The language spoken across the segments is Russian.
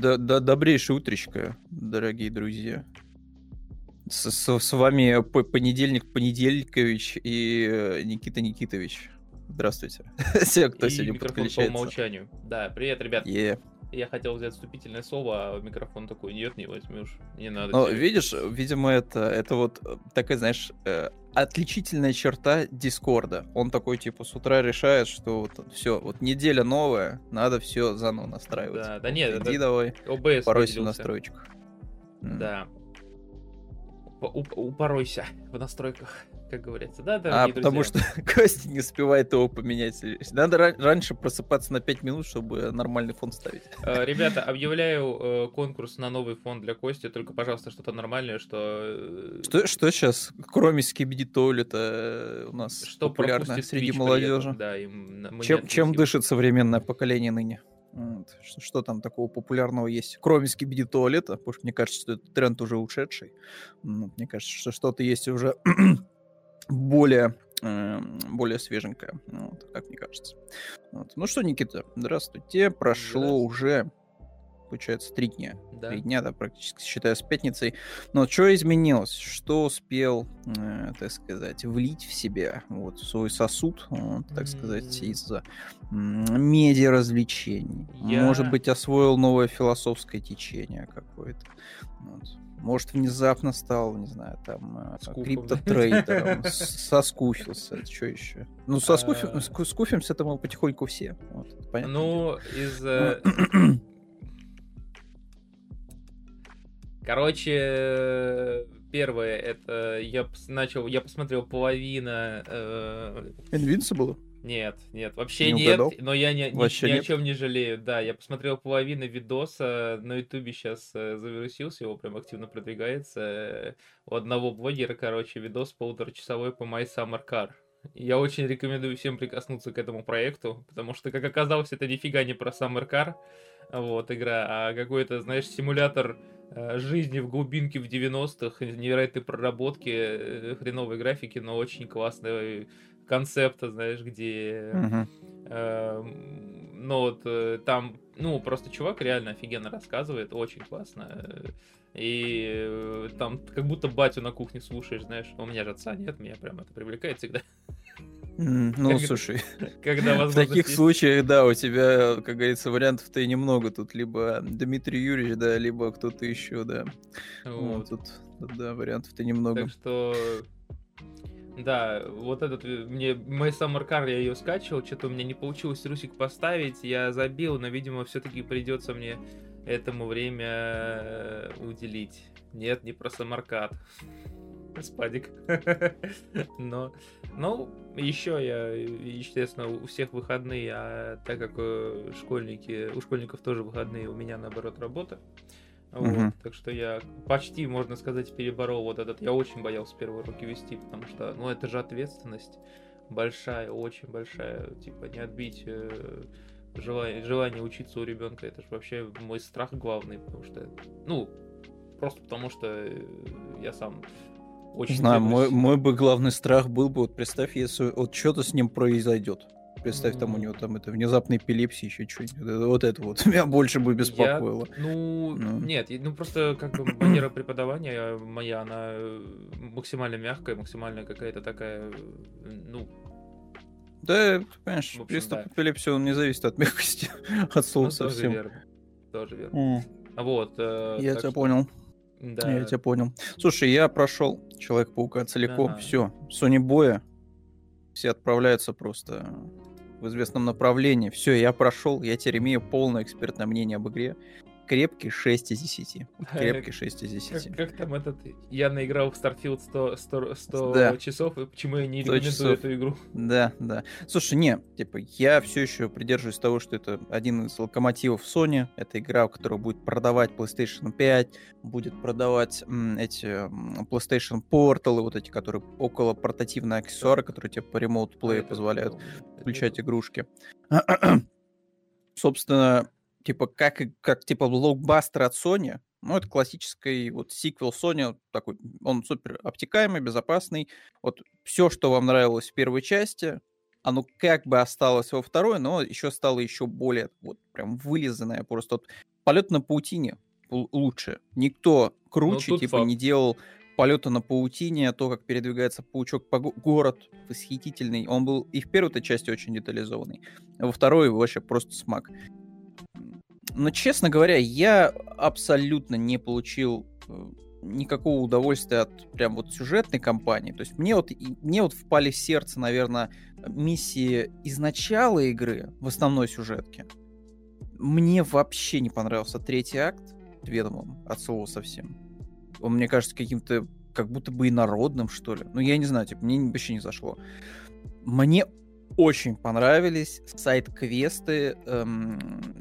Да, да, добрейшее утречко, дорогие друзья. С, с, с вами понедельник Понедельникович и э, Никита Никитович. Здравствуйте. Все, кто и сегодня подключается. по умолчанию. Да, привет, ребят. Yeah. Я хотел взять вступительное слово, а микрофон такой, нет, не возьмешь, не надо. Но видишь, видимо, это, это вот э, такая, знаешь, э, отличительная черта Дискорда. Он такой, типа, с утра решает, что вот все, вот неделя новая, надо все заново настраивать. Да, да нет, Иди это давай, ОБС поройся в настройках. Да. Упоройся в настройках как говорится, да, А, потому что Костя не успевает его поменять. Надо раньше просыпаться на 5 минут, чтобы нормальный фон ставить. Э, ребята, объявляю э, конкурс на новый фон для Кости, только, пожалуйста, что-то нормальное, что... Э, что, что сейчас, кроме Скибиди Тойлета, у нас что популярно среди молодежи? Да, им, чем, чем дышит современное поколение ныне? Вот. Что, что там такого популярного есть? Кроме скибиди туалета, потому что мне кажется, что этот тренд уже ушедший. Ну, мне кажется, что что-то есть уже более, э, более свеженькая, вот, как мне кажется. Вот. Ну что, Никита, здравствуйте. Прошло здравствуйте. уже, получается, три дня. Да. Три дня, да, практически, считая с пятницей. Но что изменилось? Что успел, э, так сказать, влить в себя, вот, в свой сосуд, вот, так сказать, из-за медиа развлечений? Я... Может быть, освоил новое философское течение какое-то? Вот. Может, внезапно стал, не знаю, там, э, криптотрейдером, соскуфился, что еще? Ну, соскуфимся это мы потихоньку все. Ну, из... Э, Короче, первое, это я начал, я посмотрел половина... Э... Invincible? Нет, нет, вообще не нет, но я ни, ни, ни о чем не жалею. Да, я посмотрел половину видоса, на ютубе сейчас э, завирусился, его прям активно продвигается. У одного блогера, короче, видос полуторачасовой по My Summer Car. Я очень рекомендую всем прикоснуться к этому проекту, потому что, как оказалось, это нифига не про Summer Car, вот, игра, а какой-то, знаешь, симулятор э, жизни в глубинке в 90-х, невероятной проработки, э, хреновой графики, но очень классной концепта, знаешь, где... Э, ну вот э, там, ну просто чувак реально офигенно рассказывает, очень классно. И э, там как будто батю на кухне слушаешь, знаешь. У меня же отца нет, меня прям это привлекает всегда. Mm, ну, когда, слушай, когда в таких есть... случаях, да, у тебя, как говорится, вариантов-то и немного. Тут либо Дмитрий Юрьевич, да, либо кто-то еще, да. Вот. Ну, тут, да, вариантов-то немного. Так что да, вот этот, э, мне, My Summer Car, я ее скачивал, что-то у меня не получилось русик поставить, я забил, но, видимо, все-таки придется мне этому время э, уделить. Нет, не про самаркат. Спадик. Но, ну, еще я, естественно, у всех выходные, а так как э, школьники, у школьников тоже выходные, у меня, наоборот, работа. Вот, угу. Так что я почти, можно сказать, переборол вот этот. Я очень боялся первые уроки вести, потому что, ну, это же ответственность большая, очень большая. Типа, не отбить э, желание, желание учиться у ребенка. Это же вообще мой страх главный, потому что, ну, просто потому что э, я сам очень... Знаю, мой, мой бы главный страх был бы, вот представь, если вот что-то с ним произойдет представь, там у него там это внезапный эпилепсия, еще что-нибудь. Вот это вот меня больше бы беспокоило. Я, ну, ну, нет, ну просто как бы манера преподавания моя, она э, максимально мягкая, максимально какая-то такая, ну... Да, понимаешь, общем, приступ да. эпилепсии, он не зависит от мягкости, от слова ну, совсем. Тоже верно, тоже верно. Mm. Вот. Э, я тебя что... понял. Да. Я тебя понял. Слушай, я прошел Человек-паука целиком, ага. все. Sony Боя, все отправляются просто в известном направлении. Все, я прошел, я теперь имею полное экспертное мнение об игре крепкий 6 из 10. Крепкий 6 из 10. Как, как там этот... Я наиграл в Starfield 100, 100, 100 да. часов, и почему я не рекомендую эту игру? Да, да. Слушай, не, типа, я все еще придерживаюсь того, что это один из локомотивов Sony. Это игра, которая будет продавать PlayStation 5, будет продавать м, эти м, PlayStation Portal, вот эти, которые около портативные аксессуары, которые тебе по Remote Play а позволяют включать игрушки. Собственно, типа, как, как типа блокбастер от Sony, ну, это классический вот сиквел Sony, такой, он супер обтекаемый, безопасный. Вот все, что вам нравилось в первой части, оно как бы осталось во второй, но еще стало еще более вот прям вылизанное. Просто вот полет на паутине лучше. Никто круче, ну, типа, факт. не делал полета на паутине, то, как передвигается паучок по го- город, восхитительный. Он был и в первой части очень детализованный, а во второй вообще просто смак. Но, честно говоря, я абсолютно не получил э, никакого удовольствия от прям вот сюжетной кампании. То есть мне вот, мне вот впали в сердце, наверное, миссии из начала игры в основной сюжетке. Мне вообще не понравился третий акт Ведомым от слова совсем. Он мне кажется каким-то как будто бы инородным, что ли. Ну, я не знаю, типа, мне вообще не зашло. Мне очень понравились сайт-квесты, эм,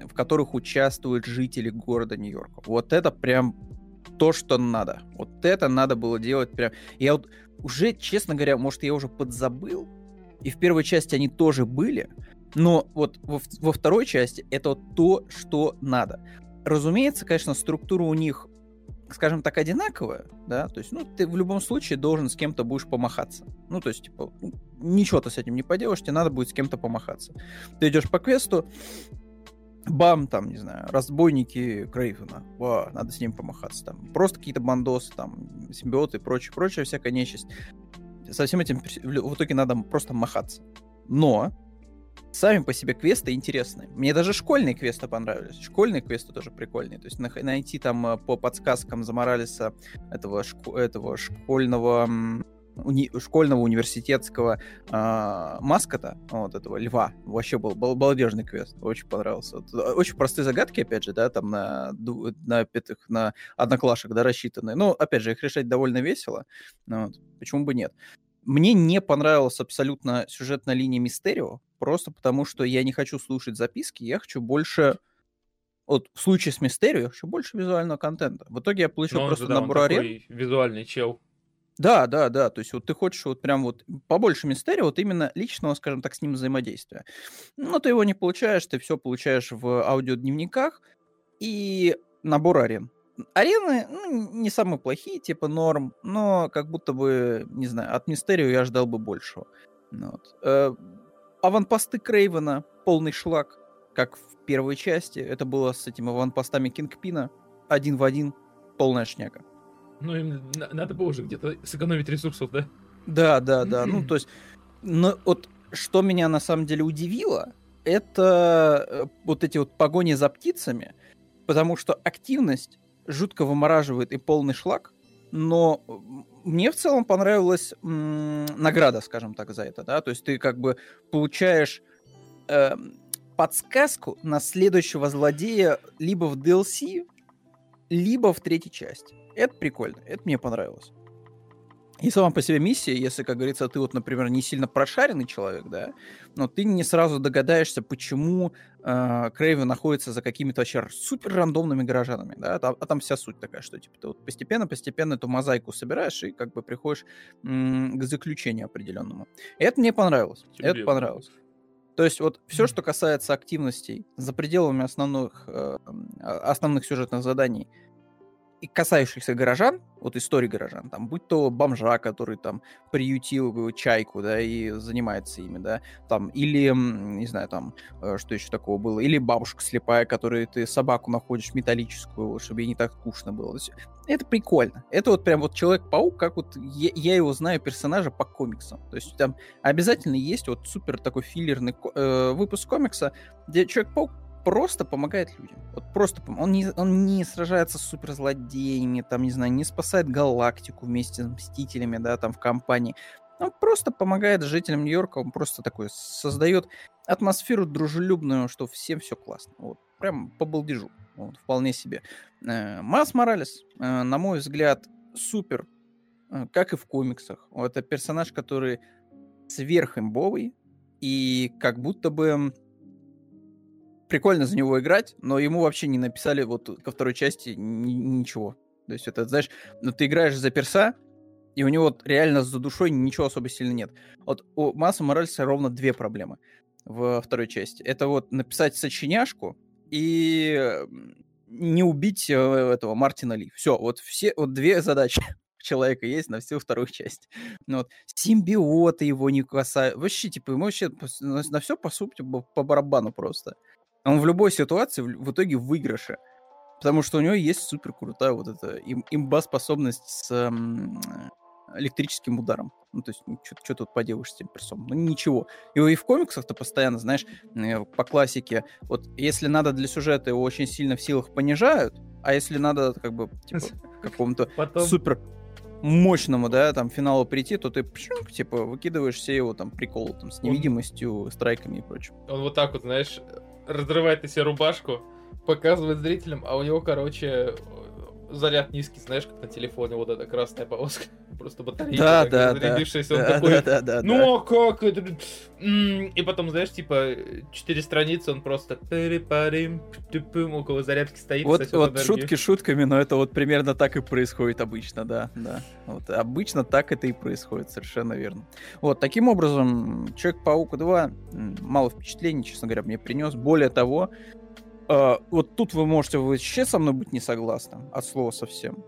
в которых участвуют жители города Нью-Йорка. Вот это прям то, что надо. Вот это надо было делать прям. Я вот уже, честно говоря, может, я уже подзабыл, и в первой части они тоже были, но вот во, во второй части это то, что надо. Разумеется, конечно, структура у них, скажем так, одинаковая, да, то есть, ну, ты в любом случае должен с кем-то будешь помахаться. Ну, то есть, типа, ну, ничего ты с этим не поделаешь, тебе надо будет с кем-то помахаться. Ты идешь по квесту, бам, там, не знаю, разбойники Крейвена, Ва, надо с ним помахаться, там, просто какие-то бандосы, там, симбиоты и прочее, прочее, всякая нечисть. Со всем этим в итоге надо просто махаться. Но сами по себе квесты интересные. Мне даже школьные квесты понравились. Школьные квесты тоже прикольные. То есть найти там э, по подсказкам Заморалиса этого, этого школьного уни- школьного университетского э, маскота, вот этого льва, вообще был бал- балдежный квест, очень понравился. Э, очень простые загадки, опять же, да, там на, на, пятых, на одноклашек, да, рассчитанные. Но, опять же, их решать довольно весело, ну вот, почему бы нет. Мне не понравилась абсолютно сюжетная линия Мистерио, просто потому что я не хочу слушать записки, я хочу больше вот в случае с Мистерио я хочу больше визуального контента. В итоге я получил Но просто же, да, набор арен. визуальный чел. Да, да, да. То есть вот ты хочешь вот прям вот побольше мистерия, вот именно личного, скажем так, с ним взаимодействия. Но ты его не получаешь, ты все получаешь в аудиодневниках и набор арен. Арены ну, не самые плохие, типа норм, но как будто бы, не знаю, от Мистерио я ждал бы большего. Ну вот. Э, аванпосты Крейвена, полный шлак, как в первой части. Это было с этими аванпостами Кингпина. Один в один, полная шняга. Ну, им надо было уже где-то сэкономить ресурсов, да? Да, да, да. Ну, то есть, ну, вот что меня на самом деле удивило, это э, вот эти вот погони за птицами, потому что активность жутко вымораживает и полный шлак, но мне в целом понравилась м- награда, скажем так, за это, да, то есть ты как бы получаешь э, подсказку на следующего злодея либо в DLC, либо в третьей части. Это прикольно, это мне понравилось. И сама по себе миссия, если, как говорится, ты вот, например, не сильно прошаренный человек, да, но ты не сразу догадаешься, почему э, Крейвен находится за какими-то вообще супер рандомными горожанами, да, а, а там вся суть такая, что типа ты вот постепенно-постепенно эту мозаику собираешь и как бы приходишь м- к заключению определенному. И это мне понравилось, Тебе это понравилось. То есть вот все, что касается активностей за пределами основных, э, основных сюжетных заданий, и касающихся горожан, вот истории горожан, там, будь то бомжа, который там приютил чайку, да, и занимается ими, да, там, или, не знаю, там, э, что еще такого было, или бабушка слепая, которой ты собаку находишь металлическую, чтобы ей не так скучно было. Это прикольно. Это вот прям вот Человек-паук, как вот я, я его знаю персонажа по комиксам. То есть там обязательно есть вот супер такой филлерный э, выпуск комикса, где Человек-паук просто помогает людям. Вот просто он не, он не сражается с суперзлодеями, там, не знаю, не спасает галактику вместе с Мстителями, да, там, в компании. Он просто помогает жителям Нью-Йорка, он просто такой создает атмосферу дружелюбную, что всем все классно. Вот, прям по балдежу. Вот, вполне себе. Э, Мас Моралес, э, на мой взгляд, супер, э, как и в комиксах. Это персонаж, который сверхимбовый, и как будто бы прикольно за него играть, но ему вообще не написали вот ко второй части ни- ничего. То есть это, знаешь, ну ты играешь за перса, и у него реально за душой ничего особо сильно нет. Вот у Масса Моральса ровно две проблемы во второй части. Это вот написать сочиняшку и не убить э, этого Мартина Ли. Все, вот все, вот две задачи человека есть на всю вторую часть. Ну, вот. Симбиоты его не касаются. Вообще, типа, ему вообще на, на все, по сути, по барабану просто. Он в любой ситуации в, итоге в выигрыше. Потому что у него есть супер крутая вот эта им, имба-способность с эм, электрическим ударом. Ну, то есть, ну, что тут поделаешь с этим персом? Ну, ничего. Его и в комиксах-то постоянно, знаешь, э, по классике, вот если надо для сюжета, его очень сильно в силах понижают, а если надо, как бы, типа, какому-то Потом... супер мощному, да, там, финалу прийти, то ты, типа, выкидываешь все его там приколы, там, с невидимостью, страйками и прочим. Он вот так вот, знаешь, разрывает на себе рубашку, показывает зрителям, а у него, короче, заряд низкий, знаешь, как на телефоне, вот эта красная полоска. Просто батарейка да, да, зарядившаяся, да. он да, такой, да, да, да, ну а как это? И потом, знаешь, типа, четыре страницы, он просто около зарядки стоит. Вот, вот шутки шутками, но это вот примерно так и происходит обычно, да, да. Вот обычно так это и происходит, совершенно верно. Вот, таким образом, Человек-паук 2 мало впечатлений, честно говоря, мне принес. Более того, Uh, вот тут вы можете вообще со мной быть не согласны, от слова совсем.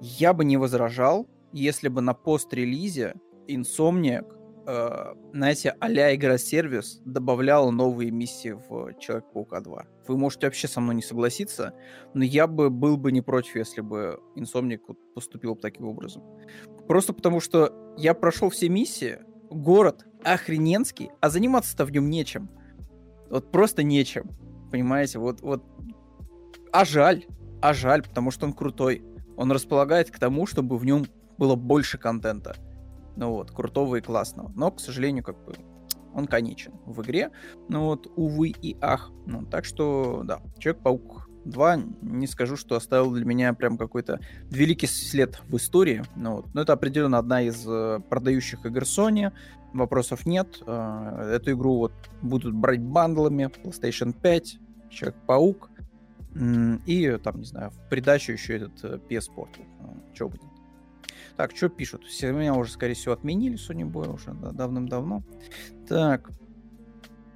Я бы не возражал, если бы на пост-релизе Insomniac, uh, знаете, а-ля игра-сервис добавлял новые миссии в Человек-паука 2. Вы можете вообще со мной не согласиться, но я бы был бы не против, если бы Insomniac поступил бы таким образом. Просто потому что я прошел все миссии, город охрененский, а заниматься-то в нем нечем. Вот просто нечем. Понимаете, вот, вот... А жаль, а жаль, потому что он крутой. Он располагает к тому, чтобы в нем было больше контента. Ну вот, крутого и классного. Но, к сожалению, как бы он конечен в игре. Ну вот, увы и ах. Ну, так что, да, Человек-паук 2, не скажу, что оставил для меня прям какой-то великий след в истории. Ну, вот. Но это определенно одна из э, продающих игр Sony. Вопросов нет. Э, эту игру вот будут брать бандлами. PlayStation 5, Человек-паук. И там, не знаю, в придачу еще этот PS Portal. Что будет? Так, что пишут? Все меня уже, скорее всего, отменили Sony Boy уже да, давным-давно. Так.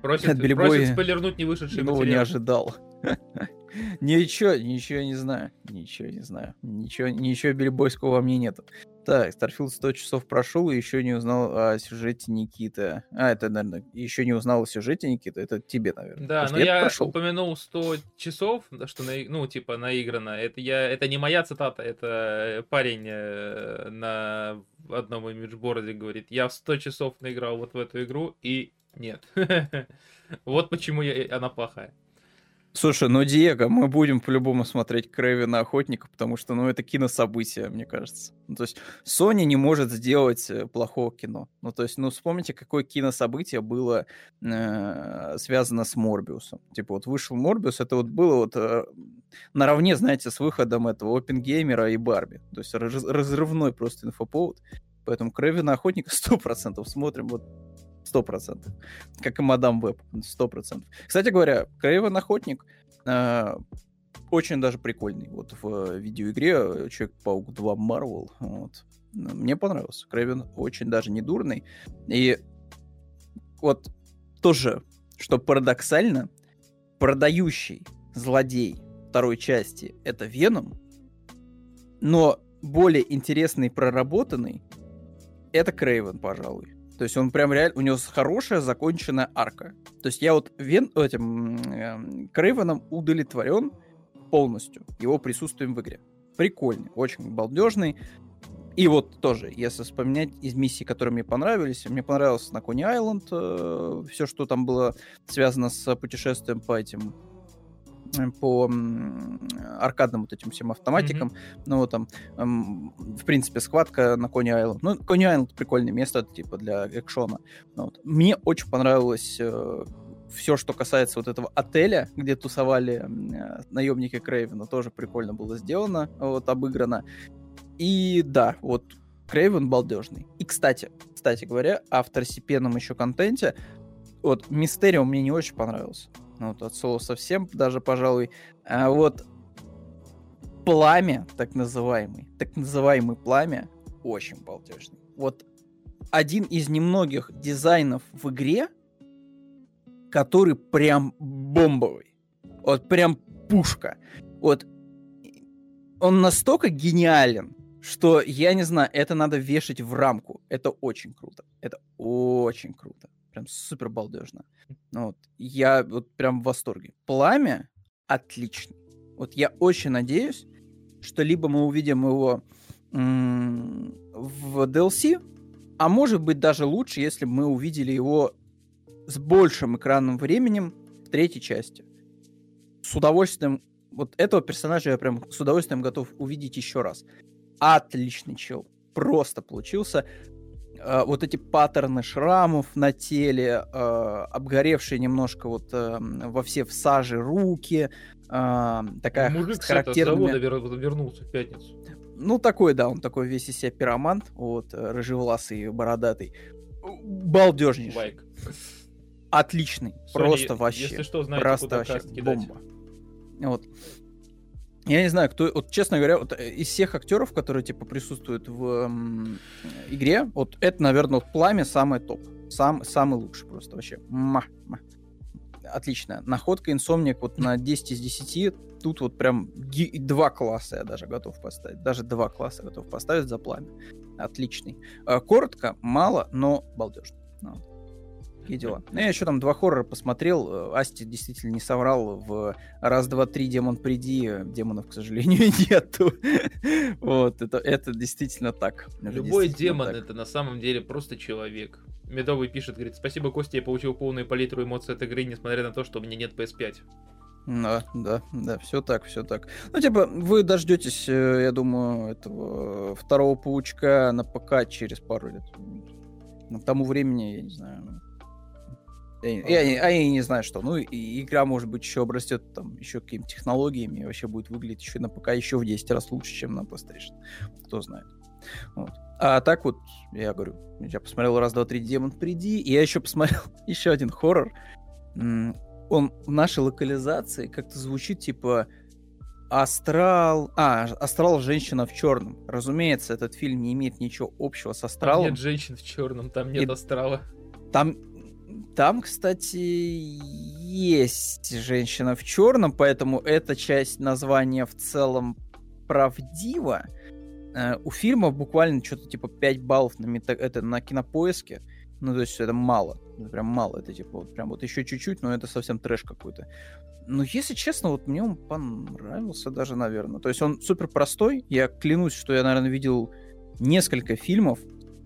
Просит, просит спойлернуть не вышедший ну, не ожидал. Ничего, ничего не знаю. Ничего не знаю. Ничего, ничего бельбойского во мне нету. Так, Starfield 100 часов прошел и еще не узнал о сюжете Никиты. А, это, наверное, еще не узнал о сюжете Никиты. Это тебе, наверное. Да, но я прошел. упомянул 100 часов, что, на, ну, типа, наиграно. Это, я, это не моя цитата, это парень э, на одном имиджборде говорит. Я в 100 часов наиграл вот в эту игру, и нет. Вот почему я, она плохая. Слушай, ну, Диего, мы будем по-любому смотреть Крэвина Охотника, потому что, ну, это кинособытие, мне кажется. Ну, то есть Sony не может сделать э, плохого кино. Ну, то есть, ну, вспомните, какое кинособытие было э, связано с Морбиусом. Типа, вот вышел Морбиус, это вот было вот э, наравне, знаете, с выходом этого Опенгеймера и Барби. То есть раз, разрывной просто инфоповод. Поэтому Крэвина Охотника 100% смотрим. Вот Сто процентов. Как и Мадам Веб. Сто процентов. Кстати говоря, Крейвен Охотник э, очень даже прикольный. Вот в видеоигре Человек-паук 2 Marvel. Вот. Мне понравился. Крейвен очень даже не дурный. И вот тоже, что парадоксально, продающий злодей второй части — это Веном, но более интересный проработанный — это Крейвен, пожалуй. То есть он прям реально, у него хорошая законченная арка. То есть я вот Вен, этим э, Крейвеном удовлетворен полностью его присутствием в игре. Прикольный, очень балдежный. И вот тоже, если вспоминать из миссий, которые мне понравились, мне понравился на Кони Айленд, э, все, что там было связано с путешествием по этим по аркадным вот этим всем автоматикам. Mm-hmm. Ну, там, в принципе, схватка на Кони Айленд. Ну, Кони Айленд прикольное место, типа, для экшона. Ну, вот. Мне очень понравилось э, все, что касается вот этого отеля, где тусовали э, наемники Крейвена, тоже прикольно было сделано, вот, обыграно. И да, вот Крейвен балдежный. И, кстати, кстати говоря, о второстепенном еще контенте, вот Мистериум мне не очень понравился. Ну, вот от слова совсем даже, пожалуй. А вот пламя, так называемый, так называемый пламя, очень балдежный. Вот один из немногих дизайнов в игре, который прям бомбовый. Вот прям пушка. Вот он настолько гениален, что, я не знаю, это надо вешать в рамку. Это очень круто. Это очень круто. Прям супер балдежно. Ну, вот. Я вот прям в восторге. Пламя отличный. Вот я очень надеюсь, что либо мы увидим его в DLC, а может быть даже лучше, если мы увидели его с большим экранным временем в третьей части. С удовольствием, вот этого персонажа я прям с удовольствием готов увидеть еще раз. Отличный чел. Просто получился. Uh, вот эти паттерны шрамов на теле, uh, обгоревшие немножко вот uh, во все в саже руки, такая Мужик с характерными... завода вернулся в пятницу. Ну, такой, да, он такой весь из себя пиромант, вот, э, рыжевласый, бородатый. Балдежнейший. Лайк. Отличный. Sony, просто вообще. Если что, знаете, просто вообще бомба. Вот. Я не знаю, кто, вот честно говоря, вот э, из всех актеров, которые типа присутствуют в м, игре, вот это, наверное, вот пламя самый топ, сам самый лучший просто вообще. Ма, ма. Отлично. Находка инсомник вот на 10 из 10 тут вот прям два класса я даже готов поставить. Даже два класса готов поставить за пламя. Отличный. А, коротко, мало, но балдежно. Ну, такие дела. Ну, я еще там два хоррора посмотрел. Э, Асти действительно не соврал. В раз, два, три, демон, приди. Демонов, к сожалению, нету. вот, это, это действительно так. Любой демон так. это на самом деле просто человек. Медовый пишет, говорит, спасибо, Костя, я получил полную палитру эмоций от игры, несмотря на то, что у меня нет PS5. Да, да, да, все так, все так. Ну, типа, вы дождетесь, э, я думаю, этого второго паучка на ПК через пару лет. К тому времени, я не знаю. Я, я, я, я не знаю, что. Ну, и игра, может быть, еще обрастет там еще какими-то технологиями, и вообще будет выглядеть еще на ПК еще в 10 раз лучше, чем на PlayStation. Кто знает. Вот. А так вот, я говорю, я посмотрел раз, два, три, демон, приди, и я еще посмотрел еще один хоррор он в нашей локализации как-то звучит типа Астрал... А, Астрал «Женщина в черном». Разумеется, этот фильм не имеет ничего общего с Астралом. Там нет женщин в черном, там нет И... Астрала. Там, там, кстати, есть женщина в черном, поэтому эта часть названия в целом правдива. Uh, у фильма буквально что-то типа 5 баллов на, мета... это, на кинопоиске. Ну, то есть это мало. Это прям мало. Это типа вот прям вот еще чуть-чуть, но это совсем трэш какой-то. Но если честно, вот мне он понравился даже, наверное. То есть он супер простой. Я клянусь, что я, наверное, видел несколько фильмов,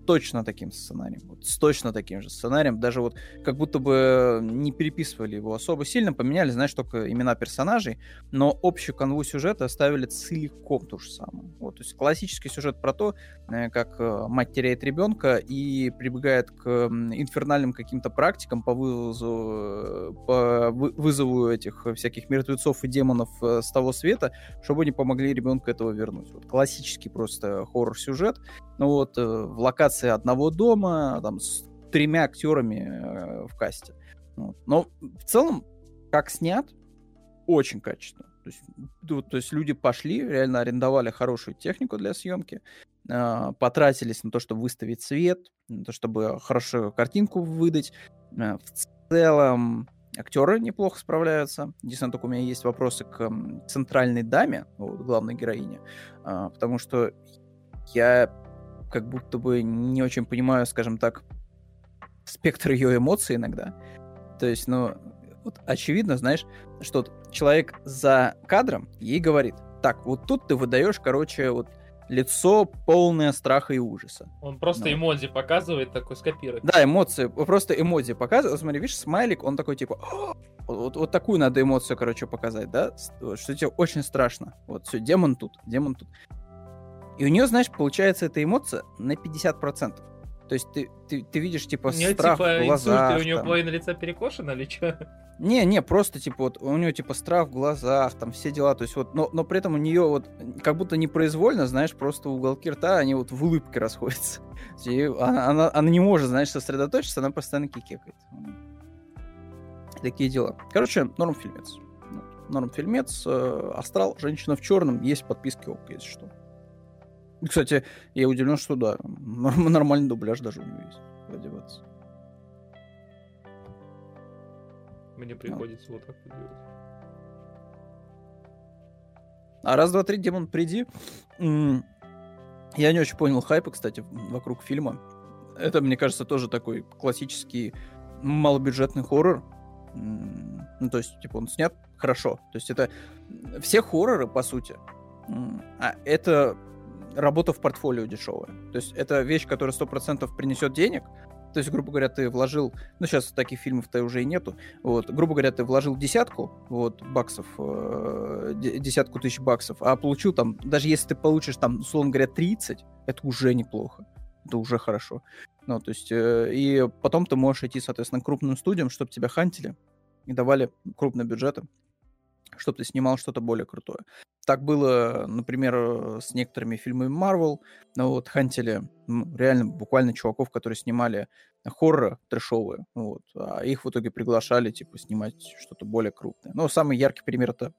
точно таким сценарием. Вот с точно таким же сценарием. Даже вот как будто бы не переписывали его особо сильно, поменяли, знаешь, только имена персонажей, но общую канву сюжета оставили целиком ту же самую. Вот, то есть классический сюжет про то, э, как э, мать теряет ребенка и прибегает к инфернальным каким-то практикам по вызову, э, по вызову этих всяких мертвецов и демонов с того света, чтобы они помогли ребенку этого вернуть. Вот классический просто хоррор-сюжет. Ну вот, в локации одного дома, там, с тремя актерами в касте. Вот. Но в целом, как снят, очень качественно. То есть, то, есть люди пошли, реально арендовали хорошую технику для съемки, э, потратились на то, чтобы выставить свет, на то, чтобы хорошую картинку выдать. Э, в целом, актеры неплохо справляются. Единственное, только у меня есть вопросы к центральной даме, вот, главной героине, э, потому что я как будто бы не очень понимаю, скажем так, спектр ее эмоций иногда. То есть, ну, вот очевидно, знаешь, что человек за кадром ей говорит, так, вот тут ты выдаешь, короче, вот лицо полное страха и ужаса. Он просто ну. эмодзи показывает, такой скопирует. Да, эмоции, просто эмодзи показывает. Смотри, видишь, смайлик, он такой типа, вот, вот такую надо эмоцию, короче, показать, да, что тебе очень страшно. Вот, все, демон тут, демон тут. И у нее, знаешь, получается эта эмоция на 50%. То есть ты, ты, ты видишь, типа, у нее, страх типа, в глазах. Инсульт, у нее половина лица перекошена или что? Не, не, просто, типа, вот у нее, типа, страх в глазах, там, все дела, то есть вот, но, но при этом у нее вот, как будто непроизвольно, знаешь, просто уголки рта, они вот в улыбке расходятся. И она, она, она не может, знаешь, сосредоточиться, она постоянно кикекает. Такие дела. Короче, норм фильмец. Норм фильмец. Э, Астрал, женщина в черном, есть подписки ОК, если что. Кстати, я удивлен, что да, нормальный дубляж даже у него есть. Одеваться. Мне приходится вот так делать. А раз, два, три, Демон, приди. Я не очень понял хайпа, кстати, вокруг фильма. Это, мне кажется, тоже такой классический малобюджетный хоррор. Ну, то есть, типа, он снят хорошо. То есть это все хорроры, по сути, а это работа в портфолио дешевая. То есть это вещь, которая 100% принесет денег, то есть, грубо говоря, ты вложил, ну сейчас таких фильмов-то уже и нету, вот, грубо говоря, ты вложил десятку, вот, баксов, э, десятку тысяч баксов, а получил там, даже если ты получишь там, условно говоря, 30, это уже неплохо, это уже хорошо. Ну, то есть, э, и потом ты можешь идти, соответственно, к крупным студиям, чтобы тебя хантили и давали крупные бюджеты, чтобы ты снимал что-то более крутое. Так было, например, с некоторыми фильмами Marvel. Ну, вот, хантили ну, реально буквально чуваков, которые снимали хорроры трешовые. Вот, а их в итоге приглашали, типа, снимать что-то более крупное. Но самый яркий пример это,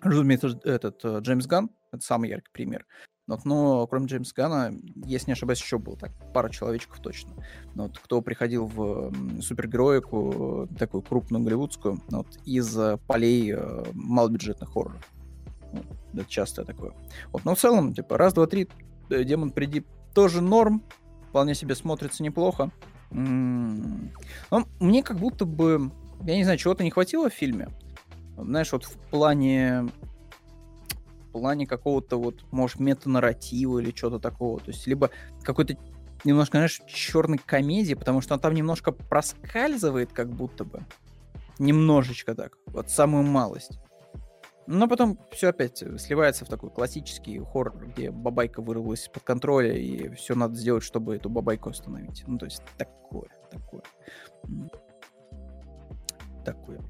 разумеется, этот э, Джеймс Ган. Это самый яркий пример. Вот, но кроме Джеймса Гана, если не ошибаюсь, еще было так, пара человечков точно. Вот, кто приходил в супергероику, такую крупную голливудскую, вот, из полей э, малобюджетных хорроров. Это частое такое. Вот, но в целом, типа, раз, два, три, э, Демон Приди тоже норм, вполне себе смотрится неплохо. М-м-м. Но мне как будто бы, я не знаю, чего-то не хватило в фильме. Знаешь, вот в плане плане какого-то вот, может, метанарратива или что-то такого. То есть, либо какой-то немножко, знаешь, черной комедии, потому что он там немножко проскальзывает, как будто бы. Немножечко так. Вот самую малость. Но потом все опять сливается в такой классический хоррор, где бабайка вырвалась из-под контроля, и все надо сделать, чтобы эту бабайку остановить. Ну, то есть такое, такое. Такое.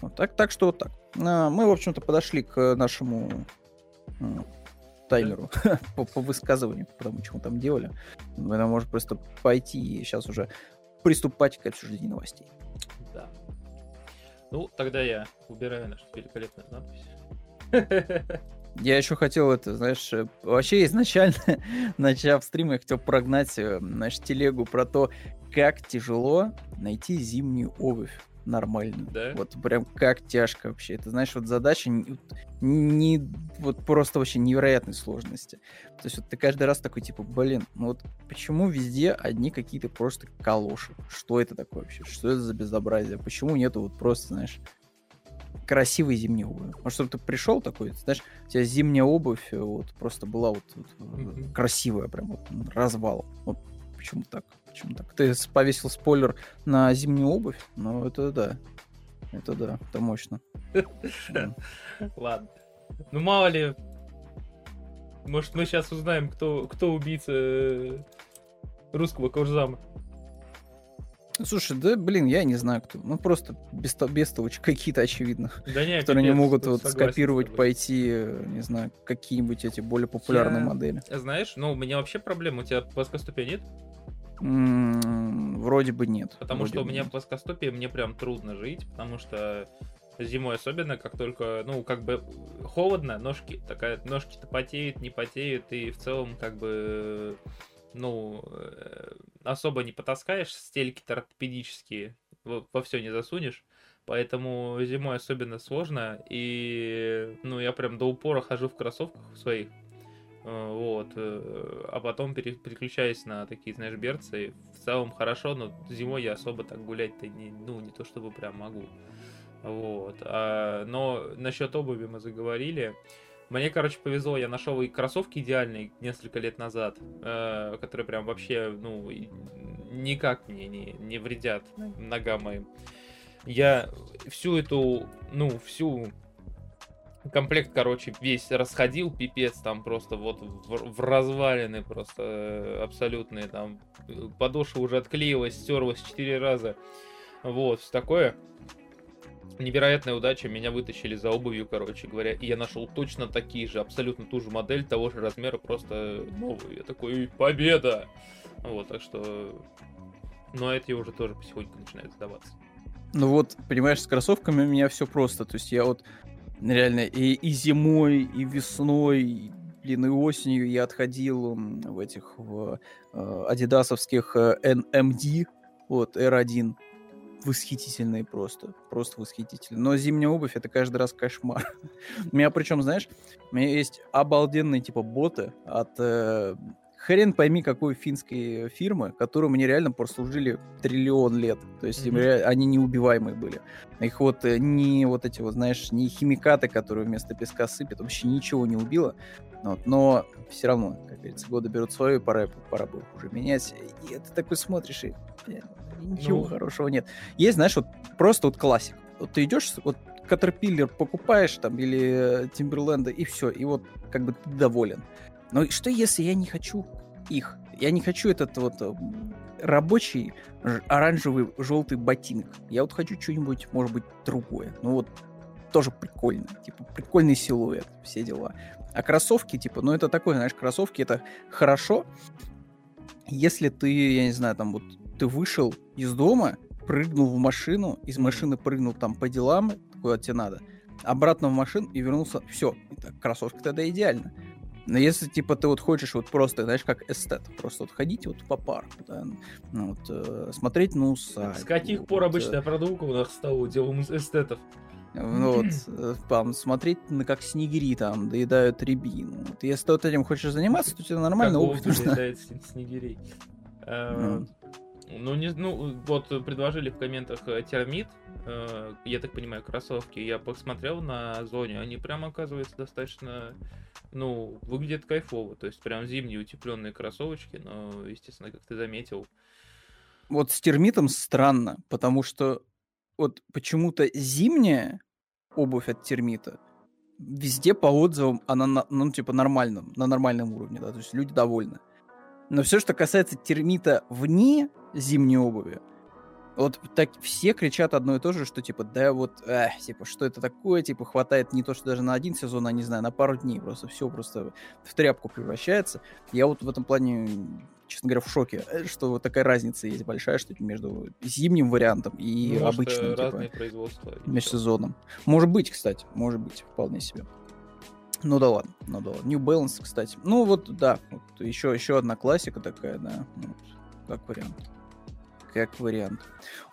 Вот так, так что вот так. А, мы, в общем-то, подошли к нашему таймеру по, по высказыванию, по тому, что мы там делали. Она может просто пойти и сейчас уже приступать к обсуждению новостей. Да. Ну, тогда я убираю нашу великолепную надпись. Я еще хотел это, знаешь, э, вообще изначально, начав стрим, я хотел прогнать э, нашу телегу про то, как тяжело найти зимнюю обувь нормально. Да? Вот прям как тяжко вообще. Это, знаешь, вот задача не, не вот просто вообще невероятной сложности. То есть вот ты каждый раз такой, типа, блин, ну вот почему везде одни какие-то просто калоши? Что это такое вообще? Что это за безобразие? Почему нету вот просто, знаешь, красивой зимней обуви? Может, чтобы ты пришел такой, знаешь, у тебя зимняя обувь вот просто была вот, вот mm-hmm. красивая, прям вот развал. Вот почему так? Почему так? Ты повесил спойлер на зимнюю обувь? Ну, это да. Это да, это мощно. Ладно. Ну, мало ли, может, мы сейчас узнаем, кто, кто убийца э, русского Курзама. Слушай, да, блин, я не знаю, кто. Ну, просто бестолочи какие-то, очевидно. Да не, которые не могут вот скопировать, пойти, не знаю, какие-нибудь эти более популярные я... модели. Знаешь, ну, у меня вообще проблема. У тебя плоскостопия нет? Вроде бы нет. Потому Вроде что у меня нет. плоскостопие, мне прям трудно жить, потому что зимой особенно, как только, ну, как бы холодно, ножки, такая, ножки-то потеют, не потеют, и в целом, как бы, ну, э, особо не потаскаешь, стельки-то ортопедические, во, во все не засунешь, поэтому зимой особенно сложно, и, ну, я прям до упора хожу в кроссовках своих, вот, э, а потом переключаюсь на такие, знаешь, берцы. В целом хорошо, но зимой я особо так гулять-то не, ну, не то чтобы прям могу. Вот. А, но насчет обуви мы заговорили. Мне, короче, повезло, я нашел и кроссовки идеальные несколько лет назад, э, которые прям вообще, ну, никак мне не, не вредят ногам моим. Я всю эту, ну, всю комплект, короче, весь расходил, пипец, там просто вот в, в развалины просто э, абсолютные, там подошва уже отклеилась, стерлась четыре раза, вот, все такое. Невероятная удача, меня вытащили за обувью, короче говоря, и я нашел точно такие же, абсолютно ту же модель, того же размера, просто новую. Я такой, победа! Вот, так что... Но эти уже тоже потихоньку начинают сдаваться. Ну вот, понимаешь, с кроссовками у меня все просто. То есть я вот реально и, и зимой, и весной, и, блин, и осенью я отходил в этих в, э, адидасовских э, NMD, вот, R1, восхитительные просто, просто восхитительные. Но зимняя обувь это каждый раз кошмар. у меня причем, знаешь, у меня есть обалденные типа боты от э, хрен пойми какой финской фирмы, которые мне реально прослужили триллион лет. То есть mm-hmm. они неубиваемые были. Их вот э, не вот эти вот, знаешь, не химикаты, которые вместо песка сыпят, вообще ничего не убило. Вот, но все равно, как говорится, годы берут свое, пора, пора бы уже менять. И ты такой смотришь, и ничего ну... хорошего нет. Есть, знаешь, вот просто вот классик. Вот ты идешь, вот Caterpillar покупаешь там или Timberland, и все, и вот как бы ты доволен. Но что если я не хочу их? Я не хочу этот вот э, рабочий оранжевый желтый ботинок. Я вот хочу что-нибудь, может быть, другое. Ну вот тоже прикольно. Типа, прикольный силуэт, все дела. А кроссовки, типа, ну это такое, знаешь, кроссовки это хорошо, если ты, я не знаю, там вот ты вышел из дома, прыгнул в машину, из машины прыгнул там по делам, куда тебе надо, обратно в машину и вернулся, все, кроссовки тогда идеально. Но если, типа, ты вот хочешь вот просто, знаешь, как эстет, просто вот ходить вот по парку, да, ну, вот, э, смотреть на усадьбу. С каких пор вот, обычная э... продукта у нас стала делом эстетов? Ну, вот, э, там, смотреть, на как снегири там доедают рябину. Вот, если ты вот этим хочешь заниматься, то тебе нормально опыт нужно. снегирей. Э, ну, не, ну, вот предложили в комментах э, термит, э, я так понимаю, кроссовки. Я посмотрел на зоне, они прям оказывается достаточно, ну, выглядят кайфово. То есть прям зимние утепленные кроссовочки, но, естественно, как ты заметил. Вот с термитом странно, потому что вот почему-то зимняя обувь от термита везде по отзывам она, ну, типа, нормальном, на нормальном уровне, да, то есть люди довольны. Но все, что касается термита вне зимней обуви, вот так все кричат одно и то же, что типа, да вот, эх, типа, что это такое, типа, хватает не то, что даже на один сезон, а не знаю, на пару дней, просто все просто в тряпку превращается. Я вот в этом плане, честно говоря, в шоке, что вот такая разница есть большая, что между зимним вариантом и ну, обычным, типа, межсезоном. Может быть, кстати, может быть, вполне себе. Ну да ладно, ну да ладно. New Balance, кстати. Ну вот, да, вот, еще, еще одна классика такая, да, ну, вот, как вариант. Как вариант.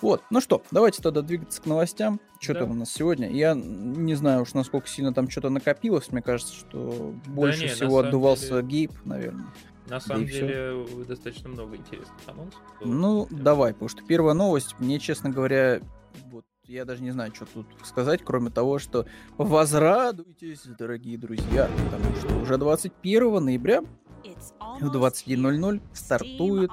Вот, ну что, давайте тогда двигаться к новостям. Что да. там у нас сегодня? Я не знаю уж, насколько сильно там что-то накопилось. Мне кажется, что больше да не, всего отдувался деле... Гейб, наверное. На самом да деле, все. достаточно много интересных анонсов. Ну, давай, потому что первая новость, мне, честно говоря, вот я даже не знаю, что тут сказать, кроме того, что возрадуйтесь, дорогие друзья, потому что уже 21 ноября в 21.00 стартует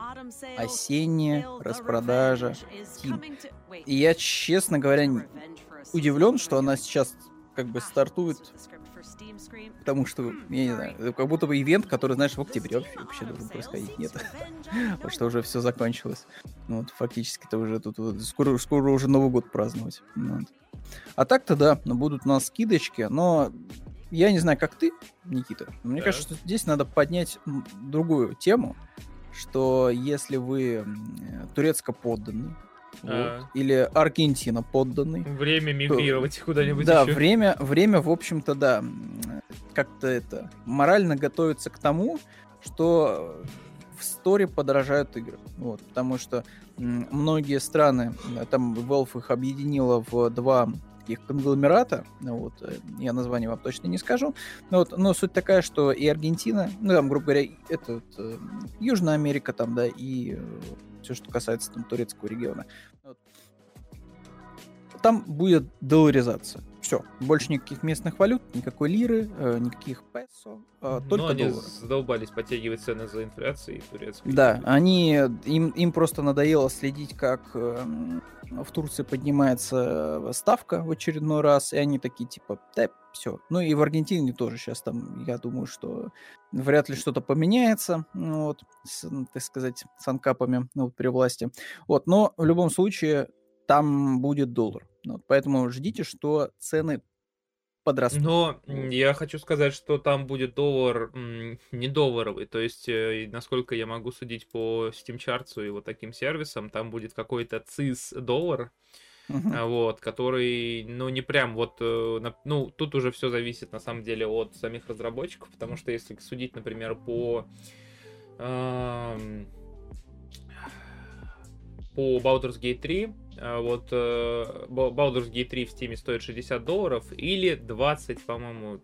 осенняя распродажа Steam. И я, честно говоря, удивлен, что она сейчас как бы стартует Потому что, я не знаю, как будто бы ивент, который, знаешь, в октябре вообще должен происходить. Нет. Потому что уже все закончилось. Ну, вот, фактически-то уже тут вот, скоро, скоро уже Новый год праздновать. Ну вот. А так-то да, ну, будут у нас скидочки, но я не знаю, как ты, Никита. Но мне да. кажется, что здесь надо поднять другую тему, что если вы турецко подданный, вот. А. Или Аргентина подданный. Время мигрировать куда-нибудь Да, еще. время, время, в общем-то, да, как-то это, морально готовится к тому, что в сторе подорожают игры. Вот, потому что многие страны, там Valve их объединила в два таких конгломерата, вот, э, я название вам точно не скажу, но, вот, но суть такая, что и Аргентина, ну, там, грубо говоря, это вот, э, Южная Америка, там, да, и э, все, что касается там, турецкого региона. Вот. Там будет долларизация. Все, больше никаких местных валют, никакой лиры, э, никаких песо, э, только Но они доллары. задолбались подтягивать цены за инфляцией турецкой. Да, они, им, им просто надоело следить, как э, в Турции поднимается э, ставка в очередной раз, и они такие типа, да, все. Ну и в Аргентине тоже сейчас там, я думаю, что вряд ли что-то поменяется, ну вот, с, так сказать, с анкапами ну, вот, при власти. Вот, но в любом случае там будет доллар. Вот, поэтому ждите, что цены подрастут. Но я хочу сказать, что там будет доллар не долларовый, то есть, э, насколько я могу судить по Steam Charts и вот таким сервисам, там будет какой-то ЦИС доллар, uh-huh. вот, который, ну, не прям вот, э, ну, тут уже все зависит на самом деле от самих разработчиков, потому что если судить, например, по по Baldur's Gate 3, а вот э, Baldur's Gate 3 в Steam стоит 60 долларов или 20, по-моему,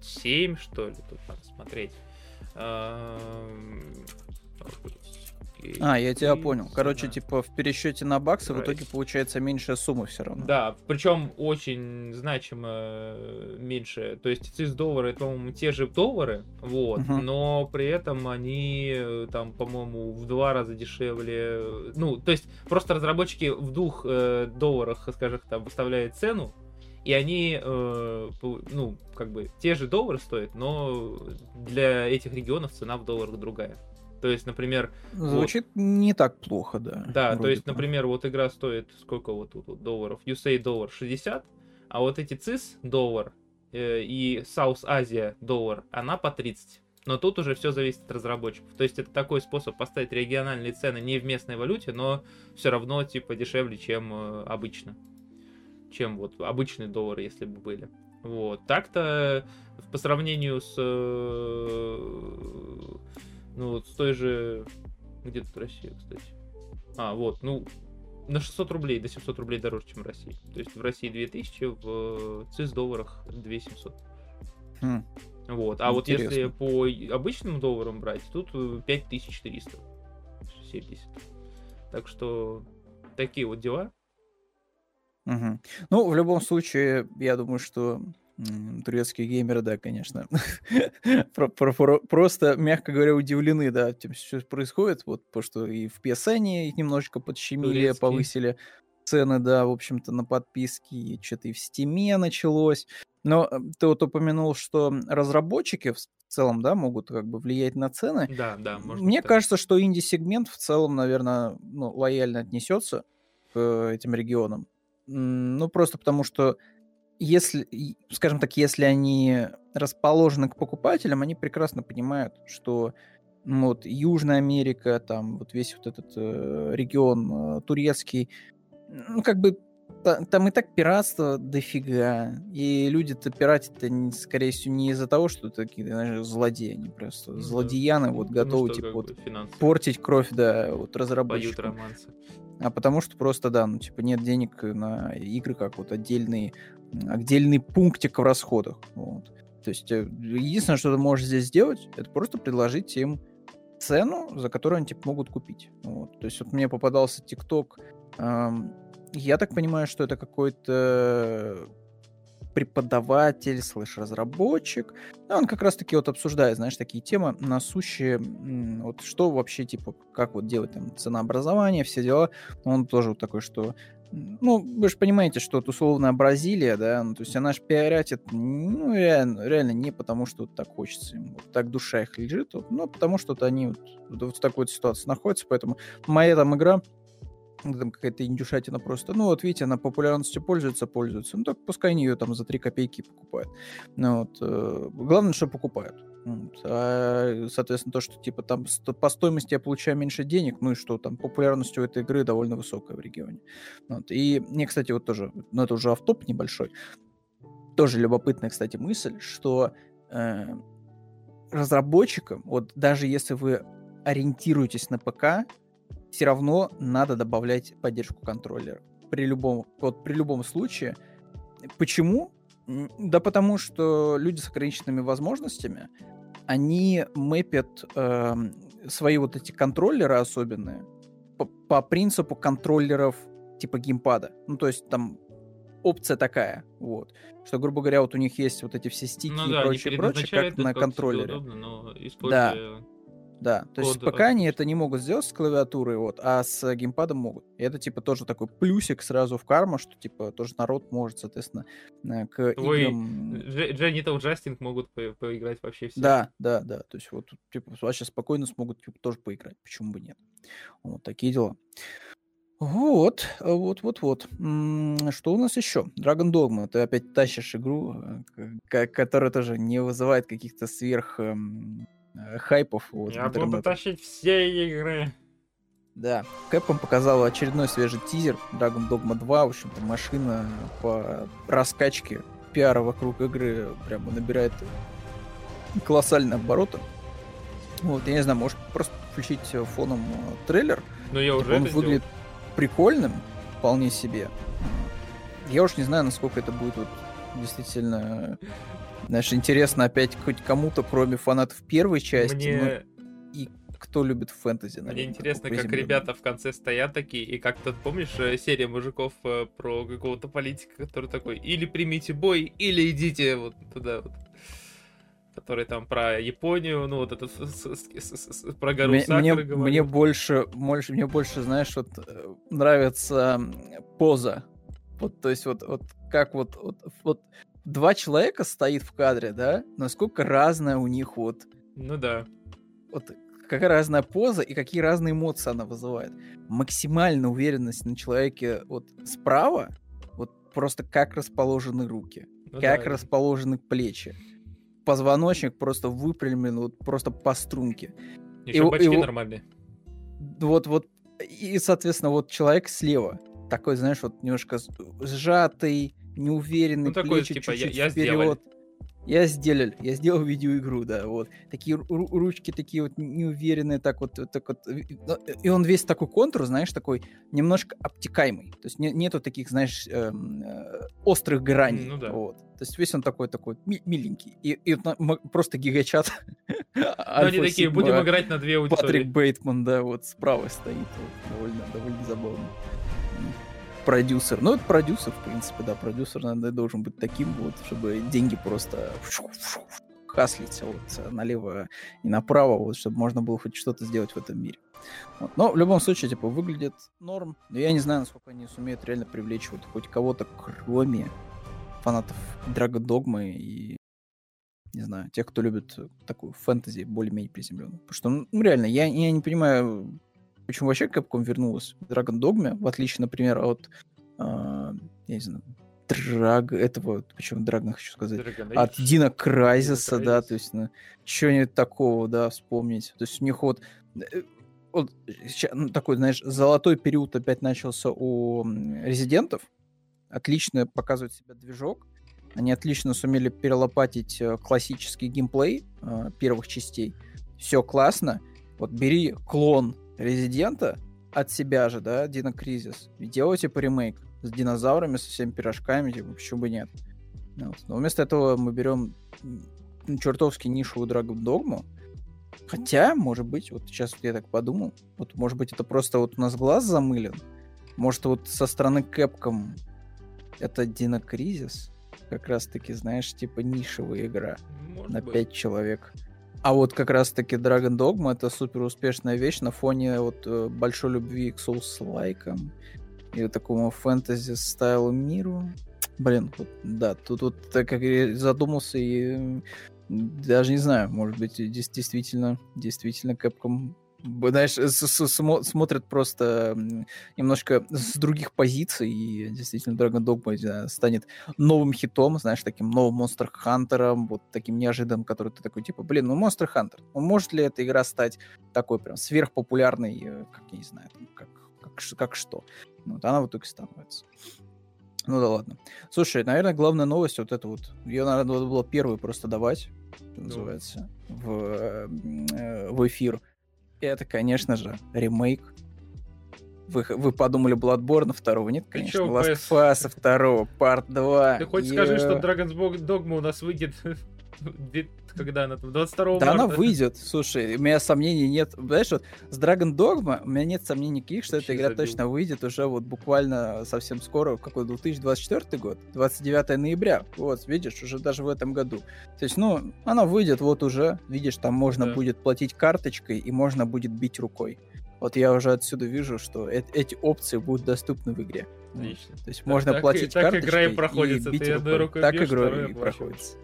7, что ли, тут надо смотреть. А, я тебя понял. Короче, типа в пересчете на баксы в итоге получается меньшая сумма все равно. Да, причем очень значимо э, меньше. То есть ЦИС доллары, это, по-моему, те же доллары, вот, угу. но при этом они э, там, по-моему, в два раза дешевле. Ну, то есть просто разработчики в двух э, долларах, скажем, там выставляют цену, и они, э, ну, как бы, те же доллары стоят, но для этих регионов цена в долларах другая. То есть, например... Звучит вот, не так плохо, да. Да, то есть, бы. например, вот игра стоит сколько вот тут вот, долларов? USA доллар 60, а вот эти CIS доллар э, и South Asia доллар, она по 30. Но тут уже все зависит от разработчиков. То есть это такой способ поставить региональные цены не в местной валюте, но все равно типа дешевле, чем э, обычно. Чем вот обычный доллар, если бы были. Вот. Так-то по сравнению с э, ну вот с той же... Где тут Россия, кстати? А, вот, ну, на 600 рублей, до 700 рублей дороже, чем в России. То есть в России 2000, в ЦИС долларах 2700. Хм. Вот, а Интересно. вот если по обычным долларам брать, тут 5300. 70. Так что такие вот дела. Угу. Ну, в любом случае, я думаю, что турецкие геймеры, да, конечно, просто, мягко говоря, удивлены, да, тем, что происходит, вот, потому что и в PSN их немножечко подщемили, повысили цены, да, в общем-то, на подписки, и что-то и в Стиме началось. Но э, ты вот упомянул, что разработчики в целом, да, могут как бы влиять на цены. Да, да. Мне кажется, что инди-сегмент в целом, наверное, ну, лояльно отнесется к этим регионам. Ну, просто потому что если, скажем так, если они расположены к покупателям, они прекрасно понимают, что ну, вот Южная Америка, там вот весь вот этот э, регион э, турецкий, ну как бы там и так пиратство дофига, и люди-то пиратят-то, скорее всего, не из-за того, что такие, знаешь, злодеи, они просто ну, злодеяны, вот готовы, что, типа, вот, портить кровь, да, вот разработчикам. А потому что просто, да, ну, типа, нет денег на игры, как вот отдельные отдельный пунктик в расходах. Вот. То есть э, единственное, что ты можешь здесь сделать, это просто предложить им цену, за которую они типа, могут купить. Вот. То есть вот мне попадался ТикТок. Эм, я так понимаю, что это какой-то преподаватель, слэш-разработчик. Он как раз-таки вот обсуждает, знаешь, такие темы насущие, вот что вообще, типа, как вот делать там ценообразование, все дела. Он тоже вот такой, что ну, вы же понимаете, что вот условная Бразилия, да, ну, то есть она же пиарятит, ну, реально, реально не потому, что вот так хочется им, вот так душа их лежит, вот, но потому что вот они вот, вот в такой вот ситуации находятся, поэтому моя там игра, там какая-то индюшатина просто, ну, вот видите, она популярностью пользуется, пользуется, ну, так пускай они ее там за 3 копейки покупают. Ну, вот, э, главное, что покупают. Вот. А, соответственно, то, что типа там по стоимости я получаю меньше денег, ну и что там, популярность у этой игры довольно высокая в регионе. Вот. И мне, кстати, вот тоже, ну это уже автоп небольшой, тоже любопытная, кстати, мысль, что э, разработчикам, вот даже если вы ориентируетесь на ПК, все равно надо добавлять поддержку контроллера. При любом, вот при любом случае. Почему? Да потому что люди с ограниченными возможностями, они мэпят э, свои вот эти контроллеры особенные по, по принципу контроллеров типа геймпада. Ну, то есть там опция такая, вот. Что, грубо говоря, вот у них есть вот эти все стики ну, и да, прочее, прочее, как на контроллере. Удобно, но используя... Да. Да, то есть пока они это не могут сделать с клавиатурой, вот, а с геймпадом могут. И это, типа, тоже такой плюсик сразу в карму, что, типа, тоже народ может, соответственно, э, к Твой играм... Genital Justing могут по поиграть вообще все. Да, да, да, то есть вот, типа, вообще спокойно смогут, типа, тоже поиграть, почему бы нет. Вот такие дела. Вот, вот, вот, вот. Что у нас еще? Dragon Dogma. Ты опять тащишь игру, э, которая тоже не вызывает каких-то сверх эм, Э, хайпов. Вот, Я буду тащить все игры. Да, Capcom показала очередной свежий тизер Dragon Dogma 2. В общем-то, машина по раскачке пиара вокруг игры прямо набирает колоссальные обороты. Вот, я не знаю, может просто включить фоном э, трейлер. Но я уже Он выглядит сделал. прикольным, вполне себе. Я уж не знаю, насколько это будет вот действительно Знаешь, интересно опять хоть кому-то, кроме фанатов первой части, Мне... ну, и кто любит фэнтези. Наверное, Мне интересно, как ребята в конце стоят такие, и как то помнишь, э, серия мужиков э, про какого-то политика, который такой, или примите бой, или идите вот туда вот который там про Японию, ну вот это про гору мне, мне, мне больше, больше, мне больше, знаешь, вот э, нравится поза. Вот, то есть вот, вот как вот, вот, вот два человека стоит в кадре, да, насколько разная у них вот... Ну да. Вот какая разная поза и какие разные эмоции она вызывает. Максимальная уверенность на человеке вот справа, вот просто как расположены руки, ну, как да. расположены плечи. Позвоночник просто выпрямлен вот просто по струнке. Еще и, бачки и, нормальные. Вот, вот, и, соответственно, вот человек слева, такой, знаешь, вот немножко сжатый, неуверенный, ну, такой, плечи типа, чуть-чуть я, я вперед. Сделали. Я сделал, я сделал видеоигру, да, вот. Такие ручки такие вот неуверенные, так вот, так вот. И он весь такой контур, знаешь, такой немножко обтекаемый. То есть не, нету таких, знаешь, эм, э, острых граней. Ну да. Вот. То есть весь он такой такой миленький. И, и просто гигачат. Ну они такие, будем играть на две аудитории. Патрик Бейтман, да, вот справа стоит. Довольно, довольно забавно продюсер. Ну, это продюсер, в принципе, да, продюсер, наверное, должен быть таким вот, чтобы деньги просто хаслить вот налево и направо, вот, чтобы можно было хоть что-то сделать в этом мире. Вот. Но в любом случае, типа, выглядит норм. Но я не знаю, насколько они сумеют реально привлечь вот хоть кого-то, кроме фанатов Dogma и не знаю, тех, кто любит такую фэнтези более-менее приземленную. Потому что, ну, реально, я, я не понимаю, Почему вообще Capcom вернулась в Dragon Dogma, в отличие, например, от, э, я не знаю, Драг, этого, почему Драгон хочу сказать, Dragon от Дина Крайзеса, да, то есть, ну, чего-нибудь такого, да, вспомнить. То есть у них вот, э, вот ну, такой, знаешь, золотой период опять начался у резидентов. Отлично показывает себя движок. Они отлично сумели перелопатить э, классический геймплей э, первых частей. Все классно. Вот бери клон Резидента от себя же, да, Дина Кризис, и делайте по ремейк с динозаврами, со всеми пирожками, типа, почему бы нет. Вот. Но вместо этого мы берем чертовски нишевую Dragon Dogma, Хотя, может быть, вот сейчас я так подумал, вот может быть это просто вот у нас глаз замылен, может вот со стороны Capcom это Дина Кризис, как раз таки, знаешь, типа нишевая игра может на быть. человек. А вот как раз-таки Dragon Dogma это супер успешная вещь на фоне вот э, большой любви к Souls-лайкам и такому фэнтези стайлу миру. Блин, вот, да, тут вот так как я задумался и даже не знаю, может быть, действительно, действительно Capcom знаешь, смотрят просто немножко с других позиций, и действительно Dragon Dogma станет новым хитом, знаешь, таким новым Monster Hunter, вот таким неожиданным, который ты такой, типа, блин, ну Monster Hunter, ну может ли эта игра стать такой прям сверхпопулярной, э, как, я не знаю, там, как, как, как что? Ну, вот она в итоге становится. Ну да ладно. Слушай, наверное, главная новость вот это вот. Ее, надо было первую просто давать, что называется, в, э, в эфир это, конечно же, ремейк. Вы, вы подумали Bloodborne второго? Нет, конечно. Чё, Last PS... Pass второго, Part 2. Ты хоть скажи, что Dragon's Dogma у нас выйдет когда она там, 22 да марта. Да она выйдет, слушай, у меня сомнений нет. Знаешь, вот с Dragon Dogma у меня нет сомнений никаких, что эта игра забил. точно выйдет уже вот буквально совсем скоро, какой 2024 год, 29 ноября. Вот, видишь, уже даже в этом году. То есть, ну, она выйдет вот уже, видишь, там можно да. будет платить карточкой и можно будет бить рукой. Вот я уже отсюда вижу, что э- эти опции будут доступны в игре. Отлично. То есть так, можно так, платить так, карточкой игра и, проходится. и бить Ты рукой. Так игра и проходится.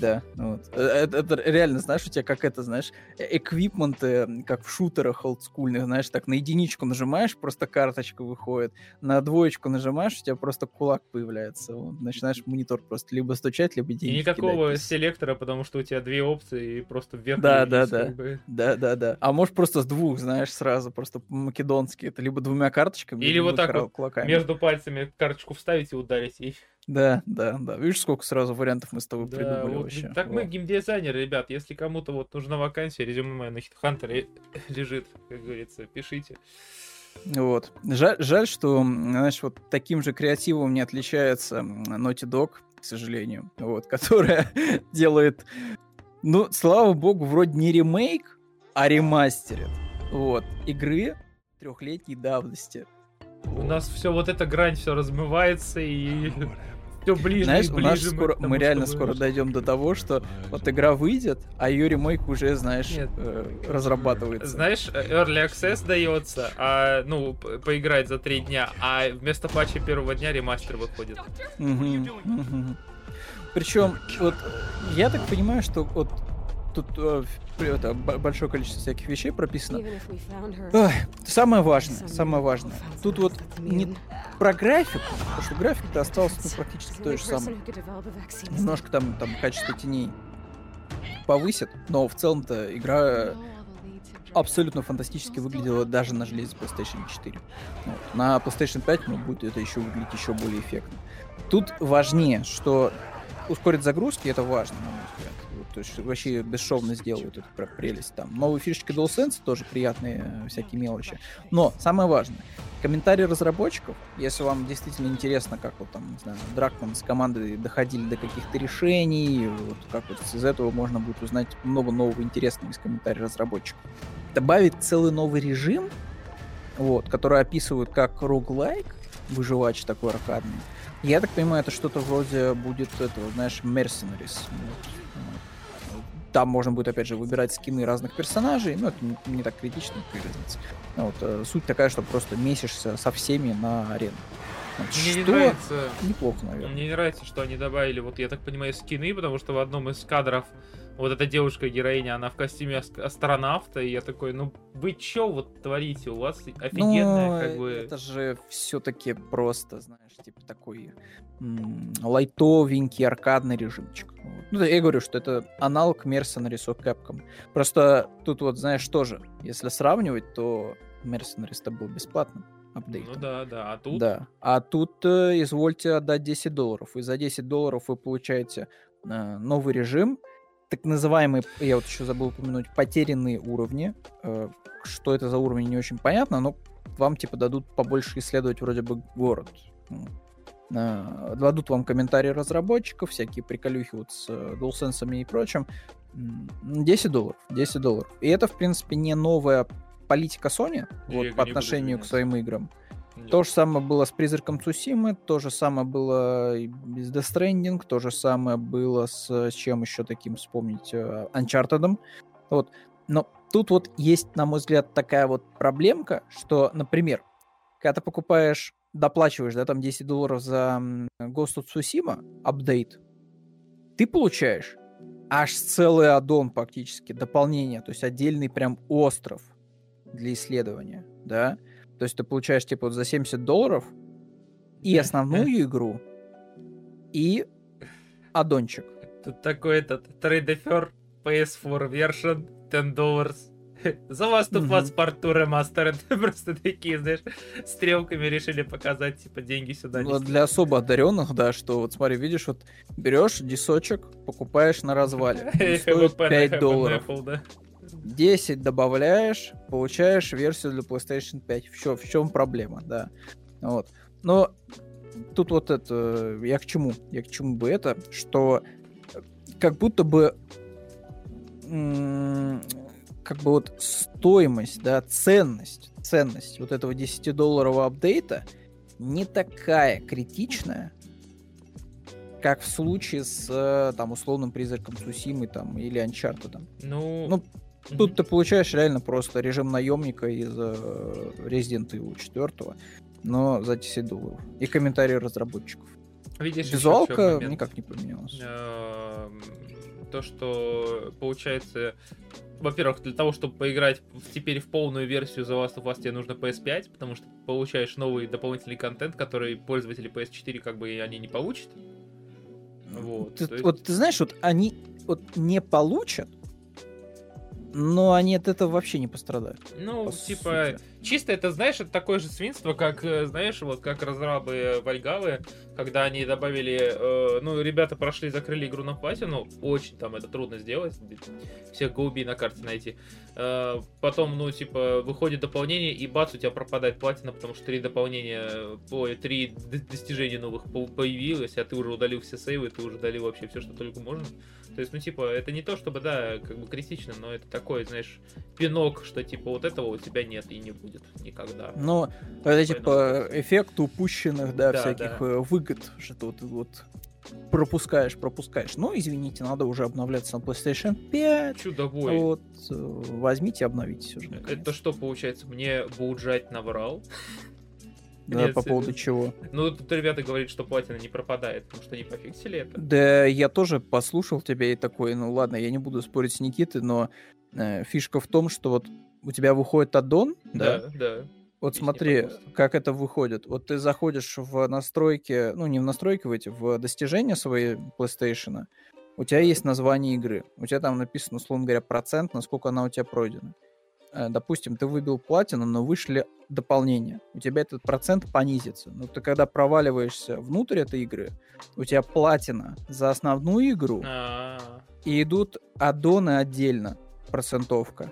Да, вот. Это, это реально, знаешь, у тебя как это, знаешь, э, эквипменты, как в шутерах олдскульных, знаешь, так на единичку нажимаешь, просто карточка выходит, на двоечку нажимаешь, у тебя просто кулак появляется, вот, начинаешь монитор просто либо стучать, либо деньги И никакого кидать. селектора, потому что у тебя две опции и просто вверх. Да, да, да, бы. да, да, да. А можешь просто с двух, знаешь, сразу, просто македонский, это либо двумя карточками, или вот так вот кулаками. между пальцами карточку вставить и ударить, и да, да, да. Видишь, сколько сразу вариантов мы с тобой да, придумали вот, вообще. Так вот. мы геймдизайнеры, ребят. Если кому-то вот нужна вакансия, резюме мое на HitHunter лежит, как говорится, пишите. Вот. Жаль, жаль, что, знаешь, вот таким же креативом не отличается Naughty Dog, к сожалению, вот, которая делает, ну, слава богу, вроде не ремейк, а ремастерит, вот, игры трехлетней давности. У нас все вот эта грань все размывается и все ближе Знаешь, и ближе. У нас скоро, тому, мы реально скоро дойдем до того, что вот игра выйдет, а ее ремейк уже, знаешь, э, разрабатывается. Знаешь, Early Access дается, а, ну, поиграть за три дня, а вместо патча первого дня ремастер выходит. Причем, вот, я так понимаю, что вот тут э, это, большое количество всяких вещей прописано. Ой, самое важное, самое важное. Тут вот не про графику, потому что график-то остался ну, практически той же самой. Немножко там, там качество теней повысит, но в целом-то игра абсолютно фантастически выглядела даже на железе PlayStation 4. Вот. На PlayStation 5 ну, будет это еще выглядеть еще более эффектно. Тут важнее, что ускорить загрузки, это важно, на мой взгляд. То есть вообще бесшовно сделают эту прелесть. Там новые фишечки DualSense тоже приятные э, всякие мелочи. Но самое важное, комментарии разработчиков, если вам действительно интересно, как вот там, не знаю, Дракман с командой доходили до каких-то решений, вот как вот из этого можно будет узнать много нового интересного из комментариев разработчиков. Добавить целый новый режим, вот, который описывают как роглайк, выживач такой аркадный. Я так понимаю, это что-то вроде будет этого, знаешь, Mercenaries. Вот. Там можно будет, опять же, выбирать скины разных персонажей, но это не, не так критично, как разница. Вот, э, суть такая, что просто месишься со всеми на арену. Вот, Мне что? не нравится... Неплохо, наверное. Мне не нравится, что они добавили, вот я так понимаю, скины, потому что в одном из кадров вот эта девушка-героиня, она в костюме астронавта, и я такой, ну вы чё вот творите, у вас офигенная ну, как бы... это же все таки просто, знаешь, типа такой лайтовенький аркадный режимчик. Вот. Ну, я говорю, что это аналог Mercenaries от Capcom. Просто тут вот, знаешь, тоже, если сравнивать, то Mercenaries-то был бесплатным апдейтом. Ну да, да, а тут... Да, а тут э, извольте отдать 10 долларов, и за 10 долларов вы получаете э, новый режим, так называемые, я вот еще забыл упомянуть, потерянные уровни. Э, что это за уровни, не очень понятно, но вам типа дадут побольше исследовать вроде бы город. Э, дадут вам комментарии разработчиков, всякие приколюхи вот с э, DualSense и прочим. 10 долларов, 10 долларов. И это, в принципе, не новая политика Sony вот, по отношению к своим играм. То же самое было с Призраком Цусимы, то же самое было с Death Stranding, то же самое было с, с чем еще таким вспомнить, Uncharted. Вот. Но тут вот есть, на мой взгляд, такая вот проблемка, что, например, когда ты покупаешь, доплачиваешь, да, там 10 долларов за Ghost of Tsushima, апдейт, ты получаешь аж целый аддон практически, дополнение, то есть отдельный прям остров для исследования, да, то есть ты получаешь типа вот за 70 долларов и основную игру, и аддончик. Тут такой этот трейдефер PS4 version 10 долларов. За вас тут вас порту ремастер. Просто такие, знаешь, стрелками решили показать, типа, деньги сюда. Ну, для особо одаренных, да, что вот смотри, видишь, вот берешь дисочек, покупаешь на развале. Стоит 5 долларов. 10 добавляешь, получаешь версию для PlayStation 5. Все, в чем проблема, да. Вот. Но тут вот это, я к чему? Я к чему бы это, что как будто бы как бы вот стоимость, да, ценность, ценность вот этого 10-долларового апдейта не такая критичная, как в случае с э, там условным призраком Сусимы там или Uncharted. Ну, ну Тут ты получаешь реально просто режим наемника из э, Resident Evil 4, но за 10 долларов. И комментарии разработчиков. Видишь, Визуалка никак не поменялась. Эм, то, что получается, во-первых, для того, чтобы поиграть теперь в полную версию The Last of Us, тебе нужно PS5, потому что получаешь новый дополнительный контент, который пользователи PS4 как бы они не получат. Вот, ты, есть... вот ты знаешь, вот они вот не получат, Но они от этого вообще не пострадают. Ну, типа, сути. чисто это, знаешь, это такое же свинство, как, э, знаешь, вот как разрабы Вальгавы, когда они добавили, э, ну, ребята прошли, закрыли игру на платину, очень там это трудно сделать, всех голубей на карте найти. Э, потом, ну, типа, выходит дополнение, и бац, у тебя пропадает платина, потому что три дополнения, ой, три достижения новых появилось, а ты уже удалил все сейвы, ты уже удалил вообще все, что только можно. То есть, ну, типа, это не то, чтобы, да, как бы критично, но это такой, знаешь, пинок, что, типа, вот этого у тебя нет и не будет никогда. Ну, это, типа, эффект упущенных, да, да всяких да. Э, выгод, что ты вот, вот пропускаешь, пропускаешь. Ну, извините, надо уже обновляться на PlayStation 5. Чудовой. Вот, э, возьмите, обновитесь уже. Наконец. Это что, получается, мне Боуджать наврал? Да, Нет, по поводу чего? Ну, тут ребята говорят, что платина не пропадает, потому что они пофиксили это. Да, я тоже послушал тебя и такой, ну ладно, я не буду спорить с Никитой, но э, фишка в том, что вот у тебя выходит аддон, да? Да, да. Вот Здесь смотри, как это выходит. Вот ты заходишь в настройки, ну не в настройки, в эти, в достижения своей PlayStation, у тебя есть название игры. У тебя там написано, условно говоря, процент, насколько она у тебя пройдена. Э, допустим, ты выбил платину, но вышли дополнения. У тебя этот процент понизится. Но ты когда проваливаешься внутрь этой игры, у тебя платина за основную игру, А-а-а. и идут аддоны отдельно, процентовка.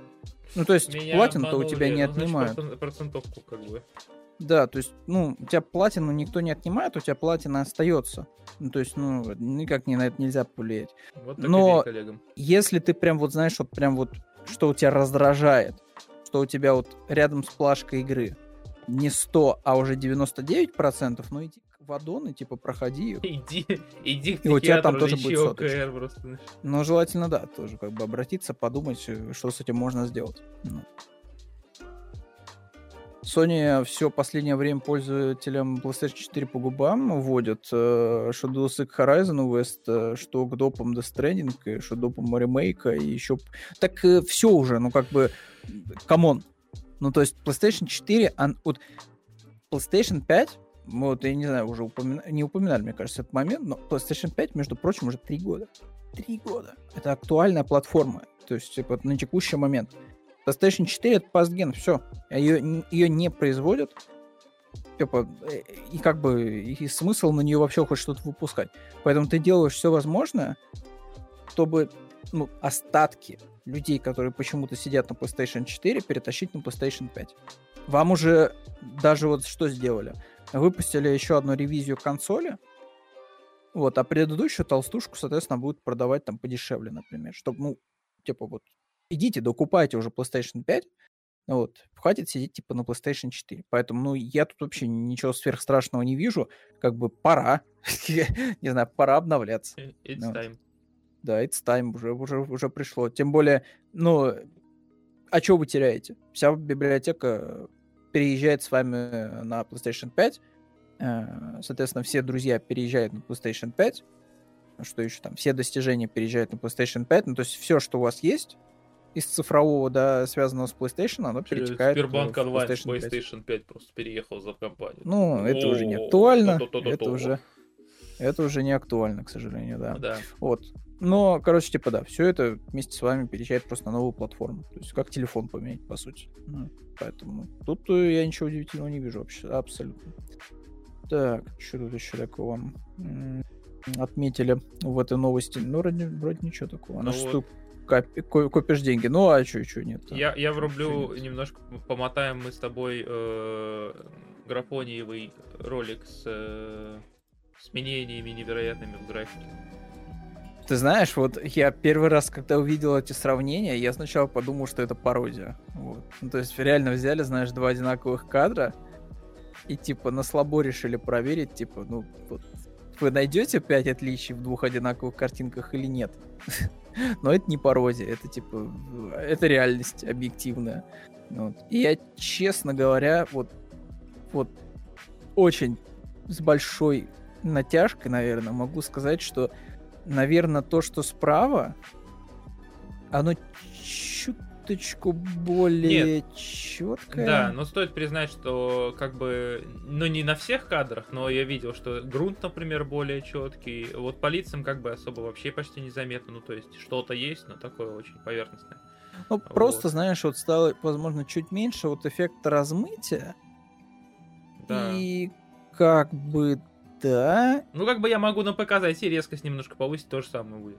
Ну, то есть платину-то у тебя не ну, отнимают. процентовку как бы. Да, то есть, ну, у тебя платину никто не отнимает, у тебя платина остается. Ну, то есть, ну, никак не на это нельзя повлиять. Вот Но если ты прям вот знаешь, вот прям вот что у тебя раздражает, что у тебя вот рядом с плашкой игры не 100, а уже 99%, ну иди в аддон и типа проходи. Иди, иди И у тебя там тоже будет соточка. Просто. Ну, желательно, да, тоже как бы обратиться, подумать, э, что с этим можно сделать. Ну. Sony все последнее время пользователям PlayStation 4 по губам водят, э, что X Horizon West, э, что к допам Death Stranding, что допам ремейка, и еще... Так все уже, ну как бы come on. Ну, то есть PlayStation 4, он, вот PlayStation 5, вот, я не знаю, уже упомина... не упоминали, мне кажется, этот момент, но PlayStation 5, между прочим, уже три года. Три года. Это актуальная платформа. То есть, типа, на текущий момент. PlayStation 4 это пастген, все. Ее, ее не производят. Типа, э, и как бы и смысл на нее вообще хоть что-то выпускать. Поэтому ты делаешь все возможное, чтобы ну, остатки людей, которые почему-то сидят на PlayStation 4, перетащить на PlayStation 5. Вам уже даже вот что сделали? Выпустили еще одну ревизию консоли, вот, а предыдущую толстушку, соответственно, будут продавать там подешевле, например, чтобы, ну, типа вот, идите, докупайте уже PlayStation 5, вот, хватит сидеть типа на PlayStation 4. Поэтому, ну, я тут вообще ничего сверхстрашного не вижу. Как бы пора. не знаю, пора обновляться. It's time. Да, it's time, уже, уже, уже пришло. Тем более, ну, а что вы теряете? Вся библиотека переезжает с вами на PlayStation 5. Э, соответственно, все друзья переезжают на PlayStation 5. Что еще там? Все достижения переезжают на PlayStation 5. Ну, то есть все, что у вас есть из цифрового, да, связанного с PlayStation, оно перетекает Сбербанк онлайн PlayStation, PlayStation 5. 5 просто переехал за компанию. Ну, это уже не актуально. Это уже это уже не актуально, к сожалению, да. да. Вот. Но, короче, типа, да, все это вместе с вами переезжает просто на новую платформу. То есть как телефон поменять, по сути. Ну, поэтому тут э, я ничего удивительного не вижу вообще, абсолютно. Так, что тут еще такого отметили в этой новости? Ну, вроде, вроде ничего такого. Ну, вот. Копи, копишь деньги. Ну, а что, что нет? Я, я врублю немножко, помотаем мы с тобой э, графониевый ролик с э, изменениями невероятными в графике. Ты знаешь, вот я первый раз, когда увидел эти сравнения, я сначала подумал, что это пародия. Вот. Ну, то есть реально взяли, знаешь, два одинаковых кадра и типа на слабо решили проверить, типа, ну, вот, вы найдете пять отличий в двух одинаковых картинках или нет? Но это не пародия, это типа, это реальность объективная. Вот. И я, честно говоря, вот, вот очень с большой натяжкой, наверное, могу сказать, что, наверное, то, что справа, оно чуточку более Нет. четкое. Да, но стоит признать, что как бы, ну не на всех кадрах, но я видел, что грунт, например, более четкий. Вот по лицам как бы особо вообще почти незаметно. Ну то есть что-то есть, но такое очень поверхностное. Ну, вот. просто, знаешь, вот стало, возможно, чуть меньше вот эффект размытия. Да. И как бы да. Ну, как бы я могу на ПК зайти, резкость немножко повысить, то же самое будет.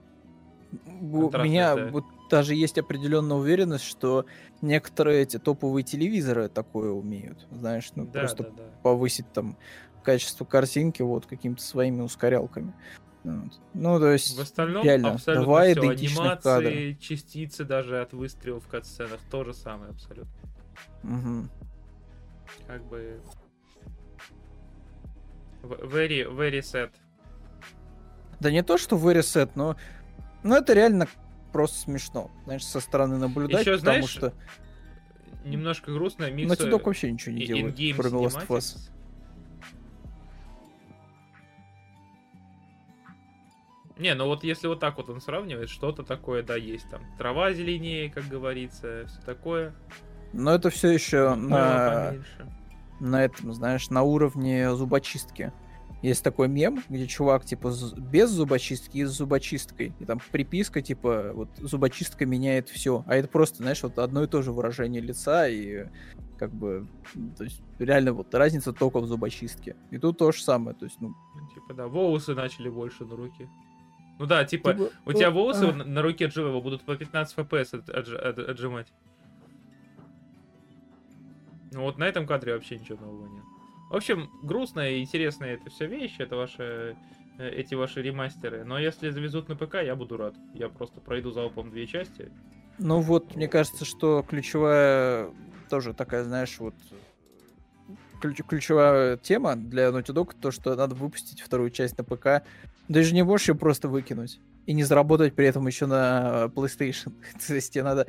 У меня вот даже есть определенная уверенность, что некоторые эти топовые телевизоры такое умеют. Знаешь, ну да, просто да, да. повысить там качество картинки вот какими-то своими ускорялками. Ну, то есть, в остальном реально, абсолютно два все. Анимации, кадра. частицы даже от выстрелов в катсценах, то же самое абсолютно. Угу. Как бы... Very, very sad. Да не то, что very sad, но... Ну, это реально просто смешно, знаешь, со стороны наблюдать, Еще, потому знаешь, что... Немножко грустно, микс... Naughty Dog вообще ничего не делает, кроме Last of Us. Не, ну вот если вот так вот он сравнивает, что-то такое, да, есть там. Трава зеленее, как говорится, все такое. Но это все еще на... на этом, знаешь, на уровне зубочистки. Есть такой мем, где чувак, типа, без зубочистки и с зубочисткой. И там приписка, типа, вот зубочистка меняет все. А это просто, знаешь, вот одно и то же выражение лица и как бы, то есть реально вот разница только в зубочистке. И тут то же самое, то есть, ну... Типа, да, волосы начали больше на руки. Ну да, типа, типа у тебя волосы а... на руке Джоэла будут по 15 FPS от, от, от, отжимать. Ну вот на этом кадре вообще ничего нового нет. В общем, грустная и интересная это все вещи, это ваши э, эти ваши ремастеры. Но если завезут на ПК, я буду рад. Я просто пройду залпом две части. Ну вот, мне кажется, что ключевая тоже такая, знаешь, вот ключ, ключевая тема для Naughty Dog, то, что надо выпустить вторую часть на ПК даже не можешь ее просто выкинуть. И не заработать при этом еще на PlayStation. То есть тебе надо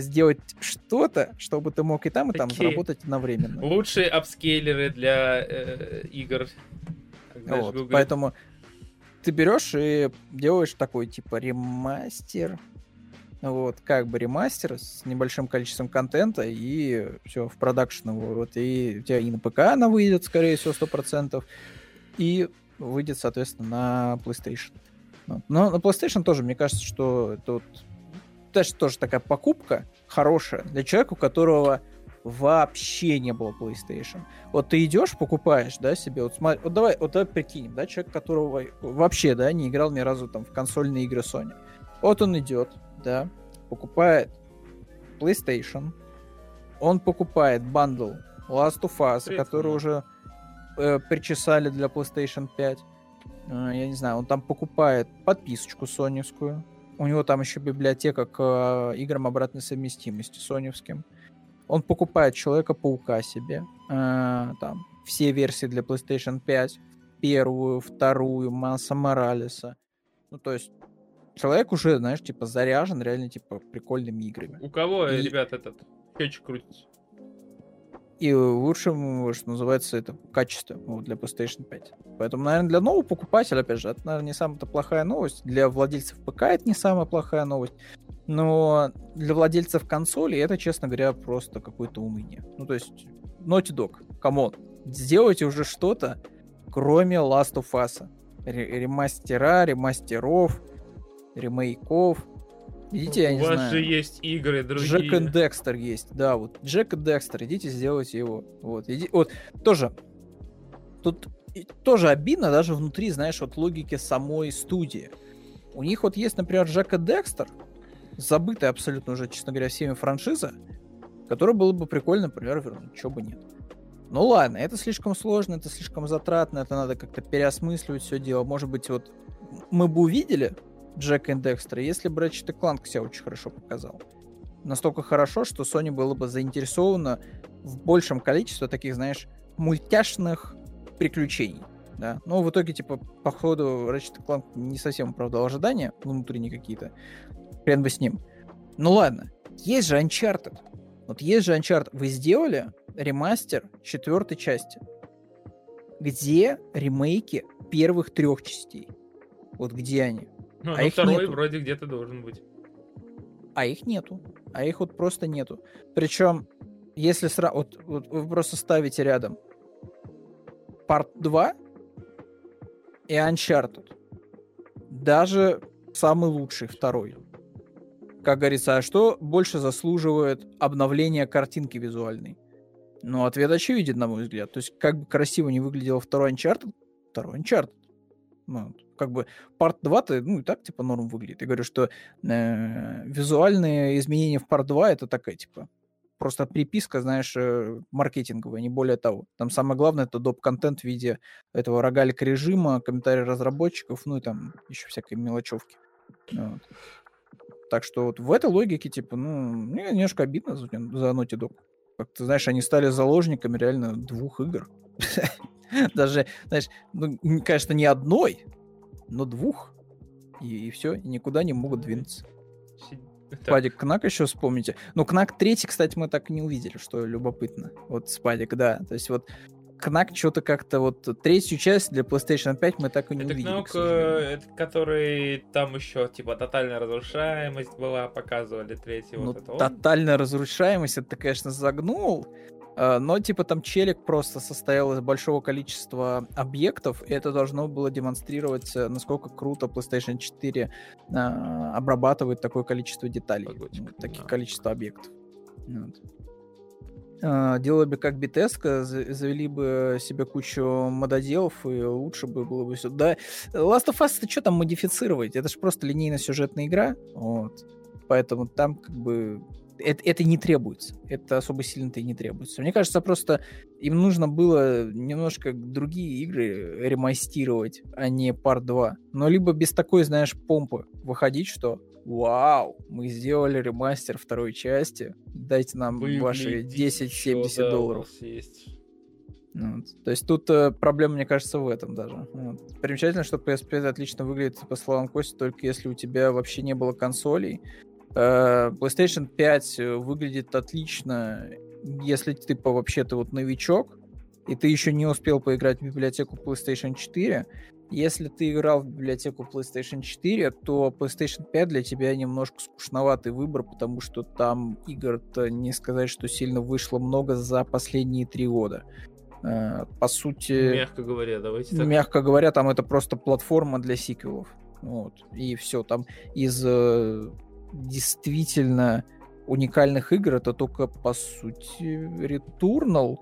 сделать что-то, чтобы ты мог и там, и там Такие заработать одновременно. Лучшие апскейлеры для э, игр. Вот, поэтому ты берешь и делаешь такой типа ремастер. Вот, как бы ремастер с небольшим количеством контента, и все, в продакшн Вот, и у тебя и на ПК она выйдет, скорее всего, 100%. И выйдет, соответственно, на PlayStation. Но на PlayStation тоже, мне кажется, что тут даже тоже такая покупка хорошая для человека, у которого вообще не было PlayStation. Вот ты идешь, покупаешь, да, себе, вот смотри, вот давай, вот давай прикинем, да, человек, которого вообще, да, не играл ни разу там в консольные игры Sony. Вот он идет, да, покупает PlayStation, он покупает бандл Last of Us, который уже э, причесали для PlayStation 5. Э, я не знаю, он там покупает подписочку соневскую. У него там еще библиотека к э, играм обратной совместимости соневским. Он покупает Человека-паука себе. Э, там все версии для PlayStation 5. Первую, вторую, Масса Моралеса. Ну, то есть человек уже, знаешь, типа заряжен реально, типа, прикольными играми. У кого, и... ребят, этот счетчик крутится? И лучшим, что называется, это качество вот, для PlayStation 5. Поэтому, наверное, для нового покупателя, опять же, это, наверное, не самая плохая новость. Для владельцев ПК это не самая плохая новость. Но для владельцев консоли это, честно говоря, просто какое-то уныние. Ну, то есть, Naughty Dog, come on, сделайте уже что-то, кроме Last of Us. Ремастера, ремастеров, ремейков, Идите, я не знаю. У вас же есть игры другие. Джек и Декстер есть, да, вот. Джек и Декстер, идите, сделайте его. Вот, иди, вот, тоже. Тут тоже обидно даже внутри, знаешь, вот логики самой студии. У них вот есть, например, Джек и Декстер, забытая абсолютно уже, честно говоря, всеми франшиза, которая было бы прикольно, например, вернуть, чего бы нет. Ну ладно, это слишком сложно, это слишком затратно, это надо как-то переосмысливать все дело. Может быть, вот мы бы увидели Джека и Декстера, если бы Ratchet Clank себя очень хорошо показал. Настолько хорошо, что Sony было бы заинтересована в большем количестве таких, знаешь, мультяшных приключений. Да? Но в итоге, типа, по ходу Ratchet Clank не совсем оправдал ожидания, внутренние какие-то. Хрен бы с ним. Ну ладно, есть же Uncharted. Вот есть же Uncharted. Вы сделали ремастер четвертой части. Где ремейки первых трех частей? Вот где они? Ну, а ну, второй нету. вроде где-то должен быть. А их нету. А их вот просто нету. Причем, если сразу... Вот, вот вы просто ставите рядом Part 2 и Uncharted. Даже самый лучший второй. как говорится, а что больше заслуживает обновления картинки визуальной? Ну, ответ очевиден, на мой взгляд. То есть, как бы красиво не выглядел второй Uncharted, второй Uncharted. Ну, как бы Part 2-то, ну, и так, типа, норм выглядит. Я говорю, что э, визуальные изменения в Part 2 это такая, типа, просто приписка, знаешь, э, маркетинговая, не более того. Там самое главное это доп-контент в виде этого рогалика режима, комментарии разработчиков, ну и там еще всякой мелочевки. Вот. Так что вот в этой логике, типа, ну, мне немножко обидно за, за Naughty Dog. Как ты знаешь, они стали заложниками реально двух игр. Даже, знаешь, ну, конечно, не одной, но двух. И, и все, и никуда не могут двинуться. Спадик Кнак еще вспомните. Ну, Кнак третий, кстати, мы так и не увидели, что любопытно. Вот Спадик, да. То есть вот Кнак что-то как-то вот третью часть для PlayStation 5 мы так и не это увидели. Кнок, это который там еще типа тотальная разрушаемость была, показывали третий ну, вот это. Тотальная разрушаемость, это конечно, загнул. А, но типа там челик просто состоял из большого количества объектов, и это должно было демонстрировать, э, насколько круто PlayStation 4 а, обрабатывает такое количество деталей, Погодчик, таких да. количество объектов. Вот. Делали бы как Битеска, завели бы себе кучу мододелов, и лучше бы было бы все. Да, Last of Us это что там модифицировать? Это же просто линейно-сюжетная игра, вот. Поэтому там как бы это, это не требуется. Это особо сильно-то и не требуется. Мне кажется, просто им нужно было немножко другие игры ремастировать, а не Part 2. Но либо без такой, знаешь, помпы выходить, что вау, мы сделали ремастер второй части, дайте нам Вы ваши 10-70 да, долларов. Есть. Вот. То есть тут э, проблема, мне кажется, в этом даже. Вот. Примечательно, что PS5 отлично выглядит, по словам Кости, только если у тебя вообще не было консолей, PlayStation 5 э, выглядит отлично, если ты типа вообще ты вот новичок, и ты еще не успел поиграть в библиотеку PlayStation 4. Если ты играл в библиотеку PlayStation 4, то PlayStation 5 для тебя немножко скучноватый выбор, потому что там игр-то не сказать, что сильно вышло много за последние три года. Э, по сути... Мягко говоря, давайте так. Мягко говоря, там это просто платформа для сиквелов. Вот. И все, там из действительно уникальных игр это только, по сути, Returnal.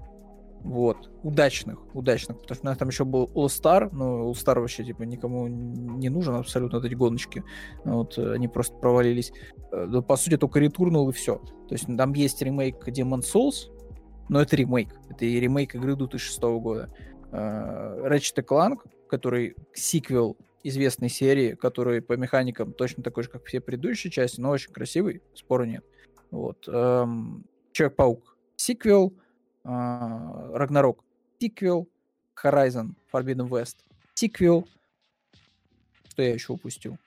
Вот, удачных, удачных, потому что у нас там еще был All Star, но All Star вообще, типа, никому не нужен абсолютно эти гоночки, вот, они просто провалились. Э, по сути, только Returnal и все. То есть там есть ремейк Demon Souls, но это ремейк, это и ремейк игры 2006 года. Uh, Ratchet Clank, который сиквел известной серии, который по механикам точно такой же, как все предыдущие части, но очень красивый, спора нет. Вот. Эм, Человек-паук сиквел, Рагнарок э, сиквел, Horizon Forbidden West сиквел. Что я еще упустил?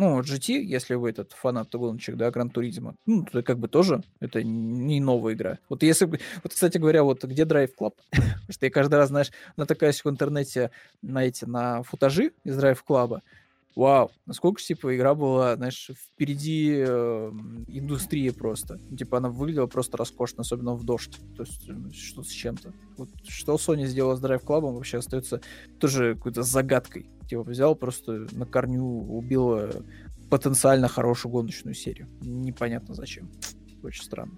Ну, GT, если вы этот фанат гоночек, да, Гран Туризма, ну, это как бы тоже, это не новая игра. Вот если бы, вот, кстати говоря, вот где Drive Club? Потому что я каждый раз, знаешь, натыкаюсь в интернете на эти, на футажи из Drive Club, вау, насколько, типа, игра была, знаешь, впереди э, индустрии просто. Типа, она выглядела просто роскошно, особенно в дождь. То есть, что с чем-то. Вот что Sony сделала с Drive Club, вообще остается тоже какой-то загадкой типа взял просто на корню убил потенциально хорошую гоночную серию. Непонятно зачем. Очень странно.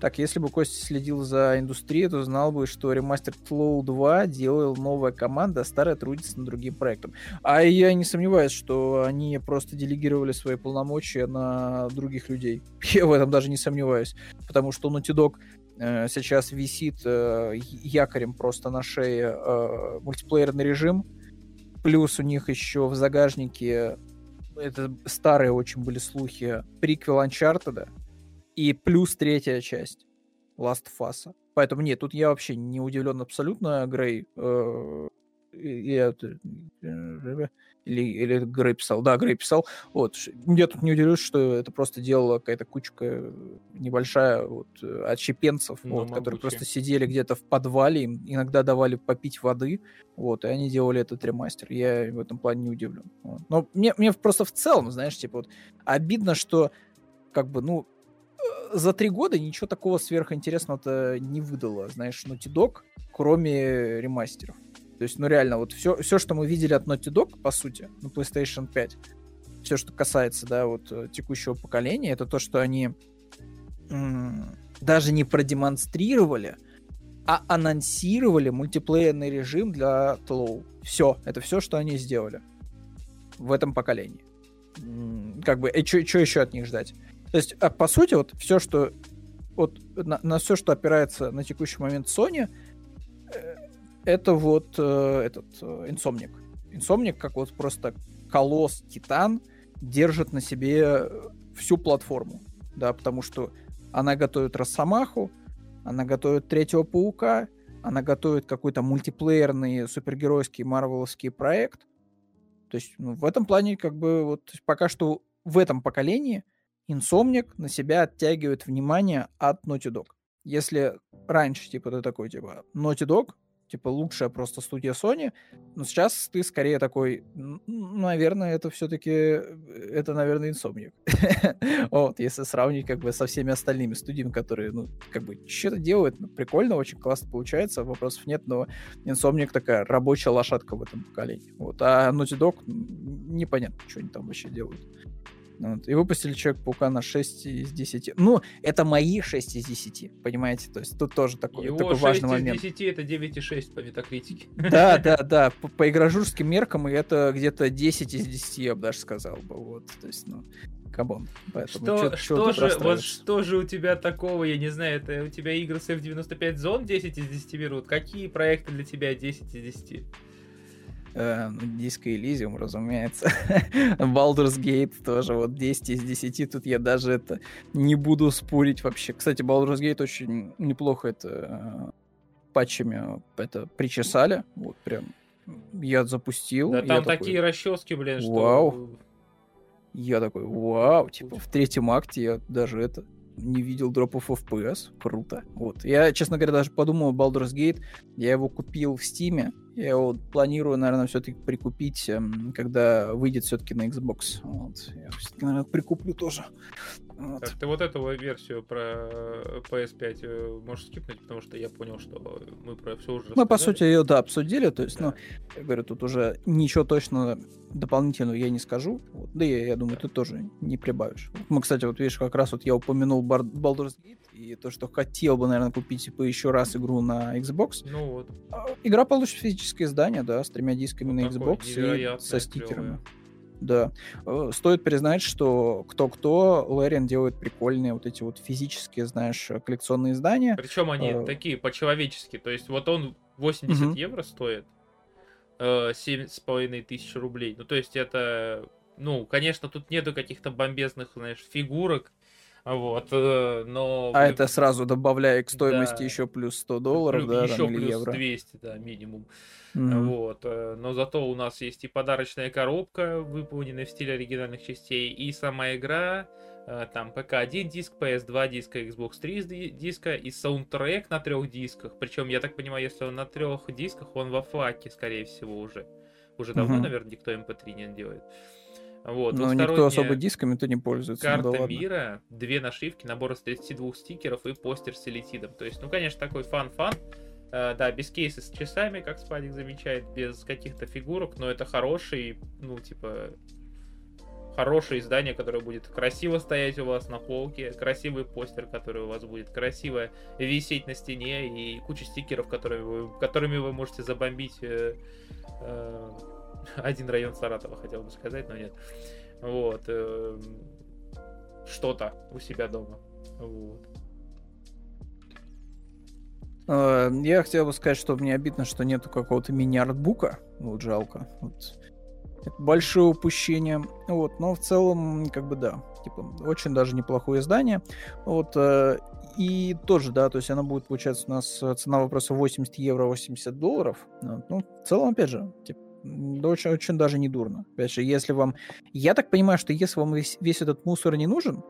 Так, если бы Костя следил за индустрией, то знал бы, что ремастер Flow 2 делала новая команда, а старая трудится над другим проектом. А я не сомневаюсь, что они просто делегировали свои полномочия на других людей. Я в этом даже не сомневаюсь. Потому что Naughty Dog э, сейчас висит э, якорем просто на шее э, мультиплеерный режим, Плюс у них еще в загажнике это старые очень были слухи приквел Uncharted и плюс третья часть Last of Us. Поэтому нет, тут я вообще не удивлен абсолютно, Грей. Э, я, или, или Грей писал. Да, Грей писал. Вот. Я тут не удивлюсь, что это просто делала какая-то кучка небольшая вот, отщепенцев, ну, вот, которые просто сидели где-то в подвале, им иногда давали попить воды, вот, и они делали этот ремастер. Я в этом плане не удивлен. Вот. Но мне, мне просто в целом, знаешь, типа вот обидно, что как бы, ну, э, за три года ничего такого сверхинтересного-то не выдало, знаешь, Naughty Dog, кроме ремастеров. То есть, ну реально, вот все, все, что мы видели от Naughty Dog, по сути, на PlayStation 5, все, что касается, да, вот э, текущего поколения, это то, что они даже не продемонстрировали, а анонсировали мультиплеерный режим для Тлоу. Все, это все, что они сделали в этом поколении. Как бы, и что еще от них ждать? То есть, а, по сути, вот все, что вот на, на все, что опирается на текущий момент Sony, э, это вот э, этот э, инсомник. Инсомник, как вот просто колосс, титан, держит на себе всю платформу, да, потому что она готовит Росомаху, она готовит Третьего Паука, она готовит какой-то мультиплеерный супергеройский марвеловский проект. То есть ну, в этом плане как бы вот пока что в этом поколении Инсомник на себя оттягивает внимание от Naughty Dog. Если раньше, типа, ты такой, типа, Naughty Dog, типа, лучшая просто студия Sony, но сейчас ты скорее такой, наверное, это все-таки, это, наверное, Insomniac. вот, если сравнить, как бы, со всеми остальными студиями, которые, ну, как бы, что-то делают, ну, прикольно, очень классно получается, вопросов нет, но Insomniac такая рабочая лошадка в этом поколении. Вот, а Naughty Dog, непонятно, что они там вообще делают. Вот. И выпустили Человек-паука на 6 из 10. Ну, это мои 6 из 10, понимаете? То есть тут тоже такой, Его такой важный момент. 6 из 10 это 9,6 по метакритике. Да, да, да. По, по игрожурским меркам и это где-то 10 из 10, я бы даже сказал бы. Вот, то есть, ну, кабон. Поэтому что, чё, что, же, вот что же у тебя такого, я не знаю, это у тебя игры с F95 зон 10 из 10 берут? Какие проекты для тебя 10 из 10? Э, Диско Elysium, разумеется. Baldur's Gate тоже вот 10 из 10. Тут я даже это не буду спорить вообще. Кстати, Baldur's Gate очень неплохо это э, патчами это причесали. Вот прям я запустил. Да там такие такой, расчески, блин, что... Вау. Я такой, вау, типа в третьем акте я даже это не видел дропов FPS. Круто. Вот. Я, честно говоря, даже подумал Baldur's Gate. Я его купил в Стиме. Я его планирую, наверное, все-таки прикупить, эм, когда выйдет все-таки на Xbox. Вот. Я все-таки, наверное, прикуплю тоже. Вот. Так, ты вот эту версию про PS5 э, можешь скипнуть, потому что я понял, что мы про все уже Мы, по сути, ее, да, обсудили. То есть, да. ну, я говорю, тут уже ничего точно дополнительного я не скажу. Вот. Да и я думаю, да. ты тоже не прибавишь. Мы, кстати, вот видишь, как раз вот я упомянул Baldur's Gate, и то, что хотел бы, наверное, купить типа еще раз игру на Xbox. Ну вот. А, игра получит физическое издание, да, с тремя дисками ну, на Xbox и со стикерами. Клевое. Да. Э, стоит признать, что кто-кто, Лэриан делает прикольные вот эти вот физические, знаешь, коллекционные издания. Причем они uh... такие по-человечески. То есть вот он 80 uh-huh. евро стоит, э, семь с половиной тысяч рублей. Ну, то есть это... Ну, конечно, тут нету каких-то бомбезных, знаешь, фигурок, вот, э, но... А это сразу добавляя к стоимости да. еще плюс 100 долларов, плюс, да, еще там, плюс евро. 200, да, минимум. Mm-hmm. Вот, э, но зато у нас есть и подарочная коробка, выполненная в стиле оригинальных частей, и сама игра, э, там ПК-1 диск, PS2 диска, Xbox 3 диска, и саундтрек на трех дисках. Причем, я так понимаю, если он на трех дисках, он во FLAC -е, скорее всего, уже. Уже давно, mm-hmm. наверное, никто MP3 не делает. Вот, Но никто особо дисками-то не пользуется. Карта ну, да мира, две нашивки, набор из 32 стикеров и постер с элитидом. То есть, ну, конечно, такой фан-фан. Uh, да, без кейса с часами, как Спадик замечает, без каких-то фигурок, но это хороший, ну, типа, хорошее издание, которое будет красиво стоять у вас на полке, красивый постер, который у вас будет красиво висеть на стене, и куча стикеров, которыми вы, которыми вы можете забомбить э, э, один район Саратова, хотел бы сказать, но нет. Вот. Э, что-то у себя дома. Вот. Э, я хотел бы сказать, что мне обидно, что нету какого-то мини-артбука. Вот жалко. Вот. Это большое упущение. Вот, но в целом, как бы да, типа, очень даже неплохое издание. Вот, э, и тоже, да, то есть она будет, получаться, у нас цена вопроса 80 евро, 80 долларов. Ну, в целом, опять же, типа, да очень, очень даже не дурно. Опять же, если вам... Я так понимаю, что если вам весь, весь этот мусор не нужен,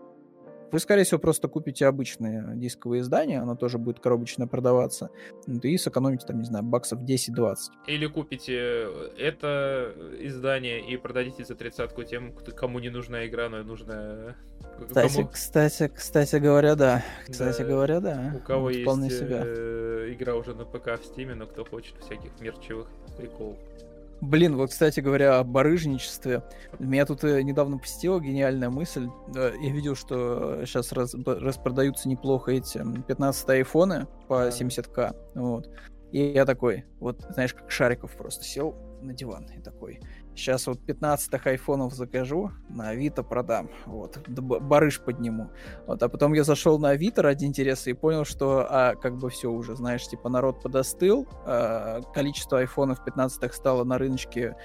вы, скорее всего, просто купите обычные дисковые издания, оно тоже будет коробочно продаваться, и сэкономите, там, не знаю, баксов 10-20. Или купите э, это издание и продадите за тридцатку тем, кому не нужна игра, но нужна... Кстати, кому... кстати, кстати говоря, да. Кстати да. говоря, да. У кого вот есть себя. Э, игра уже на ПК в Стиме, но кто хочет всяких мерчевых приколов. Блин, вот, кстати говоря, о барыжничестве. Меня тут э, недавно посетила гениальная мысль. Э, я видел, что сейчас раз, распродаются неплохо эти 15 айфоны по 70к. Вот. И я такой, вот, знаешь, как Шариков просто сел на диван и такой, сейчас вот 15 айфонов закажу, на Авито продам, вот, барыш подниму. Вот, а потом я зашел на Авито ради интереса и понял, что, а, как бы все уже, знаешь, типа народ подостыл, а, количество айфонов 15 стало на рыночке,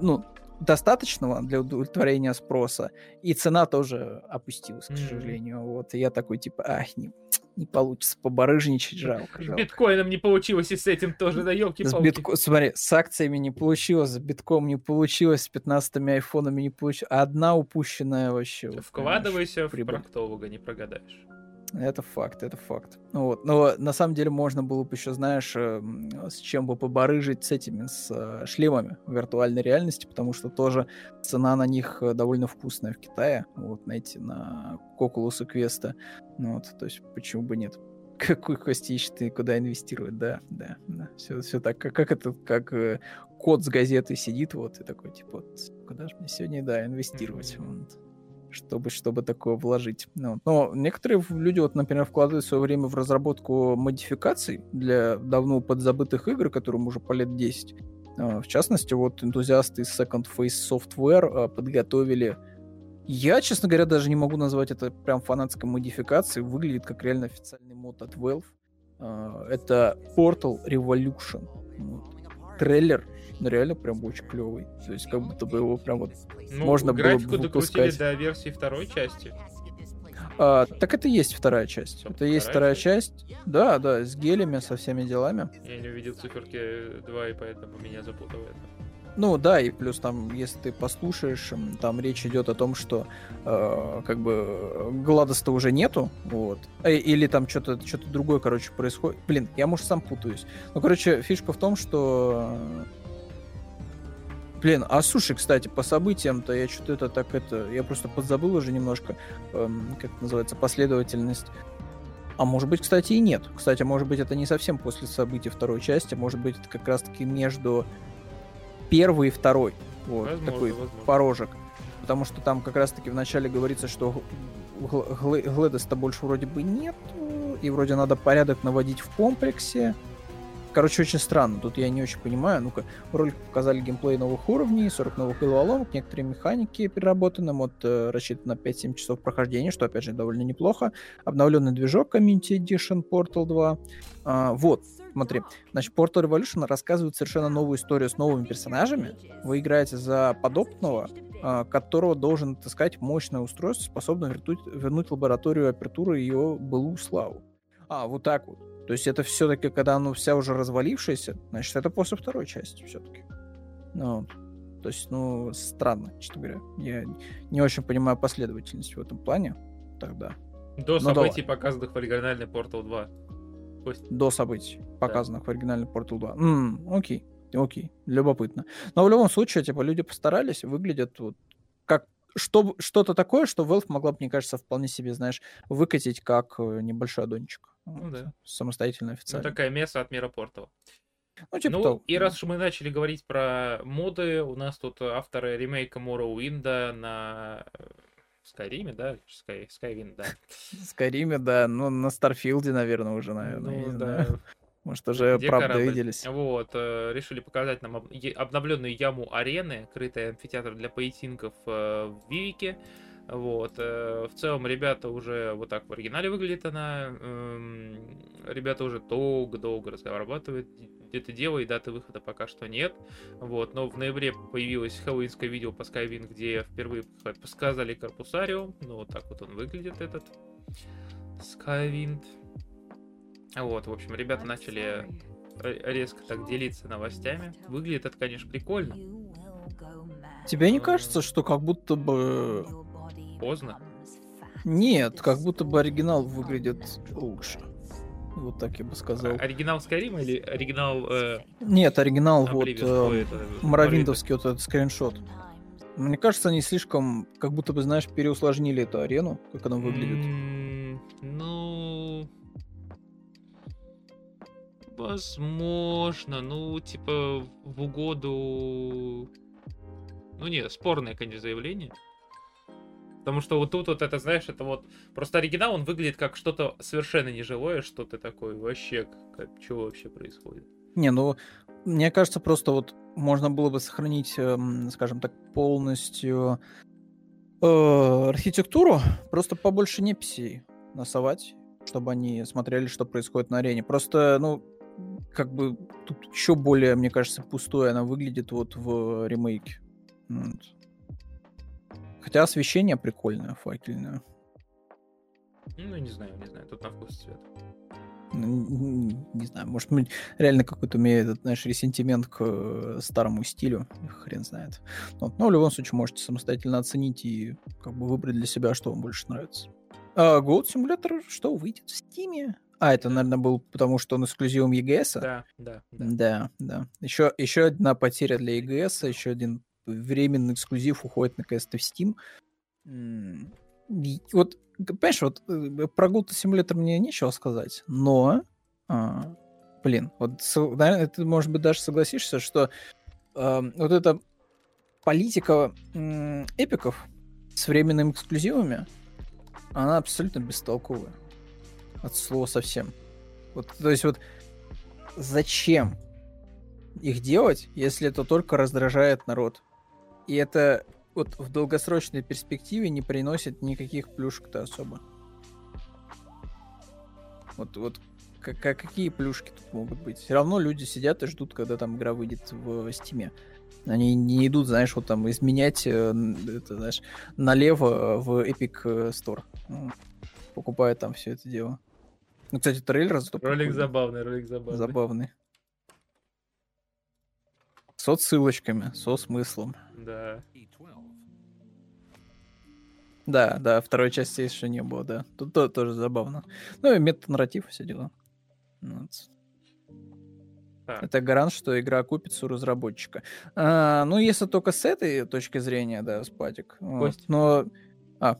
ну, достаточного для удовлетворения спроса, и цена тоже опустилась, к mm-hmm. сожалению. Вот, и я такой, типа, ах, не, не получится побарыжничать, жалко. С биткоином не получилось, и с этим тоже, да, елки с битко... Смотри, с акциями не получилось, с битком не получилось, с 15 айфонами не получилось. Одна упущенная вообще. Вкладывайся в проктолога, не прогадаешь. Это факт, это факт. Вот. Но на самом деле можно было бы еще, знаешь, эм, с чем бы побарыжить с этими, с э, шлемами виртуальной реальности, потому что тоже цена на них э, довольно вкусная в Китае. Вот, найти на Quest. Ну, вот, то есть почему бы нет? Какой кости ищет и куда инвестировать, да, да, да. Все, все так, как, как это, как э, кот с газетой сидит, вот, и такой, типа, вот, куда же мне сегодня, да, инвестировать? Mm-hmm. Вот чтобы, чтобы такое вложить. Ну, но некоторые люди, вот, например, вкладывают свое время в разработку модификаций для давно подзабытых игр, которым уже по лет 10. А, в частности, вот энтузиасты из Second Phase Software а, подготовили я, честно говоря, даже не могу назвать это прям фанатской модификацией. Выглядит как реально официальный мод от Valve. А, это Portal Revolution. Трейлер реально прям очень клевый. То есть как будто бы его прям вот ну, можно было бы выпускать. до версии второй части. А, так это и есть вторая часть. Это есть вторая часть? часть. Да, да, с гелями, со всеми делами. Я не увидел циферки 2, и поэтому меня запутывает. Ну да, и плюс там, если ты послушаешь, там речь идет о том, что э, как бы Гладоста уже нету, вот. Э, или там что-то что другое, короче, происходит. Блин, я, может, сам путаюсь. Ну, короче, фишка в том, что Блин, а слушай, кстати, по событиям-то я что-то это так это... Я просто подзабыл уже немножко, эм, как это называется, последовательность. А может быть, кстати, и нет. Кстати, может быть, это не совсем после событий второй части. Может быть, это как раз-таки между первой и второй. Вот, возможно, такой возможно. порожек. Потому что там как раз-таки вначале говорится, что Глэдеста больше вроде бы нет, и вроде надо порядок наводить в комплексе. Короче, очень странно. Тут я не очень понимаю. Ну-ка, ролик показали геймплей новых уровней, 40 новых головоломок, некоторые механики переработаны, мод э, рассчитан на 5-7 часов прохождения, что, опять же, довольно неплохо. Обновленный движок Community Edition Portal 2. А, вот, смотри. Значит, Portal Revolution рассказывает совершенно новую историю с новыми персонажами. Вы играете за подобного, а, которого должен отыскать мощное устройство, способное вернуть, вернуть лабораторию апертуры ее былую славу. А, вот так вот. То есть это все-таки, когда оно вся уже развалившаяся, значит, это после второй части все-таки. Ну, то есть, ну, странно, честно говоря. Я не очень понимаю последовательность в этом плане тогда. До Но событий, давай. показанных в оригинальной Portal 2. Пусть. До событий, показанных да. в оригинальной Portal 2. М-м, окей, окей, любопытно. Но в любом случае, типа, люди постарались, выглядят вот как что, что-то такое, что Valve могла бы, мне кажется, вполне себе, знаешь, выкатить как э, небольшой аддончик. Ну да. Самостоятельно, ну, официально. Ну, такая место от мира. Ну, типа ну того. и раз уж мы начали говорить про моды, у нас тут авторы ремейка Morrowind на Skyrim -е, да? Sky, Skywind, да. Skyrim -е, да. Ну, на Starfield -е, наверное, уже, наверное. Ну, да. Может, уже Где правда корабль? виделись. Вот, э, решили показать нам об... обновленную яму арены, крытый амфитеатр для поединков э, в Вивеке. Вот. Э, в целом, ребята уже вот так в оригинале выглядит она. Эм, ребята уже долго-долго разрабатывают это дело, и даты выхода пока что нет. Вот. Но в ноябре появилось хэллоуинское видео по Skywind, где впервые показали корпусариум. Ну, вот так вот он выглядит, этот Skywind. Вот, в общем, ребята начали резко так делиться новостями. Выглядит это, конечно, прикольно. Тебе не кажется, что как будто бы поздно? Нет, как будто бы оригинал выглядит лучше. Вот так я бы сказал. Оригинал Skyrim или оригинал... Э... Нет, оригинал Oblivion. вот э, Моровиндовский вот этот скриншот. Мне кажется, они слишком, как будто бы, знаешь, переусложнили эту арену, как она выглядит. Mm, ну... Возможно, ну, типа, в угоду... Ну, не, спорное, конечно, заявление. Потому что вот тут вот это, знаешь, это вот... Просто оригинал, он выглядит как что-то совершенно неживое, что-то такое. Вообще, как, что вообще происходит? Не, ну, мне кажется, просто вот можно было бы сохранить, эм, скажем так, полностью э, архитектуру, просто побольше неписей насовать, чтобы они смотрели, что происходит на арене. Просто, ну, как бы тут еще более, мне кажется, пустое она выглядит вот в ремейке. Вот. Хотя освещение прикольное, факельное. Ну, не знаю, не знаю, тут на вкус цвет. Ну, не знаю, может, реально какой-то у меня этот, знаешь, ресентимент к э, старому стилю, хрен знает. Вот. Но в любом случае можете самостоятельно оценить и как бы выбрать для себя, что вам больше нравится. А Goat Simulator что, выйдет в Стиме? А, это, наверное, был потому, что он эксклюзивом EGS? Да, да, да. Да, да. Еще, еще одна потеря для EGS, еще один временный эксклюзив уходит наконец-то в Steam. Вот, понимаешь, вот э, про Goat Simulator мне нечего сказать, но, а, блин, вот, наверное, ты, может быть, даже согласишься, что а, вот эта политика м, эпиков с временными эксклюзивами, она абсолютно бестолковая. От слова совсем. Вот, то есть вот зачем их делать, если это только раздражает народ? И это вот в долгосрочной перспективе не приносит никаких плюшек-то особо. Вот, вот как, какие плюшки тут могут быть? Все равно люди сидят и ждут, когда там игра выйдет в Стиме. Они не идут, знаешь, вот там изменять, э, это, знаешь, налево в Epic э, Store. Ну, покупают там все это дело. Ну, кстати, трейлер зато Ролик забавный, ролик забавный. Забавный. С отсылочками, со смыслом. Да. Да, да, второй части еще не было, да. Тут то, тоже забавно. Ну и мета-нарратив, все дела. Вот. Так. Это гарант, что игра окупится у разработчика. А, ну, если только с этой точки зрения, да, Спатик. Вот. Но... А.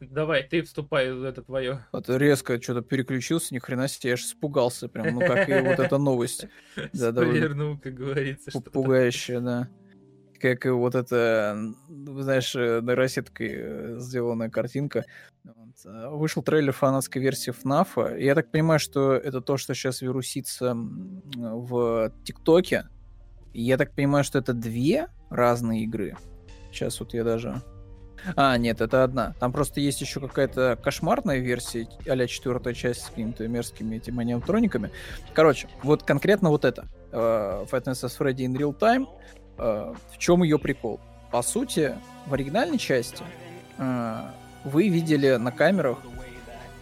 Давай, ты вступай, это твое. Вот резко что-то переключился, ни хрена себе, я аж испугался прям, ну как и вот эта новость. Да, Спойлернул, как говорится. Пугающая, да как вот это, знаешь, э, нейросеткой э, сделанная картинка. А, вышел трейлер фанатской версии FNAF. И я так понимаю, что это то, что сейчас вирусится в ТикТоке. И я так понимаю, что это две разные игры. Сейчас вот я даже... А, нет, это одна. Там просто есть еще какая-то кошмарная версия, а четвертая часть с какими-то мерзкими этими аниматрониками. Короче, вот конкретно вот это. Uh, Five Nights Freddy in Real Time. Э, в чем ее прикол? По сути, в оригинальной части э, вы видели на камерах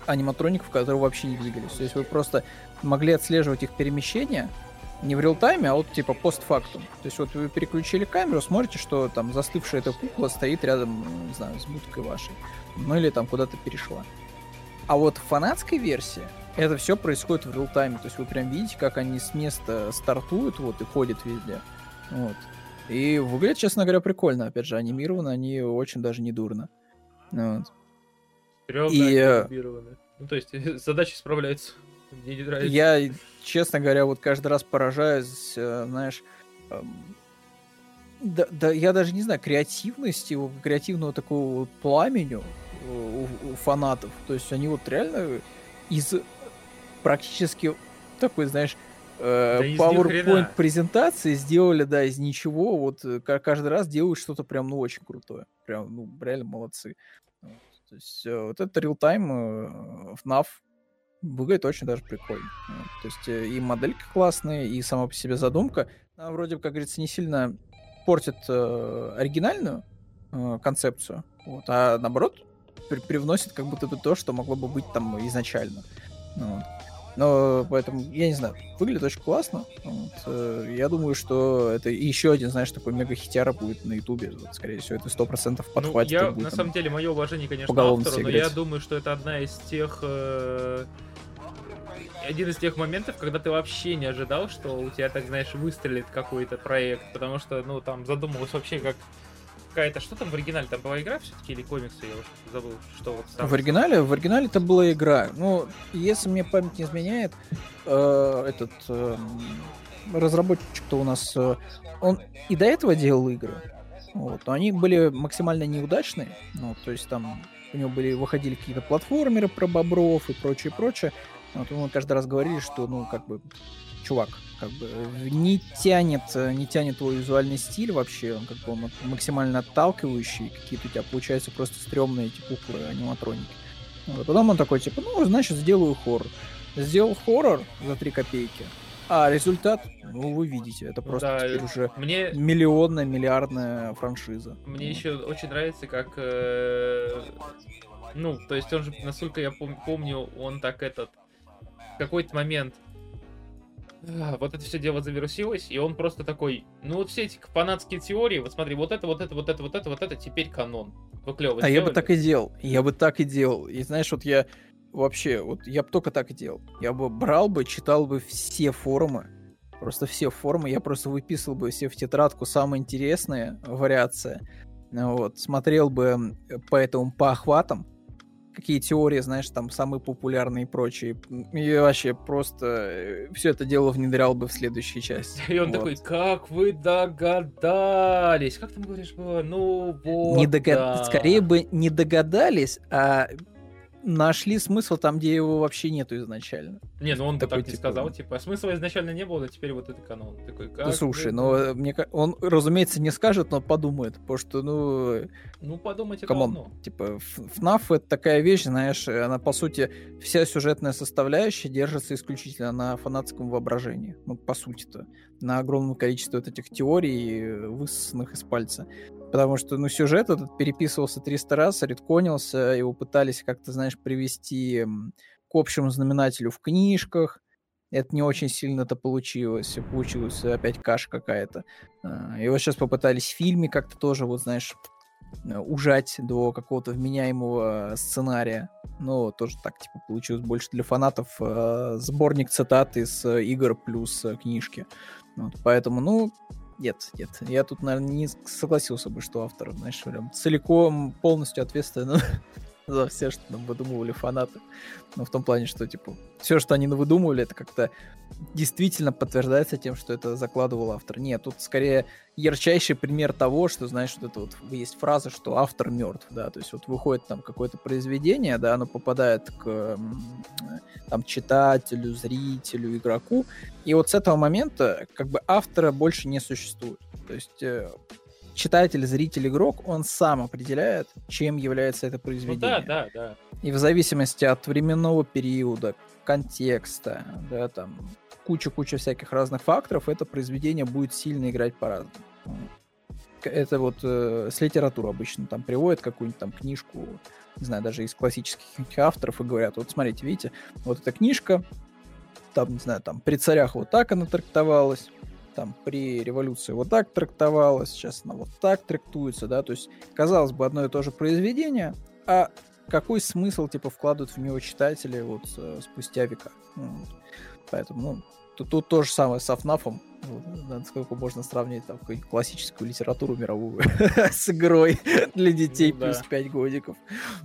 аниматроников, которые вообще не двигались. То есть вы просто могли отслеживать их перемещения не в реал-тайме, а вот типа постфактум. То есть вот вы переключили камеру, смотрите, что там застывшая эта кукла стоит рядом, не знаю, с будкой вашей. Ну или там куда-то перешла. А вот в фанатской версии это все происходит в реал-тайме. То есть вы прям видите, как они с места стартуют вот и ходят везде. Вот. И выглядит, честно говоря, прикольно. Опять же, анимированы они очень даже не дурно. Вот. Стрёмно и... Э, анимированы. Ну, то есть, задачи справляются. Мне не нравится. Я, честно говоря, вот каждый раз поражаюсь, э, знаешь, эм, да, да, я даже не знаю, креативности, креативного такого вот пламени у, у фанатов. То есть они вот реально из практически такой, знаешь, Э, да PowerPoint презентации сделали, да, из ничего. Вот э, каждый раз делают что-то прям, ну, очень крутое. Прям, ну, реально молодцы. То есть э, вот это реал-тайм FNAF выглядит очень даже прикольно. То есть и моделька классная, и сама по себе задумка. Она вроде, как говорится, не сильно портит э, оригинальную э, концепцию, вот, а наоборот при привносит как будто бы то, что могло бы быть там изначально. Вот. Но поэтому, я не знаю, выглядит очень классно. Вот. Э, я думаю, что это еще один, знаешь, такой мега-хитяра будет на Ютубе. Вот, скорее всего, это сто процентов ну, подхватит. Ну, я, будет, на самом деле, мое уважение, конечно, автору, но играть. я думаю, что это одна из тех... Э... Один из тех моментов, когда ты вообще не ожидал, что у тебя, так знаешь, выстрелит какой-то проект, потому что, ну, там задумалось вообще как какая-то, что там в оригинале, там была игра все-таки или комиксы, я уже забыл, что вот там. В оригинале? В оригинале это была игра. Ну, если мне память не изменяет, э, этот э, разработчик-то у нас, э, он и до этого делал игры, вот, но они были максимально неудачные, ну, то есть там у него были, выходили какие-то платформеры про бобров и прочее, прочее, вот, мы каждый раз говорили, что, ну, как бы, чувак, как бы не тянет, не тянет твой визуальный стиль вообще, он как бы он максимально отталкивающий, какие-то у тебя получаются просто стрёмные эти куклы, аниматроники. Вот. Потом он такой, типа, ну, значит, сделаю хоррор. Сделал хоррор за 3 копейки, а результат, ну, вы видите, это просто да, теперь уже мне... миллионная, миллиардная франшиза. Мне вот. еще очень нравится, как... Э... Ну, то есть он же, насколько я пом- помню, он так этот... Какой-то момент вот это все дело завирусилось, и он просто такой, ну вот все эти фанатские теории, вот смотри, вот это, вот это, вот это, вот это, вот это теперь канон. Вы клево А сделали. я бы так и делал, я бы так и делал. И знаешь, вот я вообще, вот я бы только так и делал. Я бы брал бы, читал бы все форумы, просто все форумы, я просто выписывал бы все в тетрадку самые интересные вариации, вот, смотрел бы по этому по охватам, какие теории, знаешь, там самые популярные и прочие. И вообще просто э, все это дело внедрял бы в следующей части. И он вот. такой, как вы догадались? Как там говоришь было? Ну вот. Не догад... да. Скорее бы не догадались, а нашли смысл там, где его вообще нету изначально. Не, ну он такой, так типа... сказал, типа, а смысла изначально не было, а теперь вот это канон. Такой, как ну, слушай, ну, э, мне он, разумеется, не скажет, но подумает, потому что, ну... Ну, подумать это одно. Типа, FNAF это такая вещь, знаешь, она, по сути, вся сюжетная составляющая держится исключительно на фанатском воображении. Ну, по сути-то. На огромном количестве вот этих теорий, высосанных из пальца. Потому что, ну, сюжет этот переписывался 300 раз, редконился, его пытались как-то, знаешь, привести к общему знаменателю в книжках. Это не очень сильно это получилось. Получилась опять каша какая-то. А, его сейчас попытались в фильме как-то тоже, вот, знаешь, э, ужать до какого-то вменяемого сценария. Но тоже так, типа, получилось больше для фанатов. Э, сборник цитат из игр плюс э, книжки. Вот, поэтому, ну, нет, нет. Я тут, наверное, не согласился бы, что автор, знаешь, прям целиком полностью ответственен за все, что нам выдумывали фанаты. Но в том плане, что, типа, все, что они выдумывали, это как-то действительно подтверждается тем, что это закладывал автор. Нет, тут скорее ярчайший пример того, что, знаешь, вот это вот есть фраза, что автор мертв, да, то есть вот выходит там какое-то произведение, да, оно попадает к там читателю, зрителю, игроку, и вот с этого момента как бы автора больше не существует. То есть э, читатель, зритель, игрок, он сам определяет, чем является это произведение. Ну, да, да, да. И в зависимости от временного периода, контекста, да, там, куча-куча всяких разных факторов, это произведение будет сильно играть по-разному. Это вот э, с литературы обычно там приводят какую-нибудь там книжку, не знаю, даже из классических авторов и говорят, вот смотрите, видите, вот эта книжка, там, не знаю, там при царях вот так она трактовалась, там при революции вот так трактовалась, сейчас она вот так трактуется, да, то есть, казалось бы, одно и то же произведение, а какой смысл, типа, вкладывают в него читатели вот э, спустя века. Ну, Поэтому, ну, тут, тут то же самое с Афнафом, насколько можно сравнить там какую-нибудь классическую литературу мировую с игрой для детей ну, плюс да. 5 годиков.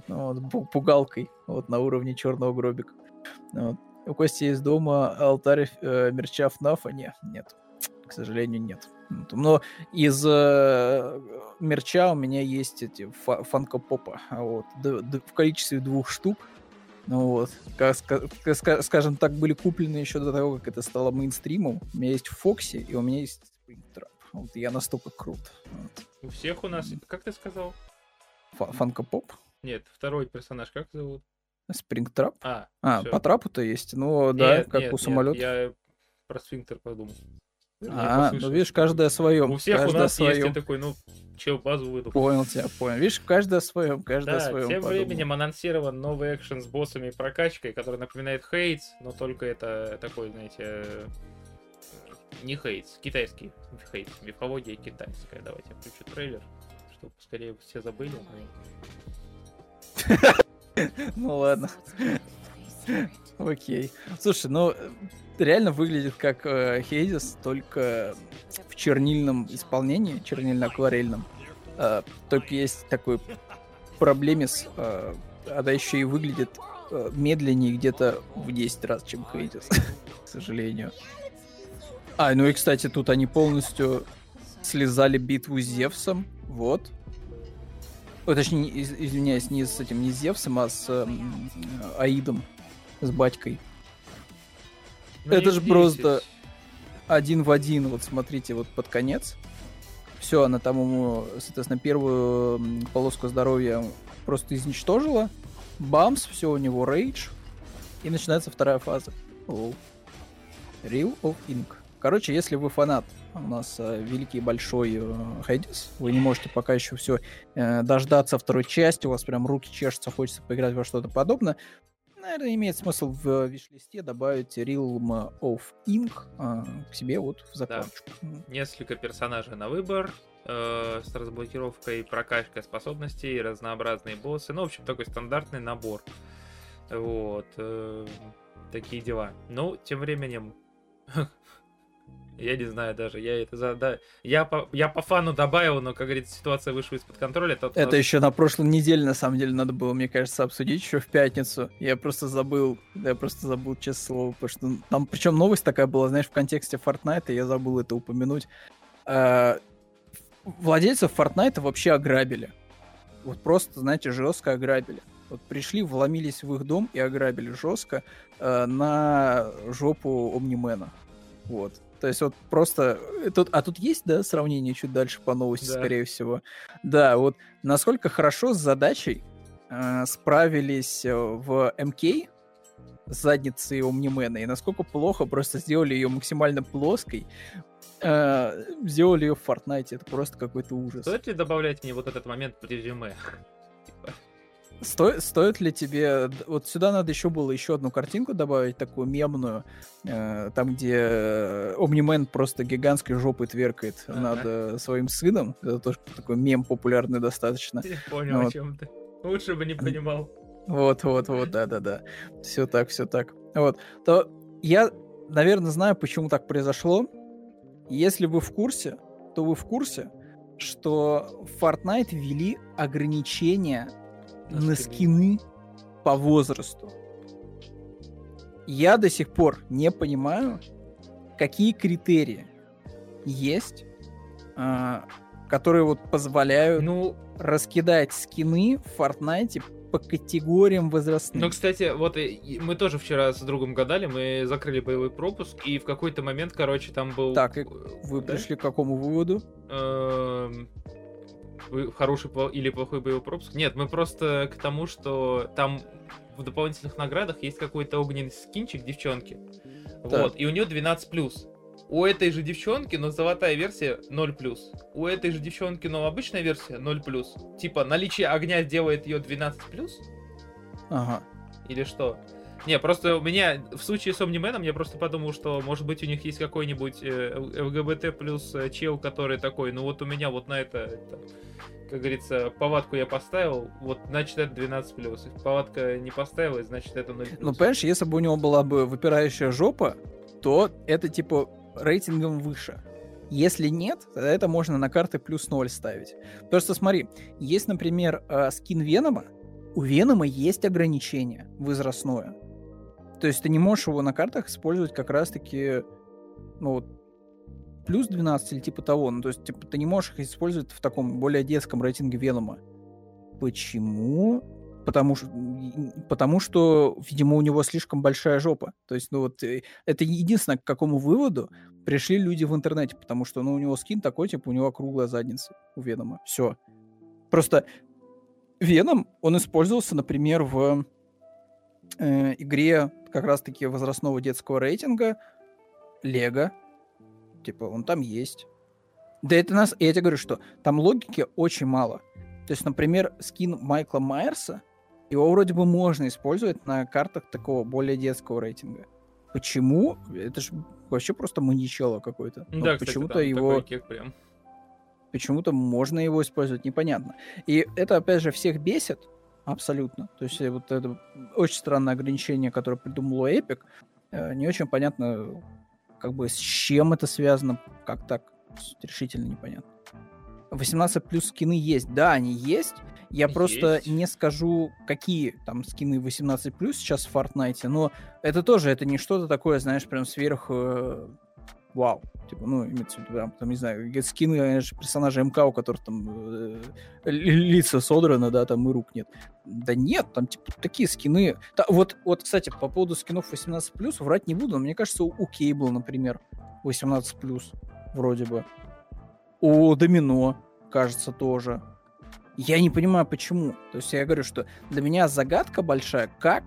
Ну, вот, пугалкой вот на уровне черного гробика. Вот. У Кости есть дома алтарь э, мерча ФНАФа? Не, нет сожалению, нет. Но из э, мерча у меня есть эти фа- фанкопопа, вот, д- д- в количестве двух штук. Ну вот, как, как, скажем так, были куплены еще до того, как это стало мейнстримом. У меня есть Фокси, и у меня есть Springtrap. Вот, я настолько крут. Вот. У всех у нас, как ты сказал? Фанкопоп? Нет, второй персонаж как зовут? Спрингтрап? А, а по трапу-то есть. Ну, нет, да, как нет, у самолета. я про сфинктер подумал. А, ну видишь, каждое своем. У всех каждое у нас своем. есть такой, ну, чел базу выйду. Понял тебя, понял. Видишь, каждое своем, каждое да, своем. Тем подумал. временем анонсирован новый экшен с боссами и прокачкой, который напоминает Хейтс, но только это такой, знаете, не Хейтс, китайский Хейтс, мифология китайская. Давайте я включу трейлер, чтобы скорее все забыли. Ну ладно. Окей. Слушай, ну реально выглядит как э, Хейдис, только в чернильном исполнении, чернильно-акварельном. э, только есть такой проблемис, э, она еще и выглядит э, медленнее где-то в 10 раз, чем Хейдис, к сожалению. А, ну и, кстати, тут они полностью слезали битву с Зевсом, вот. О, точнее, из, извиняюсь, не с этим, не с Зевсом, а с э, Аидом, с батькой. Ну, Это же просто один в один, вот смотрите, вот под конец. Все, она там ему, соответственно, первую полоску здоровья просто изничтожила. Бамс, все у него рейдж. И начинается вторая фаза. Оу. Real of Ink. Короче, если вы фанат у нас э, великий большой э, Хейдис, вы не можете пока еще все э, дождаться второй части, у вас прям руки чешутся, хочется поиграть во что-то подобное, наверное, имеет смысл в виш-листе добавить Realm of Ink э, к себе вот в закладочку. Да. Несколько персонажей на выбор, э, с разблокировкой, прокачкой способностей, разнообразные боссы. Ну, в общем, такой стандартный набор. Вот. Э, такие дела. Ну, тем временем Я не знаю даже, я это за... Да, я, по, я по фану добавил, но, как говорится, ситуация вышла из-под контроля. Тот, это нас... еще на прошлой неделе, на самом деле, надо было, мне кажется, обсудить еще в пятницу. Я просто забыл, я просто забыл, честное слово, потому что там, причем новость такая была, знаешь, в контексте Fortnite, я забыл это упомянуть. А, владельцев Fortnite вообще ограбили. Вот просто, знаете, жестко ограбили. Вот пришли, вломились в их дом и ограбили жестко э, на жопу Омнимена. Вот. То есть вот просто... Э, тут, а тут есть, да, сравнение чуть дальше по новости, да. скорее всего. Да, вот насколько хорошо с задачей э, справились э, в МК с задницей Омнимена, и насколько плохо просто сделали ее максимально плоской, э, сделали ее в Fortnite. Это просто какой-то ужас. Стоит ли добавлять мне вот этот момент в резюме? Сто, стоит ли тебе... Вот сюда надо еще было еще одну картинку добавить, такую мемную, э, там, где Омнимен просто гигантской жопой тверкает ага. над э, своим сыном. Это тоже такой мем популярный достаточно. Я понял, вот. о чем ты. Лучше бы не понимал. Вот, вот, вот, да-да-да. Все так, все так. Вот. То я, наверное, знаю, почему так произошло. Если вы в курсе, то вы в курсе, что в Fortnite ввели ограничения на скины по возрасту. Я до сих пор не понимаю, какие критерии есть, а, которые вот позволяют ну, раскидать скины в Fortnite по категориям возрастных. Ну, кстати, вот мы тоже вчера с другом гадали, мы закрыли боевой пропуск, и в какой-то момент, короче, там был... Так, вы да? пришли к какому выводу? Хороший или плохой боевой пропуск. Нет, мы просто к тому, что там в дополнительных наградах есть какой-то огненный скинчик девчонки. Так. Вот, и у нее 12 плюс. У этой же девчонки, но золотая версия 0 плюс. У этой же девчонки, но обычная версия 0 плюс. Типа наличие огня делает ее 12 плюс? Ага. Или что? Не, просто у меня в случае с Омнименом я просто подумал, что может быть у них есть какой-нибудь э, ЛГБТ плюс э, чел, который такой, ну вот у меня вот на это, это как говорится, повадку я поставил, вот значит это 12 плюс. Повадка не поставилась, значит это 0 плюс. Ну, понимаешь, если бы у него была бы выпирающая жопа, то это типа рейтингом выше. Если нет, тогда это можно на карты плюс 0 ставить. Потому что смотри, есть, например, э, скин Венома, у Венома есть ограничение возрастное. То есть ты не можешь его на картах использовать как раз-таки, ну вот, плюс 12 или типа того. Ну, то есть, типа, ты не можешь их использовать в таком более детском рейтинге Венома. Почему? Потому что, потому что, видимо, у него слишком большая жопа. То есть, ну вот, э, это единственное, к какому выводу пришли люди в интернете, потому что, ну, у него скин такой, типа, у него круглая задница у Венома. Все. Просто Веном, он использовался, например, в э, игре как раз-таки возрастного детского рейтинга Лего. Типа, он там есть. Да это нас... Я тебе говорю, что там логики очень мало. То есть, например, скин Майкла Майерса, его вроде бы можно использовать на картах такого более детского рейтинга. Почему? Это же вообще просто маньячело какой-то. Да, ну, почему-то его... Почему-то можно его использовать, непонятно. И это, опять же, всех бесит, Абсолютно. То есть э, вот это очень странное ограничение, которое придумал Epic. Э, не очень понятно, как бы с чем это связано, как так, решительно непонятно. 18 плюс скины есть. Да, они есть. Я есть. просто не скажу, какие там скины 18 плюс сейчас в Fortnite, но это тоже, это не что-то такое, знаешь, прям сверх э, вау. Типа, ну, имеется в виду, там, там, не знаю, скины конечно, персонажа МК, у которых там э, лица содраны, да, там и рук нет. Да нет, там, типа, такие скины. Да, вот, вот, кстати, по поводу скинов 18+, врать не буду, но мне кажется, у, у Кейбла, например, 18+, вроде бы. У Домино, кажется, тоже. Я не понимаю, почему. То есть я говорю, что для меня загадка большая, как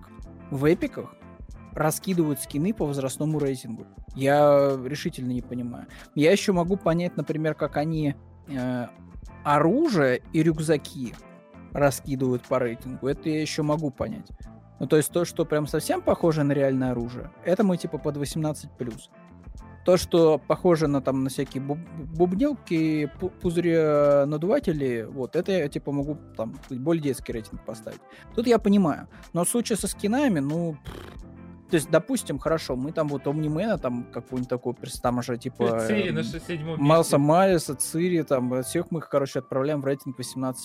в эпиках раскидывают скины по возрастному рейтингу. Я решительно не понимаю. Я еще могу понять, например, как они э, оружие и рюкзаки раскидывают по рейтингу. Это я еще могу понять. Ну, то есть то, что прям совсем похоже на реальное оружие, это мы типа под 18+. То, что похоже на там на всякие буб бубнилки, пузыри надуватели, вот, это я типа могу там более детский рейтинг поставить. Тут я понимаю. Но в случае со скинами, ну, то есть, допустим, хорошо, мы там вот Омнимена, там какой-нибудь такой, там уже типа... Цири на седьмом Малса Майеса, Цири, там, всех мы их, короче, отправляем в рейтинг 18+.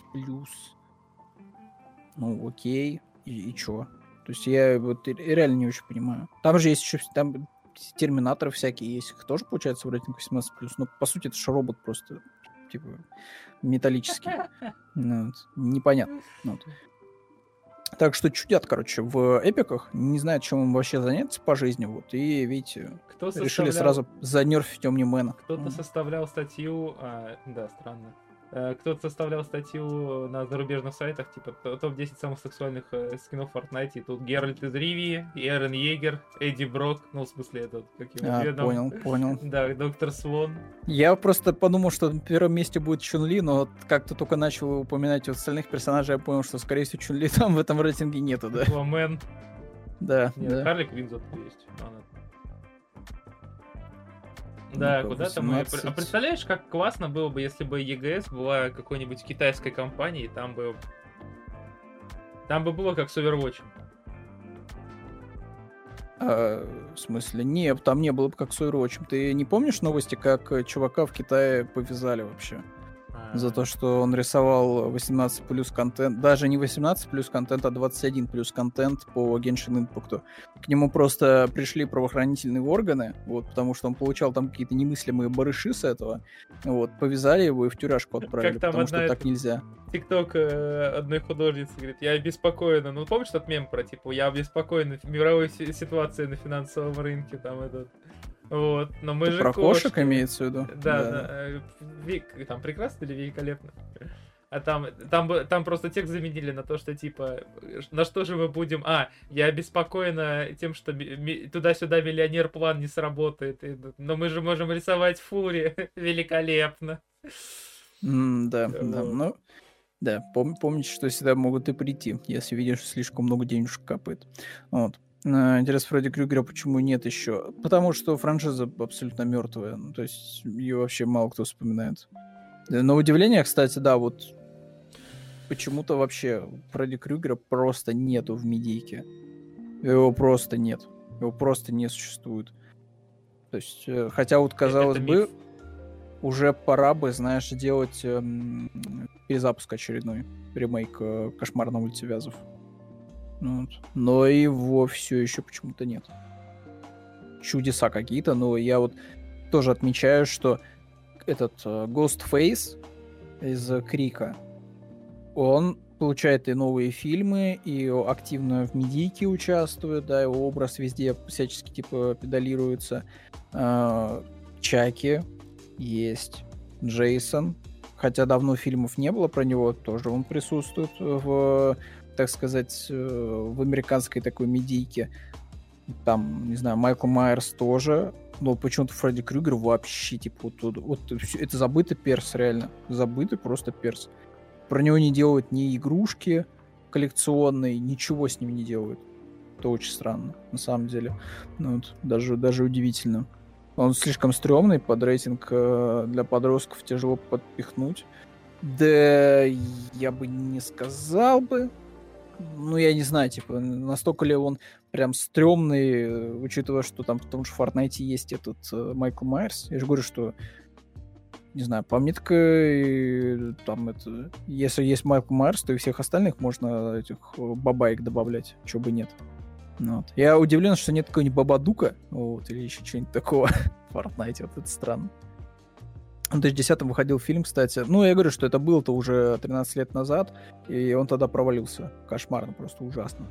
Ну, окей, и, и чё? То есть я вот реально не очень понимаю. Там же есть еще там терминаторы всякие есть, их тоже получается в рейтинг 18+. Ну, по сути, это же робот просто, типа, металлический. Ну, вот. Непонятно. Ну, вот. Так что чудят, короче, в эпиках, не знают, чем им вообще заняться по жизни, вот, и, видите, Кто решили сразу занерфить Омнимена. Кто-то mm. составлял статью, а, да, странно, кто-то составлял статью на зарубежных сайтах, типа топ-10 самых сексуальных э, скинов в Fortnite, и тут Геральт из Ривии, Эрен Егер, Эдди Брок, ну, в смысле, этот, как его, а, Ведом. понял, понял. Да, Доктор Свон. Я просто подумал, что на первом месте будет Чун-Ли, но как то только начал упоминать остальных персонажей, я понял, что, скорее всего, Чун-Ли там в этом рейтинге нету, да? Аквамен. Да, Нет, да. Харли Квинн зато есть. Она да, ну, куда-то мы... А представляешь, как классно было бы, если бы EGS была какой-нибудь китайской компанией, там бы... Там бы было как с Overwatch. А, в смысле? Нет, там не было бы как с Overwatch. Ты не помнишь новости, как чувака в Китае повязали вообще? За то, что он рисовал 18 плюс контент, даже не 18 плюс контент, а 21 плюс контент по Genshin Impact. К нему просто пришли правоохранительные органы, вот, потому что он получал там какие-то немыслимые барыши с этого, вот, повязали его и в тюряшку отправили, как там потому что так нельзя. Тикток э, одной художницы говорит, я обеспокоена, ну помнишь тот мем про, типа, я обеспокоена мировой ситуацией на финансовом рынке, там этот... Вот, но мы Ты же про кошек кошки. имеется в виду? Да, да. да. Э, вик, там прекрасно или великолепно? А там, там, там просто текст заменили на то, что типа, на что же мы будем... А, я обеспокоена тем, что туда-сюда миллионер план не сработает. Но мы же можем рисовать фури. Великолепно. Mm, да, вот. да, ну... Да, пом- помните, что всегда могут и прийти, если видишь, слишком много денежек капает. Вот. Интерес Фредди Крюгера почему нет еще? Потому что франшиза абсолютно мертвая. Ну, то есть ее вообще мало кто вспоминает. На удивление, кстати, да, вот почему-то вообще Фредди Крюгера просто нету в медийке. Его просто нет. Его просто не существует. То есть, э, хотя вот казалось Это бы, миф. уже пора бы, знаешь, делать эм, перезапуск очередной, ремейк э, Кошмар на улице Вязов. Вот. Но его все еще почему-то нет. Чудеса какие-то, но я вот тоже отмечаю, что этот uh, Ghostface из Крика, он получает и новые фильмы, и активно в медийке участвует, да, его образ везде всячески типа педалируется. Uh, Чаки есть, Джейсон, хотя давно фильмов не было про него, тоже он присутствует в так сказать, э, в американской такой медийке. Там, не знаю, Майкл Майерс тоже, но почему-то Фредди Крюгер вообще, типа, вот, вот, это забытый перс, реально. Забытый просто перс. Про него не делают ни игрушки коллекционные, ничего с ним не делают. Это очень странно, на самом деле. Ну, вот, даже, даже удивительно. Он слишком стрёмный, под рейтинг э, для подростков тяжело подпихнуть. Да я бы не сказал бы ну, я не знаю, типа, настолько ли он прям стрёмный, учитывая, что там, потому что в Fortnite есть этот э, Майкл Майерс. Я же говорю, что не знаю, по мне так там это... Если есть Майкл Майерс, то и всех остальных можно этих бабаек добавлять, чего бы нет. Ну вот. Я удивлен, что нет какого-нибудь Бабадука, вот, или еще чего-нибудь такого в Fortnite, вот это странно. В 2010 выходил фильм, кстати. Ну, я говорю, что это было-то уже 13 лет назад, и он тогда провалился. Кошмарно, просто ужасно.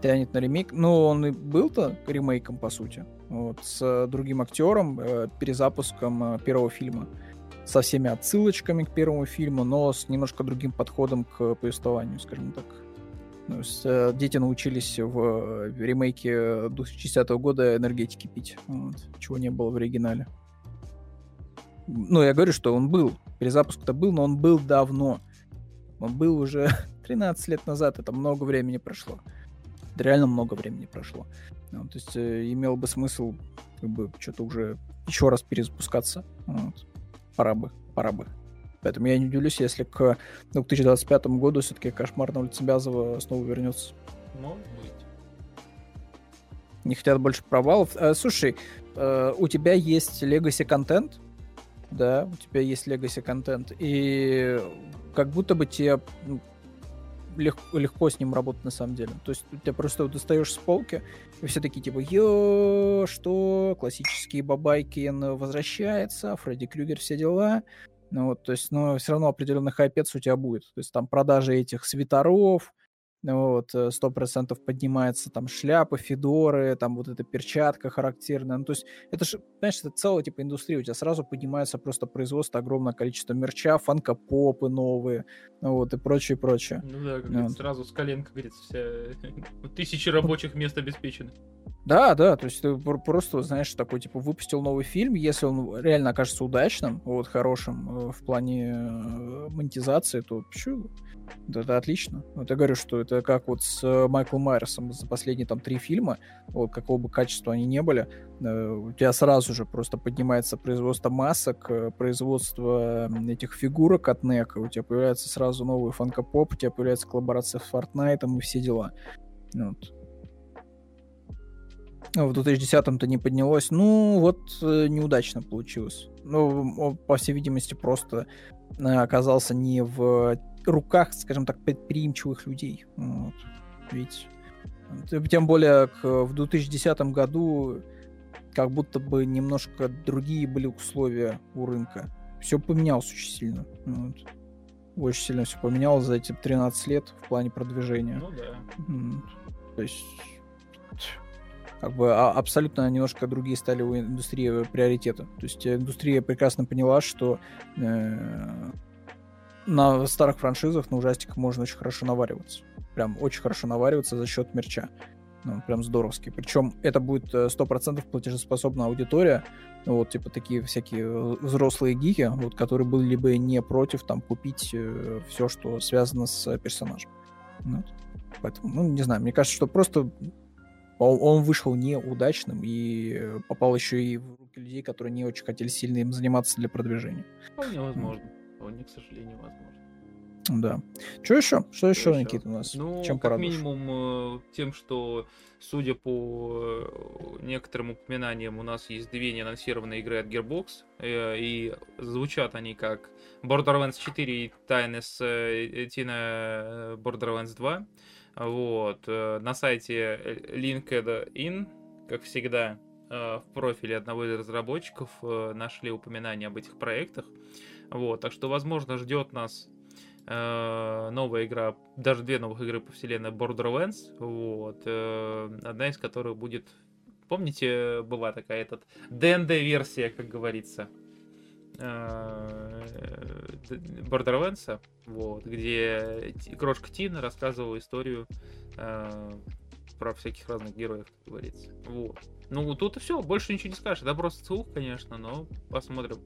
Тянет на ремейк. Ну, он и был-то ремейком, по сути. Вот, с другим актером, э, перезапуском э, первого фильма. Со всеми отсылочками к первому фильму, но с немножко другим подходом к повествованию, скажем так. Ну, э, дети научились в э, ремейке 2010 года энергетики пить, вот, чего не было в оригинале. Ну, я говорю, что он был. Перезапуск-то был, но он был давно. Он был уже 13 лет назад, это много времени прошло. Это реально много времени прошло. Ну, то есть э, имел бы смысл как бы что-то уже еще раз перезапускаться. Вот. Пора бы, пора бы. Поэтому я не удивлюсь, если к 2025 году все-таки кошмар на улице Бязова снова вернется. Может быть. Не хотят больше провалов. А, слушай, э, у тебя есть legacy контент, да, у тебя есть legacy контент, и как будто бы тебе ну, легко, легко с ним работать на самом деле. То есть ты просто достаешь с полки, и все такие типа, ё, что, классические бабайки возвращается, Фредди Крюгер, все дела. Ну вот, то есть, но все равно определенный хайпец у тебя будет. То есть там продажи этих свитеров, ну вот, э, сто процентов поднимается там шляпы, федоры, там вот эта перчатка характерная. Ну, то есть это же, знаешь, это целая типа индустрия. У тебя сразу поднимается просто производство огромное количество мерча, фанкопопы новые, ну вот, и прочее, прочее. Ну да, как вот. сразу с колен, как говорится, все тысячи рабочих мест обеспечены. Да, да, то есть ты просто, знаешь, такой, типа, выпустил новый фильм, если он реально окажется удачным, вот, хорошим э, в плане э, монетизации, то почему? Это, отлично. Вот я говорю, что это как вот с э, Майклом Майерсом за последние там три фильма, вот какого бы качества они не были, у тебя сразу же просто поднимается производство масок, производство этих фигурок от NEC, у тебя появляется сразу новый фанкопоп, у тебя появляется коллаборация с Fortnite и все дела. Вот. В 2010-м-то не поднялось. Ну, вот э, неудачно получилось. Ну, по всей видимости, просто э, оказался не в руках, скажем так, предприимчивых людей. Вот. Ведь тем более в 2010 году как будто бы немножко другие были условия у рынка. Все поменялось очень сильно. Вот. Очень сильно все поменялось за эти 13 лет в плане продвижения. Ну да. Вот. То есть как бы а, абсолютно немножко другие стали у индустрии приоритеты. То есть индустрия прекрасно поняла, что э, на старых франшизах, на ужастиках можно очень хорошо навариваться. Прям очень хорошо навариваться за счет мерча. Ну, прям здоровски. Причем это будет 100% э, платежеспособная аудитория, ну, вот, типа такие всякие э, взрослые гики, вот, которые были бы не против там купить э, все, что связано с персонажем. Вот. Поэтому, ну, не знаю, мне кажется, что просто он вышел неудачным и попал еще и в руки людей, которые не очень хотели сильно им заниматься для продвижения. Вполне возможно. Вполне, к сожалению, возможно. Да. Что еще? Что еще, Никита, у нас? Ну, Чем как порадуешь? минимум э, тем, что, судя по э, некоторым упоминаниям, у нас есть две неанонсированные игры от Gearbox, э, и звучат они как Borderlands 4 и Тайны с Тина Borderlands 2. Вот. На сайте LinkedIn, как всегда, в профиле одного из разработчиков нашли упоминание об этих проектах. Вот, так что, возможно, ждет нас новая игра, даже две новых игры по вселенной Borderlands, вот, одна из которых будет, помните, была такая этот ДНД-версия, как говорится, Borderlands, вот, где крошка Тина рассказывала историю э, про всяких разных героев, как говорится. Вот. Ну, тут и все, больше ничего не скажешь. Это просто слух, конечно, но посмотрим.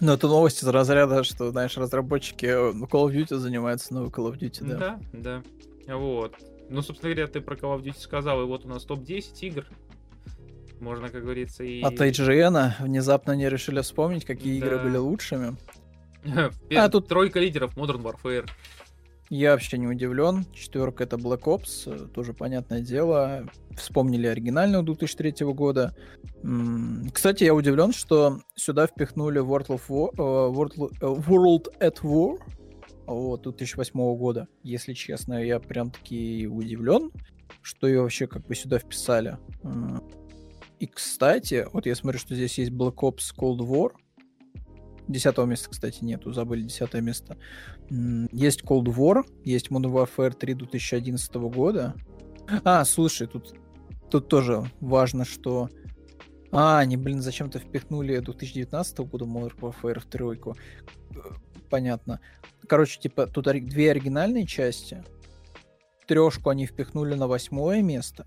Ну, это новость из разряда, что, знаешь, разработчики Call of Duty занимаются новой Call of Duty, да? Да, да. Вот. Ну, собственно говоря, ты про Call of Duty сказал, и вот у нас топ-10 игр можно, как говорится, и... От IGN внезапно не решили вспомнить, какие да. игры были лучшими. а тут тройка лидеров Modern Warfare. Я вообще не удивлен. Четверка это Black Ops, э, тоже понятное дело. Вспомнили оригинальную 2003 года. Кстати, я удивлен, что сюда впихнули World, of War, World, uh, World at War вот, 2008 года. Если честно, я прям таки удивлен, что ее вообще как бы сюда вписали. И, кстати, вот я смотрю, что здесь есть Black Ops Cold War. Десятого места, кстати, нету, забыли десятое место. Есть Cold War, есть Modern Warfare 3 2011 года. А, слушай, тут, тут тоже важно, что... А, они, блин, зачем-то впихнули 2019 года Modern Warfare в тройку. Понятно. Короче, типа, тут две оригинальные части. Трешку они впихнули на восьмое место.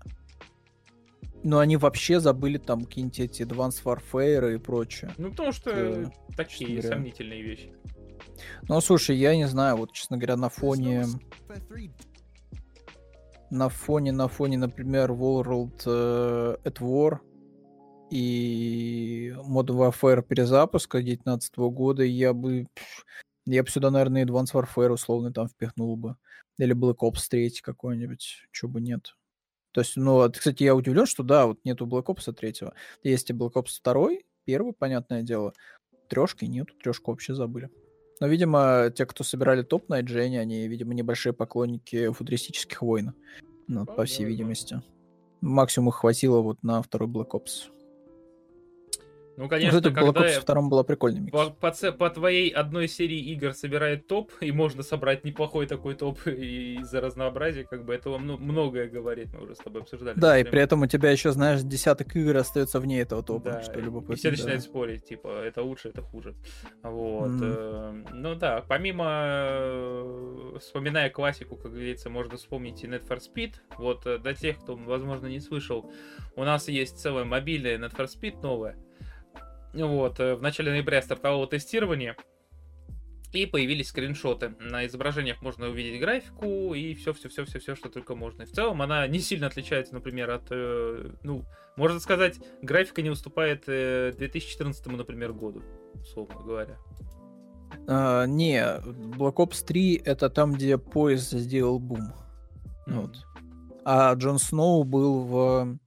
Но они вообще забыли там какие-нибудь эти Advanced Warfare и прочее. Ну, потому что э, такие сомнительные вещи. Ну, слушай, я не знаю, вот, честно говоря, на фоне... На фоне, на фоне, например, World э, at War и Modern Warfare перезапуска 2019 года, я бы... Я бы сюда, наверное, Advanced Warfare условно там впихнул бы. Или Black Ops 3 какой-нибудь, чего бы нет. То есть, ну, вот, кстати, я удивлен, что да, вот нету Black Ops 3. Есть и Black Ops 2, первый, понятное дело. Трешки нету, трешку вообще забыли. Но, видимо, те, кто собирали топ на Дженни, они, видимо, небольшие поклонники футуристических войн. Ну, по всей видимости. Максимум их хватило вот на второй Black Ops. Ну, конечно, вот когда Black Ops втором была прикольная микс. По, по, по твоей одной серии игр собирает топ, и можно собрать неплохой такой топ из-за разнообразия, как бы это ну, многое говорит, мы уже с тобой обсуждали. Да, и при этом у тебя еще, знаешь, десяток игр остается вне этого топа, да, что любопытно. И все начинают да. спорить, типа, это лучше, это хуже. Вот. Mm. Ну да, помимо, э, вспоминая классику, как говорится, можно вспомнить и Net for Speed. Вот э, для тех, кто, возможно, не слышал, у нас есть целая мобильная Net for Speed новая, вот, э, в начале ноября стартовало тестирование, и появились скриншоты. На изображениях можно увидеть графику и все-все-все-все-все, что только можно. И в целом она не сильно отличается, например, от, э, ну, можно сказать, графика не уступает 2014, э, например, году, условно говоря. А, не, Black Ops 3 это там, где поезд сделал бум. Mm. Вот. А Джон Сноу был в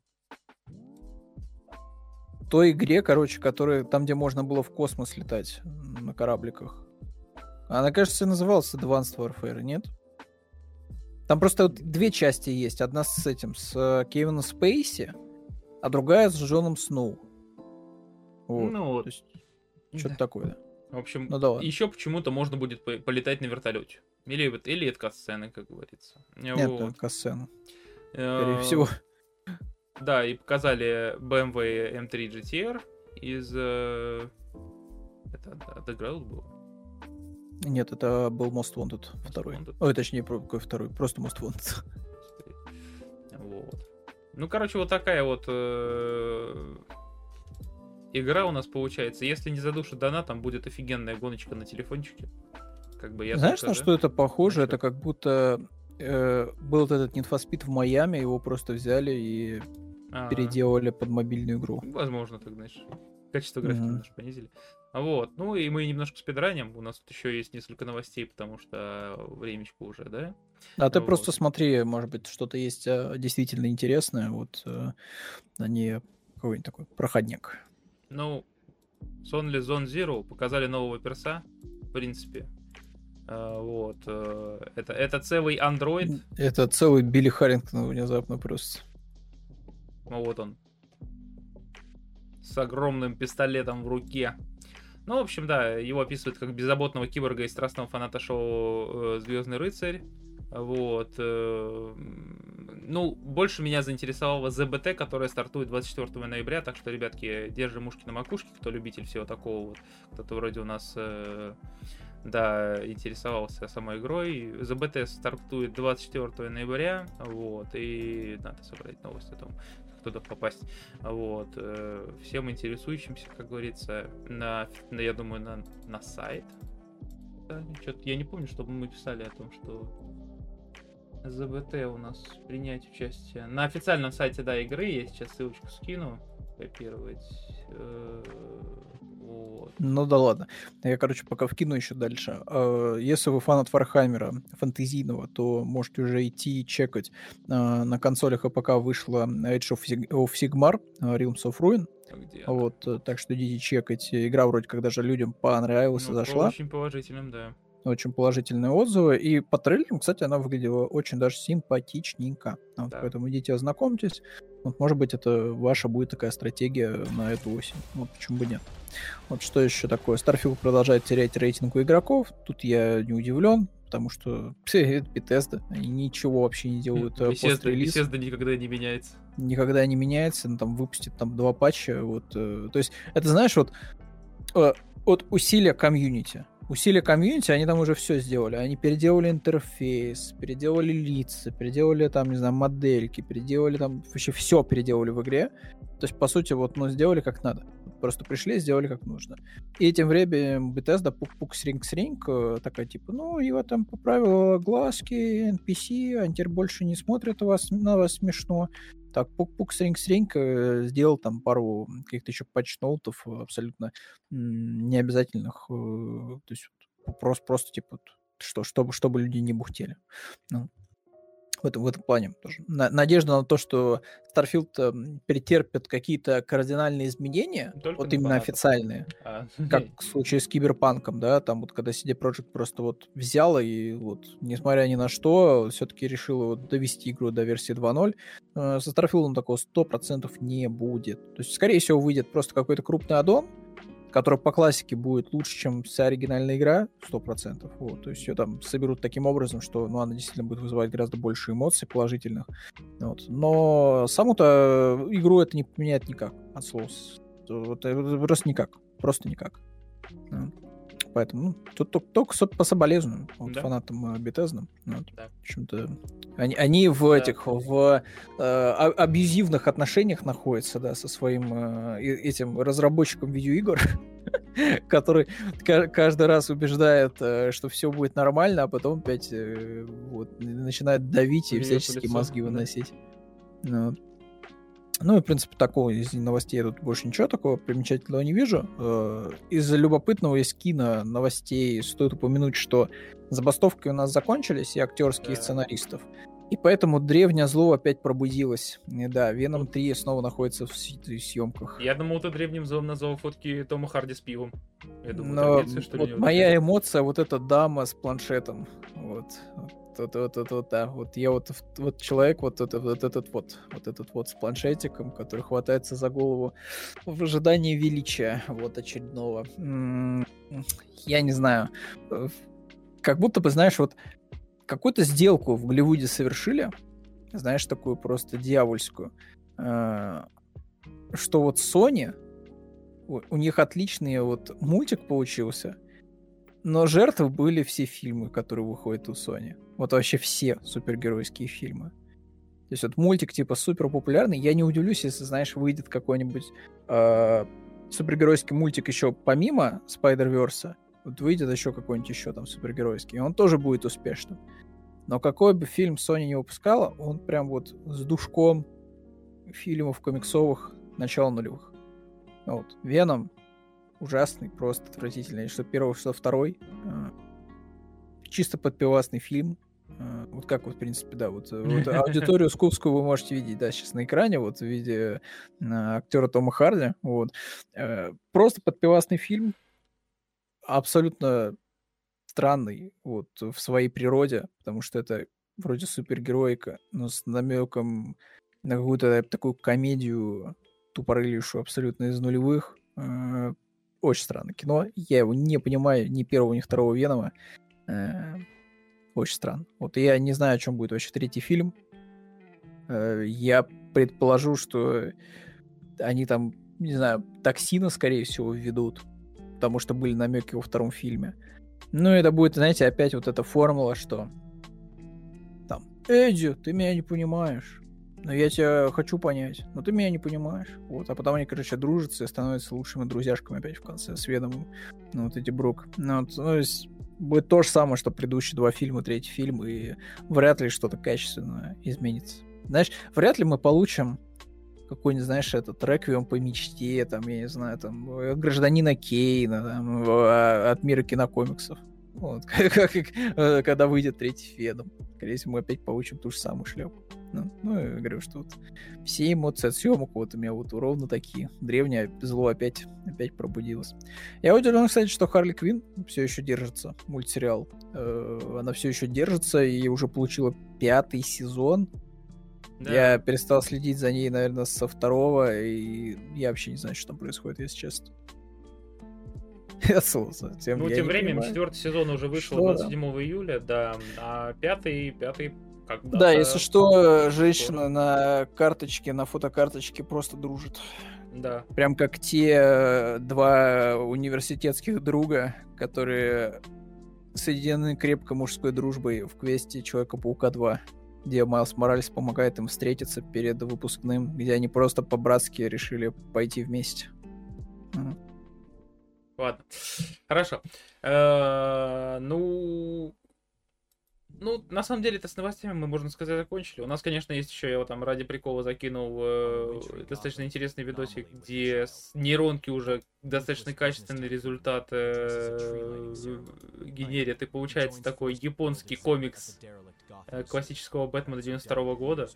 той игре, короче, которая там, где можно было в космос летать на корабликах. Она, кажется, называлась Advanced Warfare, нет? Там просто вот две части есть. Одна с этим, с э, Кевином Спейси, а другая с Джоном Сноу. Вот. Ну вот. Есть, что-то да. такое. В общем, ну, да еще почему-то можно будет по- полетать на вертолете. Или, или это касцены, как говорится. Нет, вот. это касцены. Скорее э, всего. Да, и показали BMW M3 GTR из... Э, это Underground был? Нет, это был Most Wanted Most второй. Wanted? Ой, точнее, какой второй? Просто Most Wanted. Вот. Ну, короче, вот такая вот э, игра у нас получается. Если не задушит донатом, будет офигенная гоночка на телефончике. Как бы я Знаешь, только, на да? что это похоже? Это как будто э, был этот Need for Speed в Майами, его просто взяли и а, переделали под мобильную игру. Возможно, так знаешь. Качество графики mm-hmm. немножко понизили. Вот. Ну и мы немножко спидраним. У нас тут еще есть несколько новостей, потому что времечко уже, да? А ты вот. просто смотри, может быть, что-то есть а, действительно интересное. Вот а, а не какой-нибудь такой проходник. Ну, Sonly Zone Zero показали нового перса, в принципе. А, вот. А, это, это целый Android. Это целый Билли Харрингтон внезапно просто. Ну вот он. С огромным пистолетом в руке. Ну, в общем, да, его описывают как беззаботного киборга и страстного фаната шоу э, Звездный рыцарь. Вот. Э, ну, больше меня заинтересовало ЗБТ, которое стартует 24 ноября, так что, ребятки, держим ушки на макушке, кто любитель всего такого вот. Кто-то вроде у нас, э, да, интересовался самой игрой. ЗБТ стартует 24 ноября, вот, и надо собрать новость о том, туда попасть. Вот. Э, всем интересующимся, как говорится, на, я думаю, на, на сайт. Да, я не помню, чтобы мы писали о том, что ЗБТ у нас принять участие. На официальном сайте, да, игры, я сейчас ссылочку скину, копировать. Э, Вот. Ну да ладно. Я, короче, пока вкину еще дальше. А, если вы фанат Warhammer -а фэнтезийного, то можете уже идти чекать. А, на консолях и ПК вышла Age of Sigmar, Realms of Ruin. Где вот, э, так что идите чекать. Игра вроде как даже людям понравилась ну, и зашла. очень положительным, да очень положительные отзывы. И по трейлерам, кстати, она выглядела очень даже симпатичненько. Вот, да. Поэтому идите ознакомьтесь. Вот, может быть, это ваша будет такая стратегия на эту осень. Вот почему бы нет. Вот что еще такое? Starfield продолжает терять рейтинг у игроков. Тут я не удивлен, потому что это Bethesda. Они ничего вообще не делают э, Bethesda, Bethesda никогда не меняется. Никогда не меняется. Ну, там выпустит там два патча. Вот, э, то есть, это знаешь, вот э, от усилия комьюнити усилия комьюнити, они там уже все сделали. Они переделали интерфейс, переделали лица, переделали там, не знаю, модельки, переделали там, вообще все переделали в игре. То есть, по сути, вот, ну, сделали как надо. Просто пришли, сделали как нужно. И тем временем Bethesda пук-пук сринг-сринг э, такая, типа, ну, его там поправила глазки, NPC, они теперь больше не смотрят вас, на вас смешно. Так, пук-пук, сринг-сринг э, сделал там пару каких-то еще патч-ноутов абсолютно необязательных. Э, то есть просто, просто типа, что, чтобы, чтобы люди не бухтели. Ну, в этом, в этом плане тоже. надежда на то, что Starfield э, претерпит какие-то кардинальные изменения, Только вот именно фанатов. официальные, а. как в случае с Киберпанком, да, там вот когда CD Projekt просто вот взяла и вот, несмотря ни на что, все-таки решила вот довести игру до версии 2.0, э, со Starfield такого 100% не будет. То есть, скорее всего, выйдет просто какой-то крупный аддон, который по классике будет лучше, чем вся оригинальная игра, 100%. Вот, то есть ее там соберут таким образом, что ну, она действительно будет вызывать гораздо больше эмоций положительных. Вот. Но саму-то игру это не поменяет никак от слова. Вот, просто никак. Просто никак. Поэтому ну, тут только, только по соболезнуем вот, да. фанатам э, Bethesda. Вот. Да. В общем-то, они, они в да. этих в э, абьюзивных отношениях находятся, да, со своим э, этим разработчиком видеоигр, который каждый раз убеждает, э, что все будет нормально, а потом опять э, вот, начинает давить и всячески мозги выносить. Вот. Ну и, в принципе, такого из новостей я тут больше ничего такого примечательного не вижу. Э, из любопытного из кино новостей стоит упомянуть, что забастовки у нас закончились, и актерские, да. сценаристов. И поэтому древнее зло опять пробудилось. И да, Веном 3 снова находится в съемках. Я думал, ты древним злом назвал фотки Тома Харди с пивом. Я думаю, Но, что вот моя эмоция, вот эта дама с планшетом. Вот вот, вот, вот, вот, да, вот я вот, вот человек, вот, вот, вот этот вот, вот этот вот с планшетиком, который хватается за голову в ожидании величия, вот, очередного. Я не знаю, э, как будто бы, знаешь, вот какую-то сделку в Голливуде совершили, знаешь, такую просто дьявольскую, э, что вот Sony, у них отличный вот мультик получился, но жертвы были все фильмы, которые выходят у Sony. Вот вообще все супергеройские фильмы. То есть вот мультик типа супер популярный. Я не удивлюсь, если, знаешь, выйдет какой-нибудь э, супергеройский мультик еще помимо Spider-Verse. Вот выйдет еще какой-нибудь еще там супергеройский. И он тоже будет успешным. Но какой бы фильм Sony не выпускала, он прям вот с душком фильмов комиксовых начала нулевых. Вот. Веном ужасный, просто отвратительный. Что первый, что второй. Э, чисто подпивасный фильм. А, вот как вот, в принципе, да, вот, э, вот аудиторию скупскую вы можете видеть, да, сейчас на экране, вот в виде а, актера Тома Харди, вот. Э, просто подпивасный фильм, абсолютно странный, вот, в своей природе, потому что это вроде супергероика, но с намеком на какую-то такую комедию тупорылейшую абсолютно из нулевых. Э, очень странное кино. Я его не понимаю ни первого, ни второго Венома. Очень странно. Вот я не знаю, о чем будет вообще третий фильм. Э, я предположу, что они там, не знаю, токсина, скорее всего, введут. Потому что были намеки во втором фильме. Ну, это будет, знаете, опять вот эта формула, что там, Эдди, ты меня не понимаешь. Но я тебя хочу понять, но ты меня не понимаешь. Вот, а потом они, короче, дружатся и становятся лучшими друзьяшками опять в конце с Ведомым. Ну, вот эти Брук. Ну, вот, ну, есть будет то же самое, что предыдущие два фильма, третий фильм, и вряд ли что-то качественное изменится. Знаешь, вряд ли мы получим какой-нибудь, знаешь, этот реквием по мечте, там, я не знаю, там, гражданина Кейна, там, а, от мира кинокомиксов. Вот, как, э, когда выйдет третий Федом. Скорее всего, мы опять получим ту же самую шляпу. Ну, ну, я говорю, что вот все эмоции от съемок вот у меня вот ровно такие. Древнее зло опять, опять пробудилось. Я удивлен, кстати, что Харли Квин все еще держится, мультсериал. Э, она все еще держится и уже получила пятый сезон. Да. Я перестал следить за ней, наверное, со второго, и я вообще не знаю, что там происходит, если честно. Тем, ну, тем временем четвертый сезон уже вышел что 27 да? июля, да, а пятый, пятый когда Да, если что, женщина на карточке, на фотокарточке просто дружит. Да. Прям как те два университетских друга, которые соединены крепкой мужской дружбой в квесте Человека-паука 2 где Майлз Моралес помогает им встретиться перед выпускным, где они просто по-братски решили пойти вместе. Ладно. Хорошо. Э, ну, ну, на самом деле, это с новостями мы, можно сказать, закончили. У нас, конечно, есть еще, я вот там ради прикола закинул э, достаточно интересный видосик, где с нейронки уже достаточно качественный результат э, генерит. И получается такой японский комикс э, классического Бэтмена 92 года.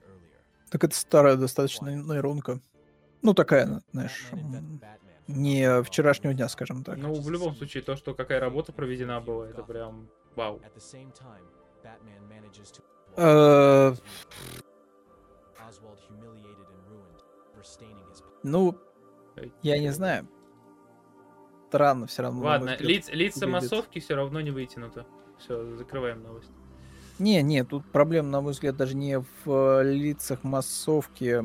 Так это старая достаточно нейронка. Ну, такая, знаешь, не вчерашнего дня, скажем так. Ну, в любом случае, то, что какая работа проведена была, это прям вау. Э, ну, я не знаю. Странно все равно. Ладно, лиц, лица массовки все равно не вытянуто. Все, закрываем новость. Не, не, тут проблема, на мой взгляд, даже не в э, лицах массовки.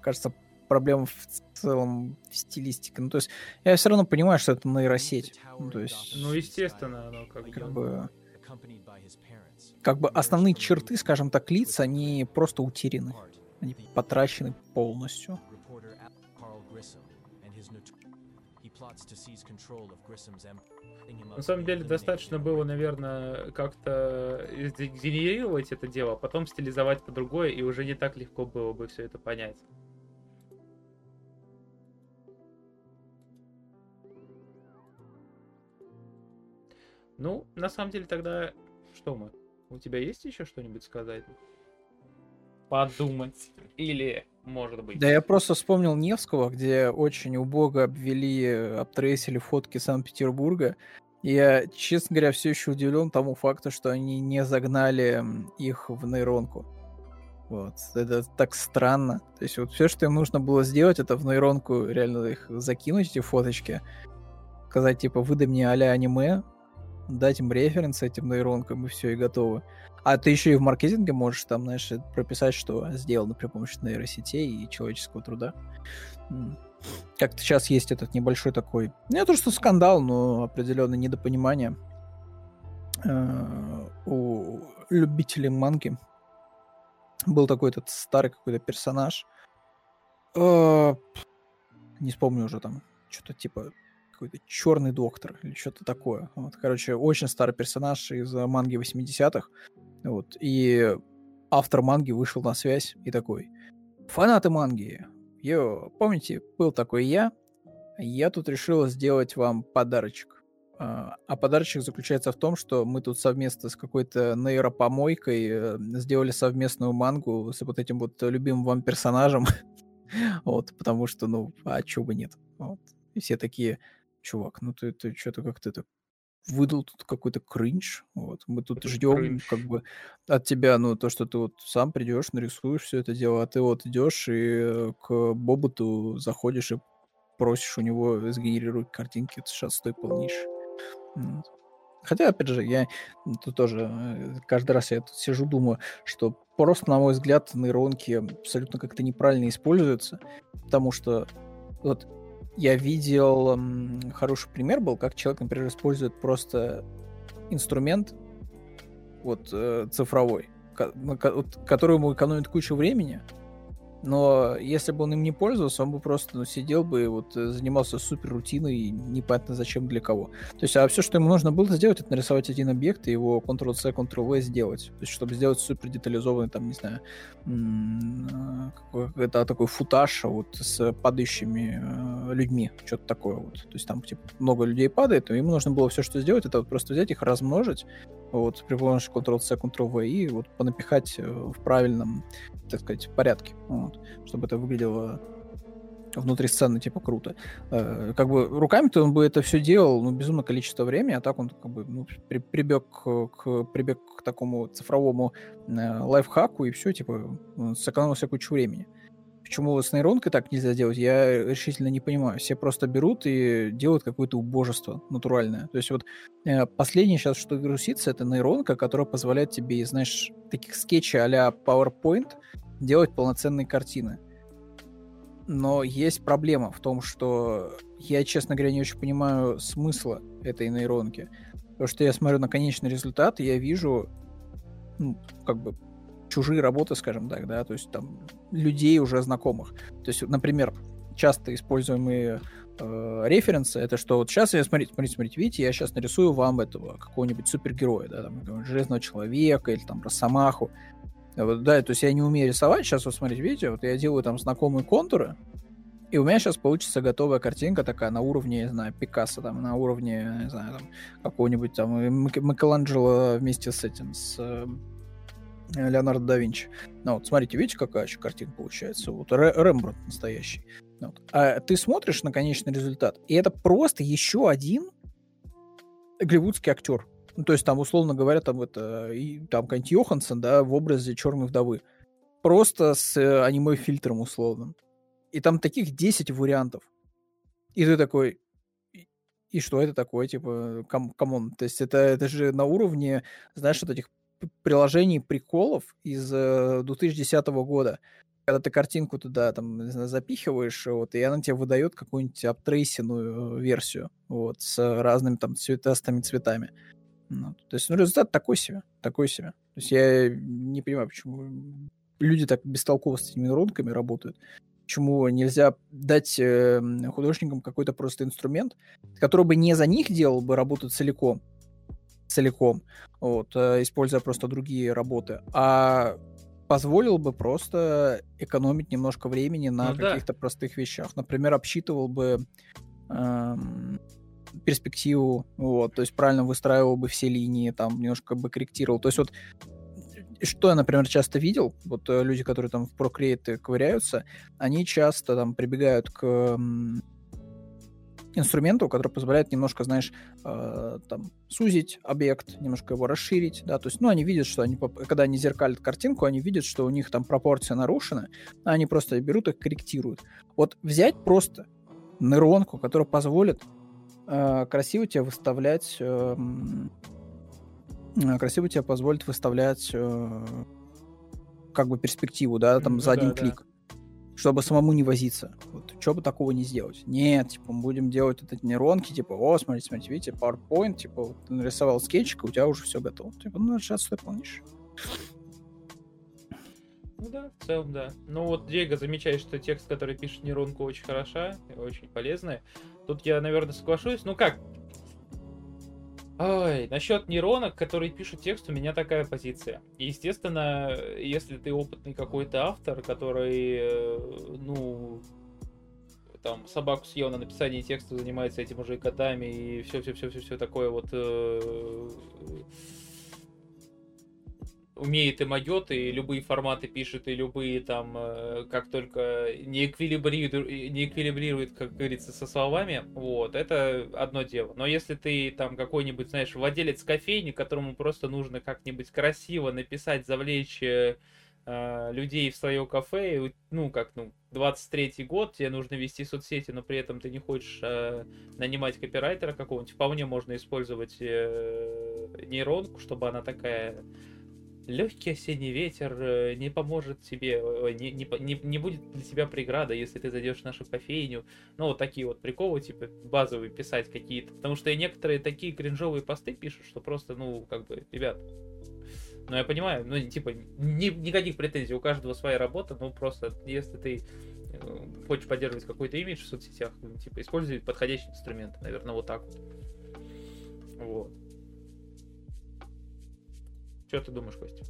Кажется, проблема в целом в стилистике. Ну, то есть, я все равно понимаю, что это нейросеть. Ну, то есть... Ну, естественно, оно как, как бы... Как бы основные черты, скажем так, лиц, они просто утеряны. Они потрачены полностью. На самом деле достаточно было, наверное, как-то генерировать это дело, а потом стилизовать по другое, и уже не так легко было бы все это понять. Ну, на самом деле тогда что мы? У тебя есть еще что-нибудь сказать? Подумать. Или, может быть... Да я просто вспомнил Невского, где очень убого обвели, обтрейсили фотки Санкт-Петербурга. Я, честно говоря, все еще удивлен тому факту, что они не загнали их в нейронку. Вот. Это так странно. То есть вот все, что им нужно было сделать, это в нейронку реально их закинуть, эти фоточки. Сказать, типа, выдай мне а-ля аниме, дать им референс этим нейронкам, и все, и готово. А ты еще и в маркетинге можешь там, знаешь, прописать, что сделано при помощи нейросетей и человеческого труда. Как-то сейчас есть этот небольшой такой, не то что скандал, но определенное недопонимание э, у любителей манги. Был такой этот старый какой-то персонаж. Э, не вспомню уже там, что-то типа какой-то черный доктор или что-то такое. Вот, короче, очень старый персонаж из манги 80-х. Вот, и автор манги вышел на связь и такой, фанаты манги, йо, помните, был такой я, я тут решил сделать вам подарочек. А, а подарочек заключается в том, что мы тут совместно с какой-то нейропомойкой э, сделали совместную мангу с вот этим вот любимым вам персонажем. вот, потому что, ну, а чего бы нет. Вот. И все такие, чувак, ну ты, ты что-то как-то так выдал тут какой-то кринж. Вот. Мы тут ждем как бы от тебя, ну, то, что ты вот сам придешь, нарисуешь все это дело, а ты вот идешь и к Боботу заходишь и просишь у него сгенерировать картинки. Это сейчас стой полнейший. Вот. Хотя, опять же, я тут тоже э, каждый раз я тут сижу, думаю, что просто, на мой взгляд, нейронки абсолютно как-то неправильно используются, потому что вот я видел хороший пример был, как человек, например, использует просто инструмент вот э, цифровой, ко- который ему экономит кучу времени, Но если бы он им не пользовался, он бы просто ну, сидел бы и вот э, занимался супер рутиной, и непонятно зачем для кого. То есть, а все, что ему нужно было сделать, это нарисовать один объект и его Ctrl-C, Ctrl-V сделать. То есть, чтобы сделать супер детализованный, там, не знаю, это такой футаж вот с падающими э, людьми, что-то такое вот. То есть, там, типа, много людей падает, и ему нужно было все, что сделать, это вот просто взять их, размножить, вот, при помощи Ctrl-C, Ctrl-V, и вот понапихать э, в правильном, так сказать, порядке, вот, чтобы это выглядело внутри сцены, типа, круто. Э, как бы руками-то он бы это все делал, ну, безумное количество времени, а так он, как бы, ну, при, прибег к, прибег к такому цифровому э, лайфхаку, и все, типа, сэкономил себе кучу времени. Э, Почему с нейронкой так нельзя делать, я решительно не понимаю. Все просто берут и делают какое-то убожество натуральное. То есть вот э, последнее сейчас, что грузится, это нейронка, которая позволяет тебе, знаешь, таких скетчей а PowerPoint делать полноценные картины. Но есть проблема в том, что я, честно говоря, не очень понимаю смысла этой нейронки. Потому что я смотрю на конечный результат, и я вижу, ну, как бы чужие работы, скажем так, да, то есть там людей уже знакомых. То есть, например, часто используемые э, референсы, это что вот сейчас я, смотрите, смотрите, смотрите, видите, я сейчас нарисую вам этого какого-нибудь супергероя, да, там, Железного Человека или там Росомаху. Вот, да, то есть я не умею рисовать, сейчас вот смотрите, видите, вот я делаю там знакомые контуры, и у меня сейчас получится готовая картинка такая на уровне, не знаю, Пикассо, там, на уровне, не знаю, там, какого-нибудь там Микеланджело вместе с этим, с э, Э, Леонардо да Винчи. Ну, вот, смотрите, видите, какая еще картина получается? Вот Рембрандт настоящий. Ну вот. А ты смотришь на конечный результат, и это просто еще один голливудский актер. Ну, то есть там, условно говоря, там это, и, там какой Йоханссон, да, в образе черной вдовы. Просто с э, аниме-фильтром условным. И там таких 10 вариантов. И ты такой, и что это такое, типа, come come on, то есть это, это же на уровне, знаешь, вот этих приложений приколов из 2010 э, года, когда ты картинку туда там запихиваешь, вот, и она тебе выдает какую-нибудь аптрейсенную версию, вот, с разными там цветастыми цветами. Ну, то есть, ну, результат такой себе, такой себе. То есть я не понимаю, почему люди так бестолково с этими нейронками работают. Почему нельзя дать э, художникам какой-то просто инструмент, который бы не за них делал бы работу целиком, целиком, вот, э, используя просто другие работы, а позволил бы просто экономить немножко времени на ну, каких-то да. простых вещах. Например, обсчитывал бы эм, перспективу, вот, то есть правильно выстраивал бы все линии, там немножко бы корректировал. То есть вот что я, например, часто видел, вот э, люди, которые там в Procreate ковыряются, они часто там прибегают к инструменту, который позволяет немножко, знаешь, э, там, сузить объект, немножко его расширить, да, то есть, ну, они видят, что они, когда они зеркалят картинку, они видят, что у них там пропорция нарушена, а они просто берут их, корректируют. Вот взять просто нейронку, которая позволит э, красиво тебе выставлять, э, красиво тебе позволит выставлять э, как бы перспективу, да, там, ну, за один да, клик. Чтобы самому не возиться. Вот, что бы такого не сделать? Нет, типа, мы будем делать вот эти нейронки, типа, о, смотрите, смотрите, видите, PowerPoint, типа, вот, ты нарисовал скетчик, у тебя уже все готово. Типа, ну, сейчас отстой полнейший. Ну да, в целом, да. Ну вот Диего замечает, что текст, который пишет нейронку, очень хороша, очень полезная. Тут я, наверное, соглашусь. Ну как, Ой, насчет нейронок, которые пишут текст, у меня такая позиция. естественно, если ты опытный какой-то автор, который, э, ну, там, собаку съел на написании текста, занимается этим уже годами и все-все-все-все-все такое вот э, умеет и могет, и любые форматы пишет, и любые там, э, как только не эквилибрирует, не эквилибрирует, как говорится, со словами, вот, это одно дело. Но если ты там какой-нибудь, знаешь, владелец кофейни, которому просто нужно как-нибудь красиво написать, завлечь э, э людей в свое кафе, ну, как, ну, 23-й год, тебе нужно вести соцсети, но при этом ты не хочешь э, нанимать копирайтера какого-нибудь, вполне можно использовать э, нейронку, чтобы она такая легкий осенний ветер э, не поможет тебе, не, не, не, не будет для тебя преграда, если ты зайдешь в нашу кофейню. Ну, вот такие вот приколы, типа, базовые писать какие-то. Потому что некоторые такие кринжовые посты пишут, что просто, ну, как бы, ребят, Но я понимаю, ну, типа, ни, никаких претензий, у каждого своя работа, ну, просто, если ты э, хочешь поддерживать какой-то имидж в соцсетях, ну, типа, используй подходящий инструмент, наверное, вот так вот. Вот. Что ты думаешь, Костя?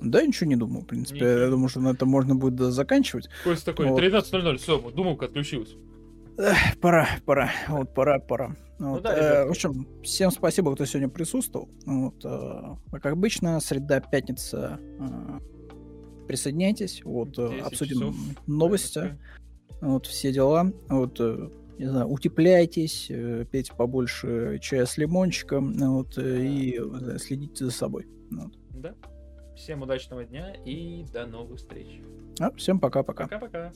Да, ничего не думаю, в принципе. Ничего. Я думаю, что на это можно будет заканчивать. Костя такой, вот. 13.00, все, думалка отключилась. Эх, пора, пора, вот пора, пора. Ну вот, да, э, в общем, всем спасибо, кто сегодня присутствовал. Вот, э, как обычно, среда, пятница. Э, присоединяйтесь, вот, э, обсудим часов. новости, вот, все дела. Вот, э, не знаю, утепляйтесь, э, пейте побольше чая с лимончиком, вот, э, и э, следите за собой. Вот. Да. Всем удачного дня и до новых встреч. А, всем пока-пока. Пока-пока.